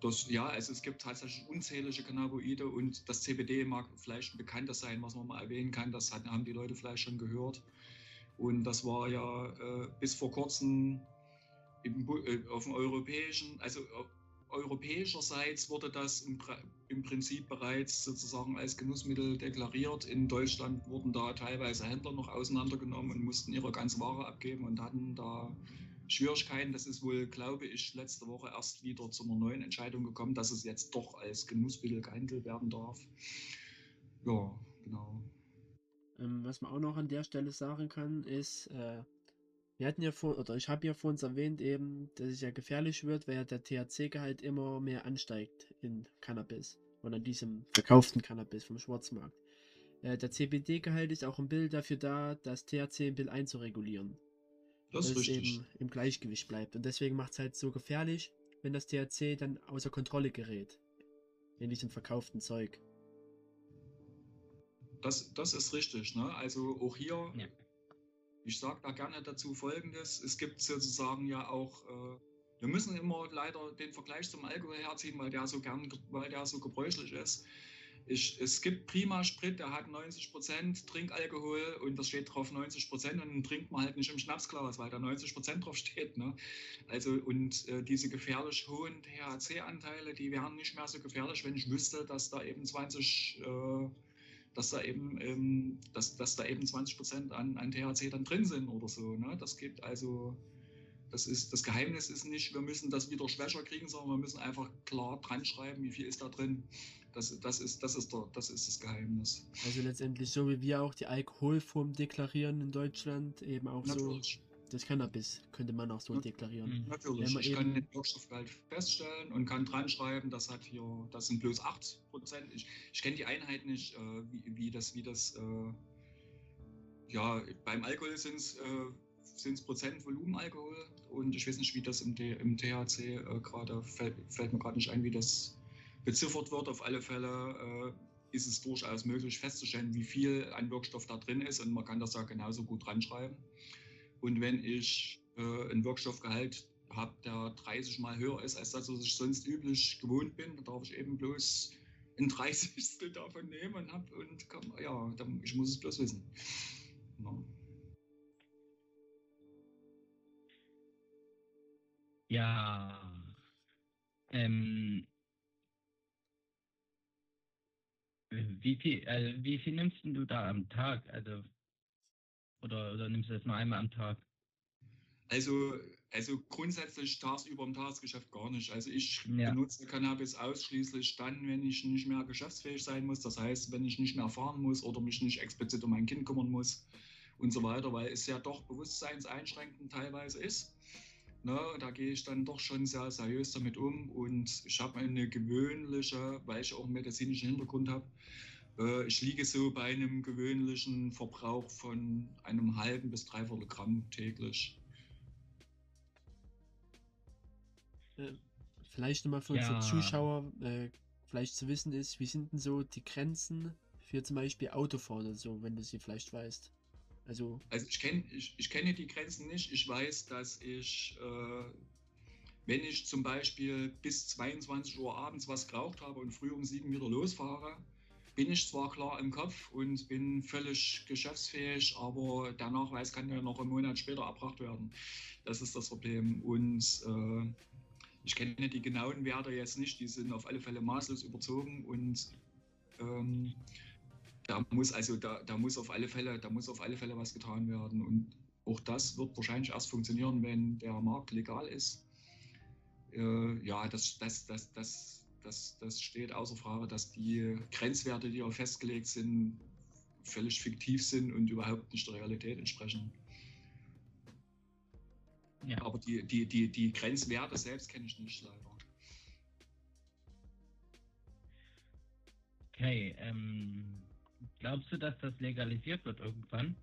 Das, ja, also es gibt tatsächlich unzählige Cannabinoide und das CBD mag vielleicht ein bekanntes sein, was man mal erwähnen kann. Das haben die Leute vielleicht schon gehört. Und das war ja äh, bis vor kurzem im, äh, auf dem europäischen, also äh, europäischerseits wurde das im, im Prinzip bereits sozusagen als Genussmittel deklariert. In Deutschland wurden da teilweise Händler noch auseinandergenommen und mussten ihre ganze Ware abgeben und hatten da Schwierigkeiten. Das ist wohl, glaube ich, letzte Woche erst wieder zu einer neuen Entscheidung gekommen, dass es jetzt doch als Genussmittel gehandelt werden darf. Ja, genau.
Ähm, was man auch noch an der Stelle sagen kann, ist, äh, wir hatten ja vor, oder ich habe ja vor uns erwähnt eben, dass es ja gefährlich wird, weil ja der THC-Gehalt immer mehr ansteigt in Cannabis und an diesem verkauften Cannabis vom Schwarzmarkt. Äh, der CBD-Gehalt ist auch ein Bild dafür da, das THC ein bisschen einzuregulieren.
Das ist
dass es
richtig.
eben im Gleichgewicht bleibt. Und deswegen macht es halt so gefährlich, wenn das THC dann außer Kontrolle gerät. In diesem verkauften Zeug.
Das, das ist richtig. Ne? Also auch hier,
Ja.
ich sage da gerne dazu Folgendes. Es gibt sozusagen ja auch, äh, wir müssen immer leider den Vergleich zum Alkohol herziehen, weil der so gern, ge- weil der so gebräuchlich ist. Ich, es gibt Prima Sprit, der hat 90% Trinkalkohol und das steht drauf 90% und den trinkt man halt nicht im Schnapsglas, weil da 90% drauf steht. Ne? Also und äh, diese gefährlich hohen THC-Anteile, die wären nicht mehr so gefährlich, wenn ich wüsste, dass da eben 20 äh, dass da eben, ähm, dass, dass da eben 20 Prozent an, an THC dann drin sind oder so. Ne? Das gibt also, Das, ist, das Geheimnis ist nicht, wir müssen das wieder schwächer kriegen, sondern wir müssen einfach klar dran schreiben, wie viel ist da drin. Das, das, ist, das, ist, der, das ist das Geheimnis.
Also letztendlich so wie wir auch die Alkoholform deklarieren in Deutschland, eben auch
Natürlich.
so das Cannabis könnte man auch so
Ja.
deklarieren.
Mhm.
Natürlich,
Wenn man
ich kann den Wirkstoffgehalt feststellen und kann dran schreiben, das hat hier, das sind bloß 8 Prozent. Ich, ich kenne die Einheit nicht, äh, wie, wie das, wie das, äh, ja, beim Alkohol sind es äh, Prozent Volumenalkohol und ich weiß nicht, wie das im, D, im THC äh, gerade, fällt, fällt mir gerade nicht ein, wie das beziffert wird. Auf alle Fälle äh, ist es durchaus möglich festzustellen, wie viel an Wirkstoff da drin ist und man kann das ja genauso gut dran schreiben. Und wenn ich äh, einen Wirkstoffgehalt habe, der 30 mal höher ist, als das, was ich sonst üblich gewohnt bin, dann darf ich eben bloß ein 30. davon nehmen und hab und komm, ja, dann, ich muss es bloß wissen. Ja.
Ja. Ähm, wie viel, also wie viel nimmst du da am Tag? Also oder, oder nimmst du das nur einmal am Tag?
Also, also grundsätzlich tagsüber im Tagesgeschäft gar nicht. Also ich
Ja.
benutze Cannabis ausschließlich dann, wenn ich nicht mehr geschäftsfähig sein muss. Das heißt, wenn ich nicht mehr fahren muss oder mich nicht explizit um mein Kind kümmern muss und so weiter, weil es ja doch bewusstseinseinschränkend teilweise ist. Ne, da gehe ich dann doch schon sehr seriös damit um und ich habe eine gewöhnliche, weil ich auch einen medizinischen Hintergrund habe, ich liege so bei einem gewöhnlichen Verbrauch von einem halben bis dreiviertel Gramm täglich.
Äh, vielleicht nochmal für
Ja.
unsere Zuschauer, äh, vielleicht zu wissen ist, wie sind denn so die Grenzen für zum Beispiel Autofahren oder so, wenn du sie vielleicht weißt. Also,
Also ich, kenn, ich, ich kenne die Grenzen nicht. Ich weiß, dass ich, äh, wenn ich zum Beispiel bis 22 Uhr abends was geraucht habe und früh um 7 wieder losfahre, bin ich zwar klar im Kopf und bin völlig geschäftsfähig, aber der Nachweis kann ja noch einen Monat später erbracht werden. Das ist das Problem. Und äh, ich kenne die genauen Werte jetzt nicht, die sind auf alle Fälle maßlos überzogen und ähm, da muss also da, da muss auf alle Fälle, da muss auf alle Fälle was getan werden. Und auch das wird wahrscheinlich erst funktionieren, wenn der Markt legal ist. Äh, ja, das, das, das, das, das, das steht außer Frage, dass die Grenzwerte, die auch festgelegt sind, völlig fiktiv sind und überhaupt nicht der Realität entsprechen.
Ja.
Aber die, die, die, die Grenzwerte selbst kenne ich nicht leider.
Okay, ähm, glaubst du, dass das legalisiert wird irgendwann?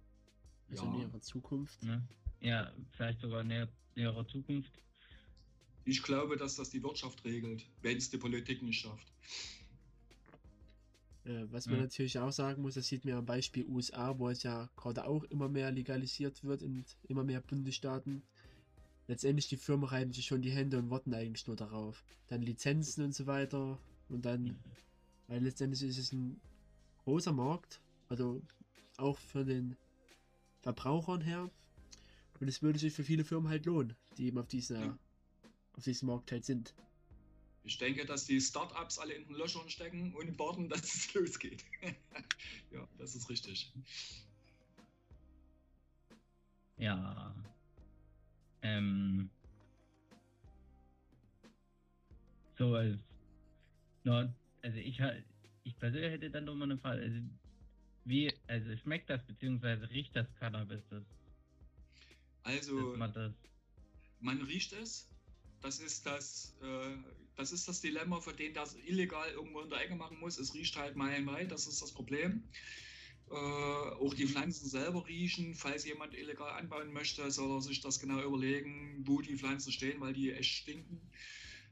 also
Ja.
in ihrer Zukunft.
Ne? Ja, vielleicht sogar in näher- näherer Zukunft.
Ich glaube, dass das die Wirtschaft regelt, wenn es die Politik nicht schafft.
Äh, was man
Ja.
natürlich auch sagen muss, das sieht man am Beispiel USA, wo es ja gerade auch immer mehr legalisiert wird in immer mehr Bundesstaaten. Letztendlich die Firmen reiben sich schon die Hände und warten eigentlich nur darauf. Dann Lizenzen und so weiter. Und dann, weil letztendlich ist es ein großer Markt, also auch für den Verbrauchern her. Und es würde sich für viele Firmen halt lohnen, die eben auf dieser,
Ja.
Auf diesem Markt halt sind.
Ich denke, dass die Startups alle in den Löchern stecken und warten, dass es losgeht. ja, das ist richtig.
Ja. Ähm. So, also, no, also ich halt, ich persönlich hätte dann doch mal eine Frage. Also, wie, also schmeckt das beziehungsweise riecht das Cannabis, das,
Also,
dass man das,
man riecht es. Das ist das, äh, das ist das Dilemma, für den das illegal irgendwo in der Ecke machen muss. Es riecht halt meilenweit, das ist das Problem. Äh, auch die Pflanzen selber riechen. Falls jemand illegal anbauen möchte, soll er sich das genau überlegen, wo die Pflanzen stehen, weil die echt stinken.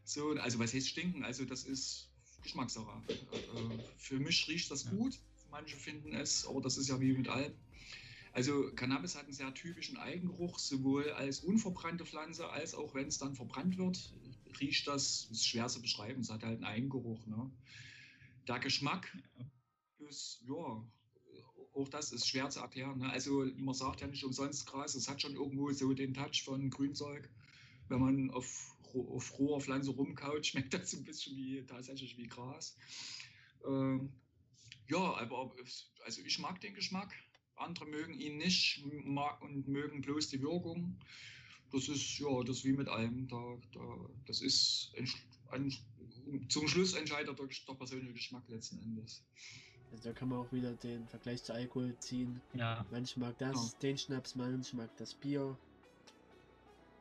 So, also was heißt stinken? Also das ist Geschmackssache. Äh, für mich riecht das gut. Manche finden es, aber das ist ja wie mit allem. Also Cannabis hat einen sehr typischen Eigengeruch, sowohl als unverbrannte Pflanze, als auch wenn es dann verbrannt wird, riecht das, ist schwer zu beschreiben, es hat halt einen Eigengeruch. Ne? Der Geschmack ist, ja, auch das ist schwer zu erklären. Ne? Also man sagt ja nicht umsonst Gras, es hat schon irgendwo so den Touch von Grünzeug. Wenn man auf, auf roher Pflanze rumkaut, schmeckt das ein bisschen wie tatsächlich wie Gras. Ähm, ja, aber also ich mag den Geschmack. Andere mögen ihn nicht mag und mögen bloß die Wirkung. das ist ja das ist wie mit allem. Da, da, das ist ein, ein, zum Schluss entscheidet der, der persönliche Geschmack letzten Endes.
Also da kann man auch wieder den Vergleich zu Alkohol ziehen.
Ja.
Manch mag das,
Ja.
den Schnaps, manch mag das Bier.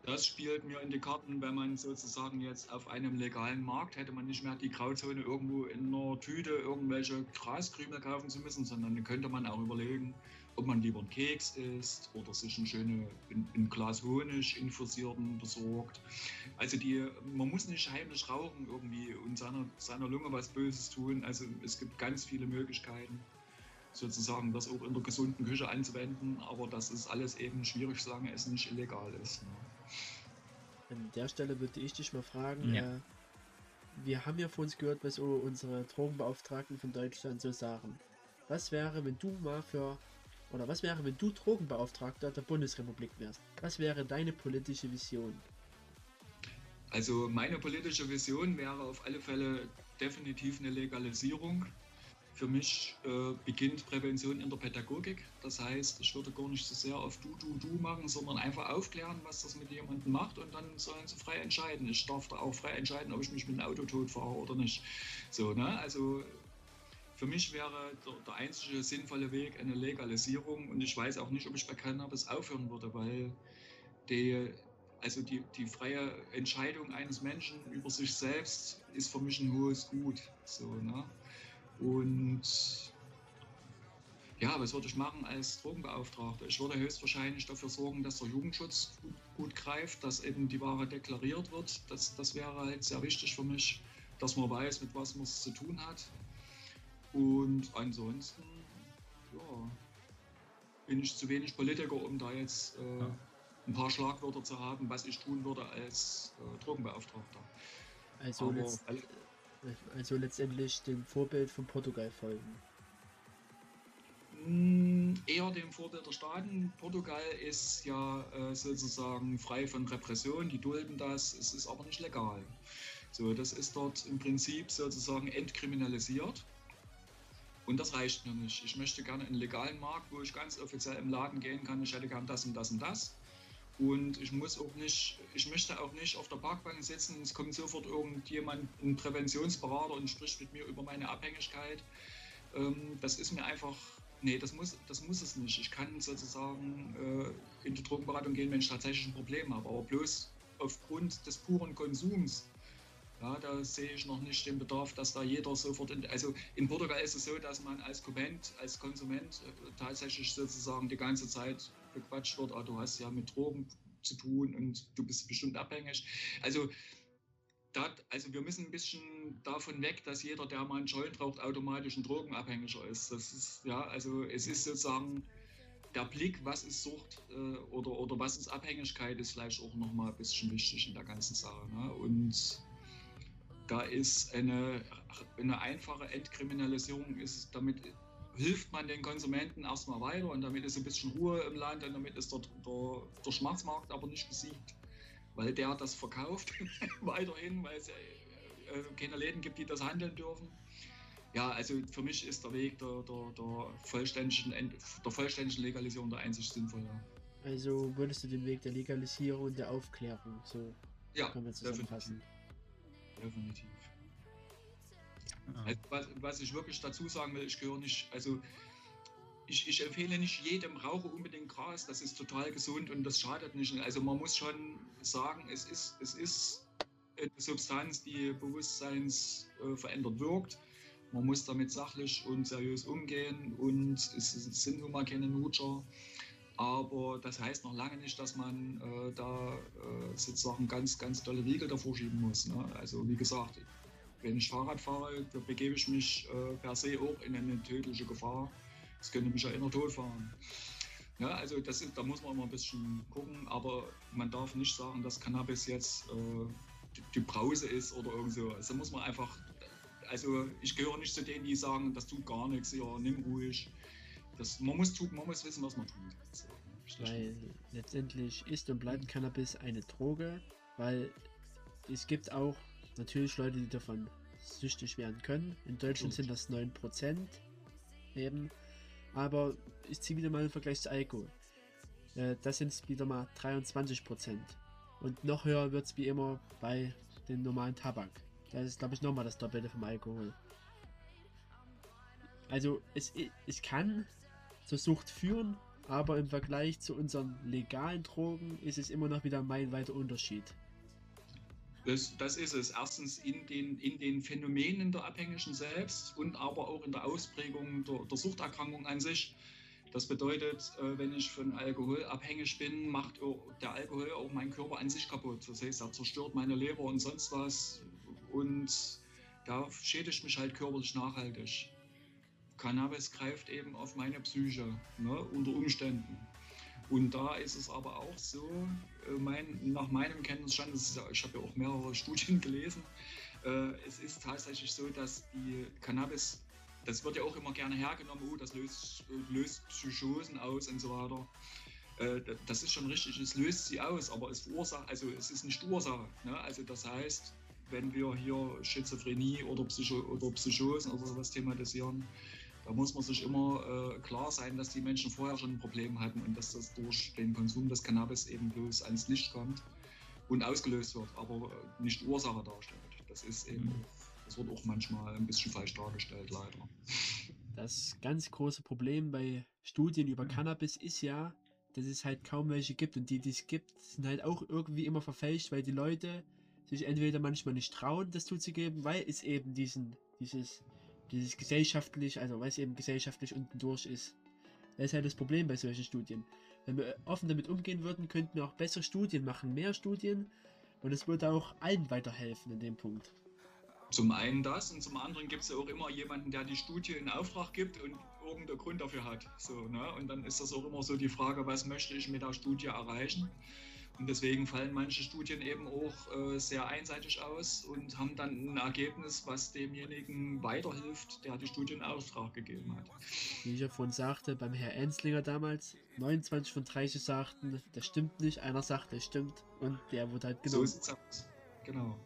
Das spielt mir in die Karten, wenn man sozusagen jetzt auf einem legalen Markt hätte man nicht mehr die Grauzone irgendwo in einer Tüte irgendwelche Graskrümel kaufen zu müssen, sondern dann könnte man auch überlegen, ob man lieber einen Keks isst oder sich ein schönes ein, ein Glas Honig infusierten besorgt. Also die, man muss nicht heimlich rauchen irgendwie und seiner, seiner Lunge was Böses tun. Also es gibt ganz viele Möglichkeiten, sozusagen das auch in der gesunden Küche anzuwenden, aber das ist alles eben schwierig, solange es nicht illegal ist. Ne?
An der Stelle würde ich dich mal fragen,
Ja.
äh, wir haben ja von uns gehört, was unsere Drogenbeauftragten von Deutschland so sagen. Was wäre, wenn du mal für, oder was wäre, wenn du Drogenbeauftragter der Bundesrepublik wärst? Was wäre deine politische Vision?
Also meine politische Vision wäre auf alle Fälle definitiv eine Legalisierung. Für mich äh, beginnt Prävention in der Pädagogik. Das heißt, ich würde gar nicht so sehr auf du, du, du machen, sondern einfach aufklären, was das mit jemandem macht und dann sollen sie frei entscheiden. Ich darf da auch frei entscheiden, ob ich mich mit dem Auto tot fahre oder nicht. So, ne? Also für mich wäre der, der einzige sinnvolle Weg eine Legalisierung und ich weiß auch nicht, ob ich bei Cannabis aufhören würde, weil die, also die, die freie Entscheidung eines Menschen über sich selbst ist für mich ein hohes Gut. So, ne? Und ja, was würde ich machen als Drogenbeauftragter? Ich würde höchstwahrscheinlich dafür sorgen, dass der Jugendschutz gut, gut greift, dass eben die Ware deklariert wird. Das, das wäre halt sehr wichtig für mich, dass man weiß, mit was man es zu tun hat. Und ansonsten, ja, bin ich zu wenig Politiker, um da jetzt äh,
Ja.
ein paar Schlagwörter zu haben, was ich tun würde als äh, Drogenbeauftragter.
Also,
Aber
letzt, also letztendlich dem Vorbild von Portugal folgen.
Mm, Eher dem Vorbild der Staaten. Portugal ist ja äh, sozusagen frei von Repression, die dulden das, es ist aber nicht legal. So, das ist dort im Prinzip sozusagen entkriminalisiert. Und das reicht mir nicht. Ich möchte gerne einen legalen Markt, wo ich ganz offiziell im Laden gehen kann. Ich hätte gern das und das und das. Und ich muss auch nicht, ich möchte auch nicht auf der Parkbank sitzen. Es kommt sofort irgendjemand, ein Präventionsberater und spricht mit mir über meine Abhängigkeit. Ähm, das ist mir einfach, nee, das muss, das muss es nicht. Ich kann sozusagen äh, in die Drogenberatung gehen, wenn ich tatsächlich ein Problem habe. Aber bloß aufgrund des puren Konsums, ja, da sehe ich noch nicht den Bedarf, dass da jeder sofort, in, also in Portugal ist es so, dass man als Konsument, als Konsument äh, tatsächlich sozusagen die ganze Zeit bequatscht wird, ah, du hast ja mit Drogen zu tun und du bist bestimmt abhängig. Also da, also wir müssen ein bisschen davon weg, dass jeder, der mal einen Joint raucht, automatisch ein Drogenabhängiger ist. Das ist, ja, also es ist sozusagen der Blick, was ist Sucht äh, oder, oder was ist Abhängigkeit, ist vielleicht auch nochmal ein bisschen wichtig in der ganzen Sache. Ne? Und da ist eine, eine einfache Entkriminalisierung, ist damit hilft man den Konsumenten erstmal weiter und damit ist ein bisschen Ruhe im Land und damit ist der, der, der Schwarzmarkt aber nicht besiegt, weil der das verkauft weiterhin, weil es äh, äh, keine Läden gibt, die das handeln dürfen. Ja, also für mich ist der Weg der, der, der, vollständigen, der vollständigen Legalisierung der einzig sinnvolle.
Also würdest du den Weg der Legalisierung und der Aufklärung, so
Ja,
können wir zusammenfassen.
definitiv.
Ja.
Also, was, was ich wirklich dazu sagen will, ich gehöre nicht, also ich, ich empfehle nicht jedem Raucher unbedingt Gras, das ist total gesund und das schadet nicht. Also man muss schon sagen, es ist, es ist eine Substanz, die bewusstseinsverändert äh, wirkt. Man muss damit sachlich und seriös umgehen und es sind nun mal keine Nutscher. Aber das heißt noch lange nicht, dass man äh, da äh, sozusagen ganz, ganz tolle Riegel davor schieben muss. Ne? Also wie gesagt, wenn ich Fahrrad fahre, begebe ich mich äh, per se auch in eine tödliche Gefahr. Das könnte mich ja immer tot fahren. Ja, also das ist, da muss man immer ein bisschen gucken, aber man darf nicht sagen, dass Cannabis jetzt äh, die, die Brause ist oder irgend so. Also muss man einfach, also ich gehöre nicht zu denen, die sagen, das tut gar nichts, ja, nimm ruhig. Das, man, muss tun, man muss wissen, was man tut. So,
Weil letztendlich ist und bleibt Cannabis eine Droge, weil es gibt auch natürlich Leute, die davon süchtig werden können. In Deutschland sind das 9% eben. Aber ich ziehe wieder mal einen Vergleich zu Alkohol. Äh, das sind wieder mal 23%. Und noch höher wird es wie immer bei dem normalen Tabak. Das ist, glaube ich, nochmal das Doppelte vom Alkohol. Also es, es kann zur Sucht führen, aber im Vergleich zu unseren legalen Drogen ist es immer noch wieder ein meilenweiter Unterschied.
Das, das ist es. Erstens in den, in den Phänomenen der Abhängigen selbst und aber auch in der Ausprägung der, der Suchterkrankung an sich. Das bedeutet, äh, wenn ich von Alkohol abhängig bin, macht der Alkohol auch meinen Körper an sich kaputt. Das heißt, er zerstört meine Leber und sonst was. Und da schädigt mich halt körperlich nachhaltig. Cannabis greift eben auf meine Psyche, ne, unter Umständen. Und da ist es aber auch so, äh, mein, nach meinem Kenntnisstand, ja, ich habe ja auch mehrere Studien gelesen, äh, es ist tatsächlich so, dass die Cannabis, das wird ja auch immer gerne hergenommen, oh, das löst, löst Psychosen aus und so weiter. Äh, das ist schon richtig, es löst sie aus, aber es verursacht, also es ist nicht Ursache. Ne? Also das heißt, wenn wir hier Schizophrenie oder, Psycho oder Psychosen oder sowas thematisieren, da muss man sich immer äh, klar sein, dass die Menschen vorher schon ein Problem hatten und dass das durch den Konsum des Cannabis eben bloß ans Licht kommt und ausgelöst wird, aber äh, nicht Ursache darstellt. Das ist eben, mhm. das wird auch manchmal ein bisschen falsch dargestellt, leider.
Das ganz große Problem bei Studien über mhm. Cannabis ist ja, dass es halt kaum welche gibt und die, die es gibt, sind halt auch irgendwie immer verfälscht, weil die Leute sich entweder manchmal nicht trauen, das zuzugeben, weil es eben diesen, dieses dieses gesellschaftlich, also weil es eben gesellschaftlich unten durch ist. Das ist halt das Problem bei solchen Studien. Wenn wir offen damit umgehen würden, könnten wir auch bessere Studien machen, mehr Studien und es würde auch allen weiterhelfen in dem Punkt.
Zum einen das und zum anderen gibt es ja auch immer jemanden, der die Studie in Auftrag gibt und irgendeinen Grund dafür hat. So, ne? Und dann ist das auch immer so die Frage, was möchte ich mit der Studie erreichen? Und deswegen fallen manche Studien eben auch äh, sehr einseitig aus und haben dann ein Ergebnis, was demjenigen weiterhilft, der die Studie in Auftrag gegeben hat.
Wie ich ja vorhin sagte, beim Herr Enslinger damals, 29 von 30 sagten, das stimmt nicht, einer sagt, das stimmt und der wurde halt genommen.
So sieht's aus. Genau.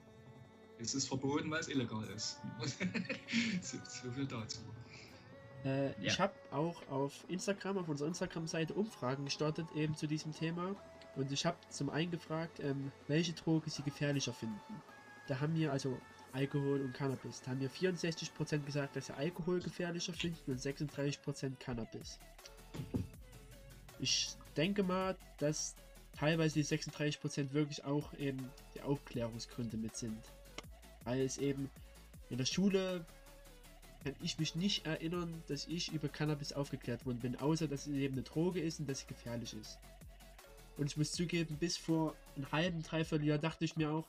Es ist verboten, weil es illegal ist. so, so viel dazu.
Äh, ja. Ich habe auch auf Instagram, auf unserer Instagram-Seite Umfragen gestartet, eben zu diesem Thema. Und ich habe zum einen gefragt, ähm, welche Droge sie gefährlicher finden. Da haben wir also Alkohol und Cannabis. Da haben wir 64% gesagt, dass sie Alkohol gefährlicher finden und 36% Cannabis. Ich denke mal, dass teilweise die 36% wirklich auch eben die Aufklärungsgründe mit sind. Weil es eben in der Schule kann ich mich nicht erinnern, dass ich über Cannabis aufgeklärt worden bin, außer dass es eben eine Droge ist und dass sie gefährlich ist. Und ich muss zugeben, bis vor einem halben, dreiviertel Jahr dachte ich mir auch,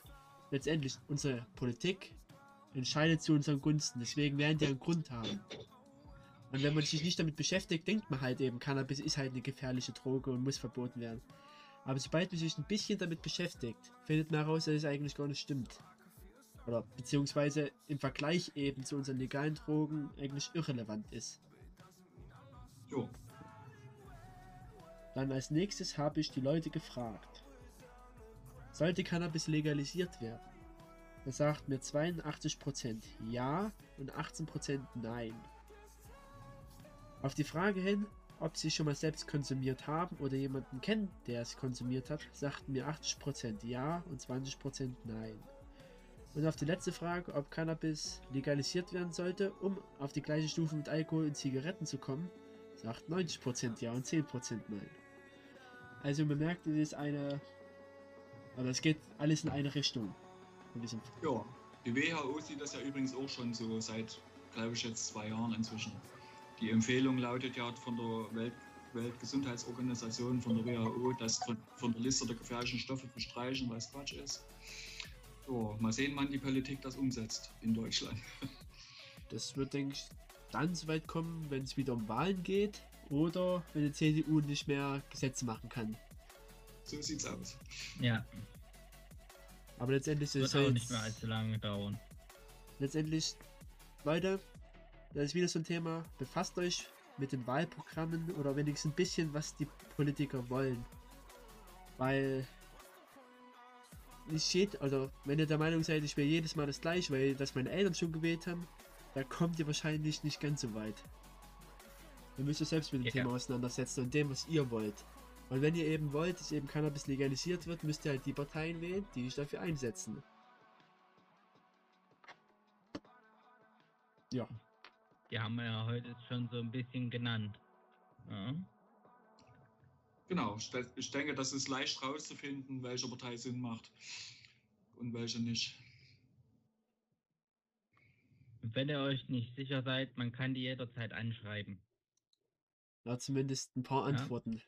letztendlich, unsere Politik entscheidet zu unseren Gunsten. Deswegen werden die einen Grund haben. Und wenn man sich nicht damit beschäftigt, denkt man halt eben, Cannabis ist halt eine gefährliche Droge und muss verboten werden. Aber sobald man sich ein bisschen damit beschäftigt, findet man heraus, dass es eigentlich gar nicht stimmt. Oder beziehungsweise im Vergleich eben zu unseren legalen Drogen eigentlich irrelevant ist.
Jo.
Dann als nächstes habe ich die Leute gefragt, sollte Cannabis legalisiert werden? Da sagt mir 82% ja und 18% nein. Auf die Frage hin, ob sie schon mal selbst konsumiert haben oder jemanden kennen, der es konsumiert hat, sagten mir 80% ja und 20% nein. Und auf die letzte Frage, ob Cannabis legalisiert werden sollte, um auf die gleiche Stufe mit Alkohol und Zigaretten zu kommen, sagt 90% ja und 10% nein. Also man merkt, es ist eine. Aber es geht alles in eine Richtung.
Ja, die WHO sieht das ja übrigens auch schon so seit, glaube ich, jetzt zwei Jahren inzwischen. Die Empfehlung lautet ja von der Welt, Weltgesundheitsorganisation, von der WHO, das von, von der Liste der gefährlichen Stoffe zu streichen, was Quatsch ist. Ja, mal sehen, wann die Politik das umsetzt in Deutschland.
Das wird, denke ich, dann so weit kommen, wenn es wieder um Wahlen geht. Oder wenn die CDU nicht mehr Gesetze machen kann.
So sieht's aus.
Ja.
Aber letztendlich
ist es halt nicht mehr allzu lange dauern.
Letztendlich, Leute, das ist wieder so ein Thema. Befasst euch mit den Wahlprogrammen oder wenigstens ein bisschen, was die Politiker wollen. Weil nicht steht, also wenn ihr der Meinung seid, ich will jedes Mal das gleiche, weil das meine Eltern schon gewählt haben, da kommt ihr wahrscheinlich nicht ganz so weit. Ihr müsst euch selbst mit dem ja. Thema auseinandersetzen und dem, was ihr wollt. Und wenn ihr eben wollt, dass eben Cannabis legalisiert wird, müsst ihr halt die Parteien wählen, die sich dafür einsetzen. Ja,
Die haben wir ja heute schon so ein bisschen genannt. Ja.
Genau, ich de- ich denke, das ist leicht rauszufinden, welche Partei Sinn macht und welche nicht.
Und Wenn ihr euch nicht sicher seid, man kann die jederzeit anschreiben.
Na zumindest ein paar
Ja.
Antworten.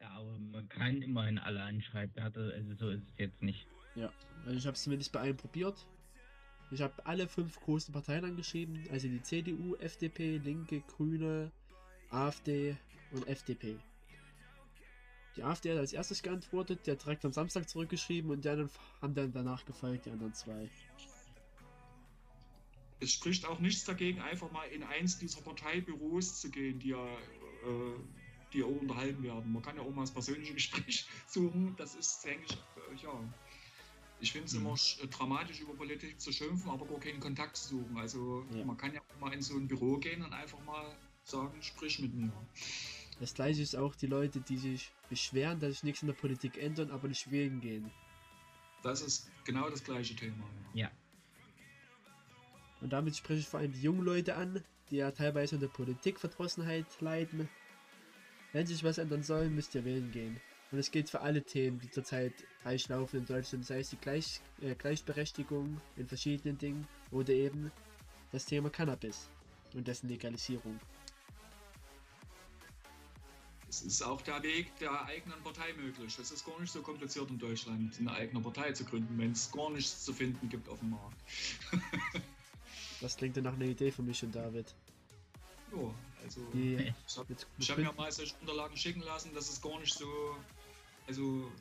Ja, aber man kann immerhin alle anschreiben. Ja, Also so ist es jetzt nicht.
Ja, also ich habe es zumindest bei allen probiert. Ich habe alle fünf großen Parteien angeschrieben, also die CDU, FDP, Linke, Grüne, AfD und FDP. Die AfD hat als erstes geantwortet, der hat direkt am Samstag zurückgeschrieben und die anderen haben dann danach gefolgt, die anderen zwei.
Es spricht auch nichts dagegen, einfach mal in eins dieser Parteibüros zu gehen, die ja, äh, die ja auch unterhalten werden. Man kann ja auch mal das persönliche Gespräch suchen. Das ist, denke ich, äh, ja. Ich finde es
Mhm.
immer äh, dramatisch, über Politik zu schimpfen, aber gar keinen Kontakt zu suchen. Also
Ja.
man kann ja auch mal in so ein Büro gehen und einfach mal sagen, sprich mit mir.
Das gleiche ist auch die Leute, die sich beschweren, dass sich nichts in der Politik ändert, aber nicht wählen gehen.
Das ist genau das gleiche Thema.
Ja.
Und damit spreche ich vor allem die jungen Leute an, die ja teilweise unter Politikverdrossenheit leiden. Wenn sich was ändern soll, müsst ihr wählen gehen. Und es gilt für alle Themen, die zurzeit heiß laufen in Deutschland, sei es die Gleich äh, Gleichberechtigung in verschiedenen Dingen oder eben das Thema Cannabis und dessen Legalisierung.
Es ist auch der Weg der eigenen Partei möglich. Es ist gar nicht so kompliziert in Deutschland, eine eigene Partei zu gründen, wenn es gar nichts zu finden gibt auf dem Markt.
Das klingt ja nach einer Idee für mich und David.
Ja, also
Okay.
ich habe hab mir mal solche Unterlagen schicken lassen, das ist gar nicht so. Also,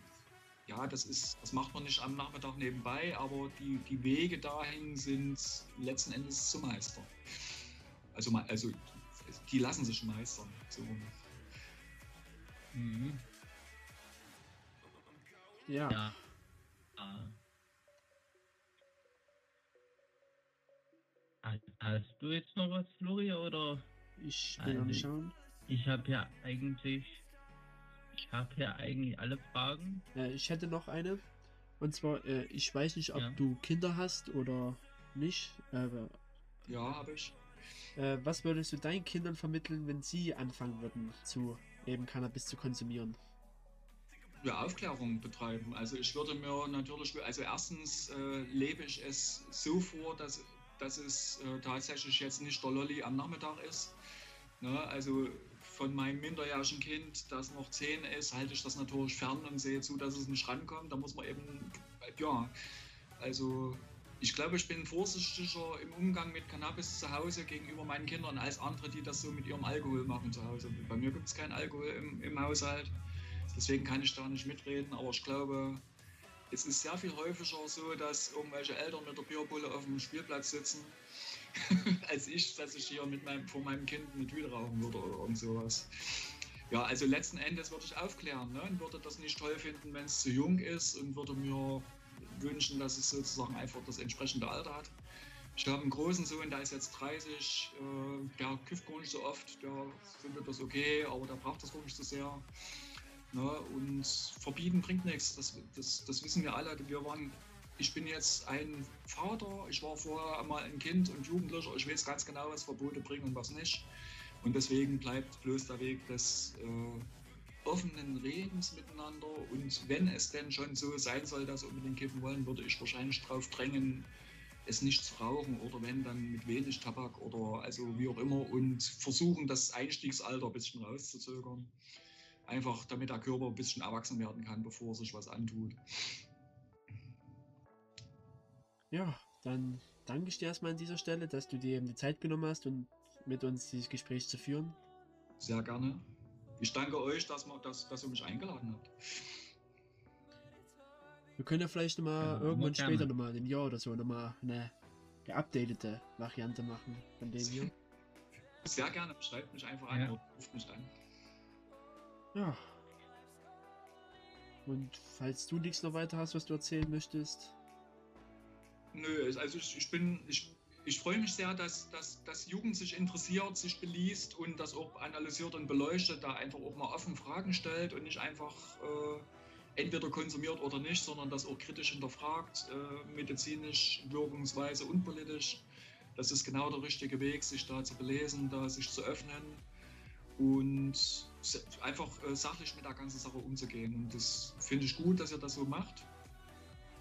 ja, das ist, das macht man nicht am Nachmittag nebenbei, aber die, die Wege dahin sind letzten Endes zu meistern. Also, also die lassen sich meistern. So.
Mhm.
ja,
Ja. Hast- du jetzt noch was, Flori, oder?
ich will
Also-
schauen.
Ich habe ja eigentlich. Ich habe ja eigentlich alle Fragen.
Äh, ich hätte noch eine. Und zwar, äh, ich weiß nicht, ob
Ja.
du Kinder hast oder nicht. Aber
Ja, habe ich.
Äh, was würdest du deinen Kindern vermitteln, wenn sie anfangen würden, zu eben Cannabis zu konsumieren?
ja, Aufklärung betreiben. Also ich würde mir natürlich, also erstens äh, lebe ich es so vor, dass, dass es äh, tatsächlich jetzt nicht der Lolli am Nachmittag ist. Ne? Also von meinem minderjährigen Kind, das noch 10 ist, halte ich das natürlich fern und sehe zu, dass es nicht rankommt. Da muss man eben, ja, also ich glaube, ich bin vorsichtiger im Umgang mit Cannabis zu Hause gegenüber meinen Kindern als andere, die das so mit ihrem Alkohol machen zu Hause. Bei mir gibt es keinen Alkohol im, im Haushalt. Deswegen kann ich da nicht mitreden, aber ich glaube, es ist sehr viel häufiger so, dass irgendwelche Eltern mit der Bierbulle auf dem Spielplatz sitzen, als ich, dass ich hier mit meinem, vor meinem Kind eine Tüte rauchen würde oder irgend sowas. Ja, also letzten Endes würde ich aufklären ne? und würde das nicht toll finden, wenn es zu jung ist und würde mir wünschen, dass es sozusagen einfach das entsprechende Alter hat. Ich habe einen großen Sohn, der ist jetzt 30, äh, der kifft gar nicht so oft, der findet das okay, aber der braucht das gar nicht so sehr. Ne? Und verbieten bringt nichts, das, das, das wissen wir alle. Wir waren, ich bin jetzt ein Vater, ich war vorher mal ein Kind und Jugendlicher, ich weiß ganz genau, was Verbote bringen und was nicht. Und deswegen bleibt bloß der Weg des äh, offenen Redens miteinander. Und wenn es denn schon so sein soll, dass unbedingt kippen wollen, würde ich wahrscheinlich darauf drängen, es nicht zu rauchen oder wenn dann mit wenig Tabak oder also wie auch immer und versuchen, das Einstiegsalter ein bisschen rauszuzögern. Einfach damit der Körper ein bisschen erwachsen werden kann, bevor er sich was antut.
Ja, dann danke ich dir erstmal an dieser Stelle, dass du dir eben die Zeit genommen hast und mit uns dieses Gespräch zu führen.
Sehr gerne. Ich danke euch, dass, man, dass, dass ihr mich eingeladen habt.
Wir können ja vielleicht nochmal
Ja,
irgendwann
gerne.
später nochmal, in einem Jahr oder so, nochmal eine geupdatete Variante machen von dem hier.
Sehr gerne. Schreibt mich einfach an
Ja.
oder ruft mich an.
Ja. Und falls du nichts noch weiter hast, was du erzählen möchtest,
Nö, also ich, ich bin, ich, ich freue mich sehr, dass, dass, dass Jugend sich interessiert, sich beliest und das auch analysiert und beleuchtet, da einfach auch mal offen Fragen stellt und nicht einfach äh, entweder konsumiert oder nicht, sondern das auch kritisch hinterfragt, äh, medizinisch, wirkungsweise und politisch. Das ist genau der richtige Weg, sich da zu belesen, da sich zu öffnen und einfach äh, sachlich mit der ganzen Sache umzugehen. Und das finde ich gut, dass ihr das so macht.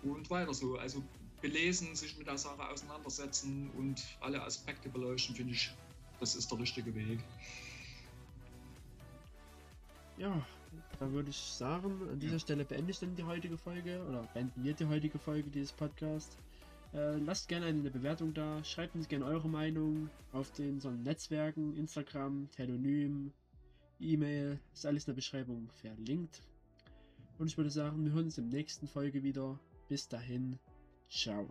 Und weiter so. Also belesen, sich mit der Sache auseinandersetzen und alle Aspekte beleuchten, finde ich, das ist der richtige Weg.
Ja, da würde ich sagen, an dieser Stelle beende ich dann die heutige Folge oder beenden wir die heutige Folge dieses Podcasts. Äh, lasst gerne eine Bewertung da, schreibt uns gerne eure Meinung auf den so Netzwerken, Instagram, Telonym, E-Mail, ist alles in der Beschreibung verlinkt. Und ich würde sagen, wir hören uns im nächsten Folge wieder. Bis dahin, ciao.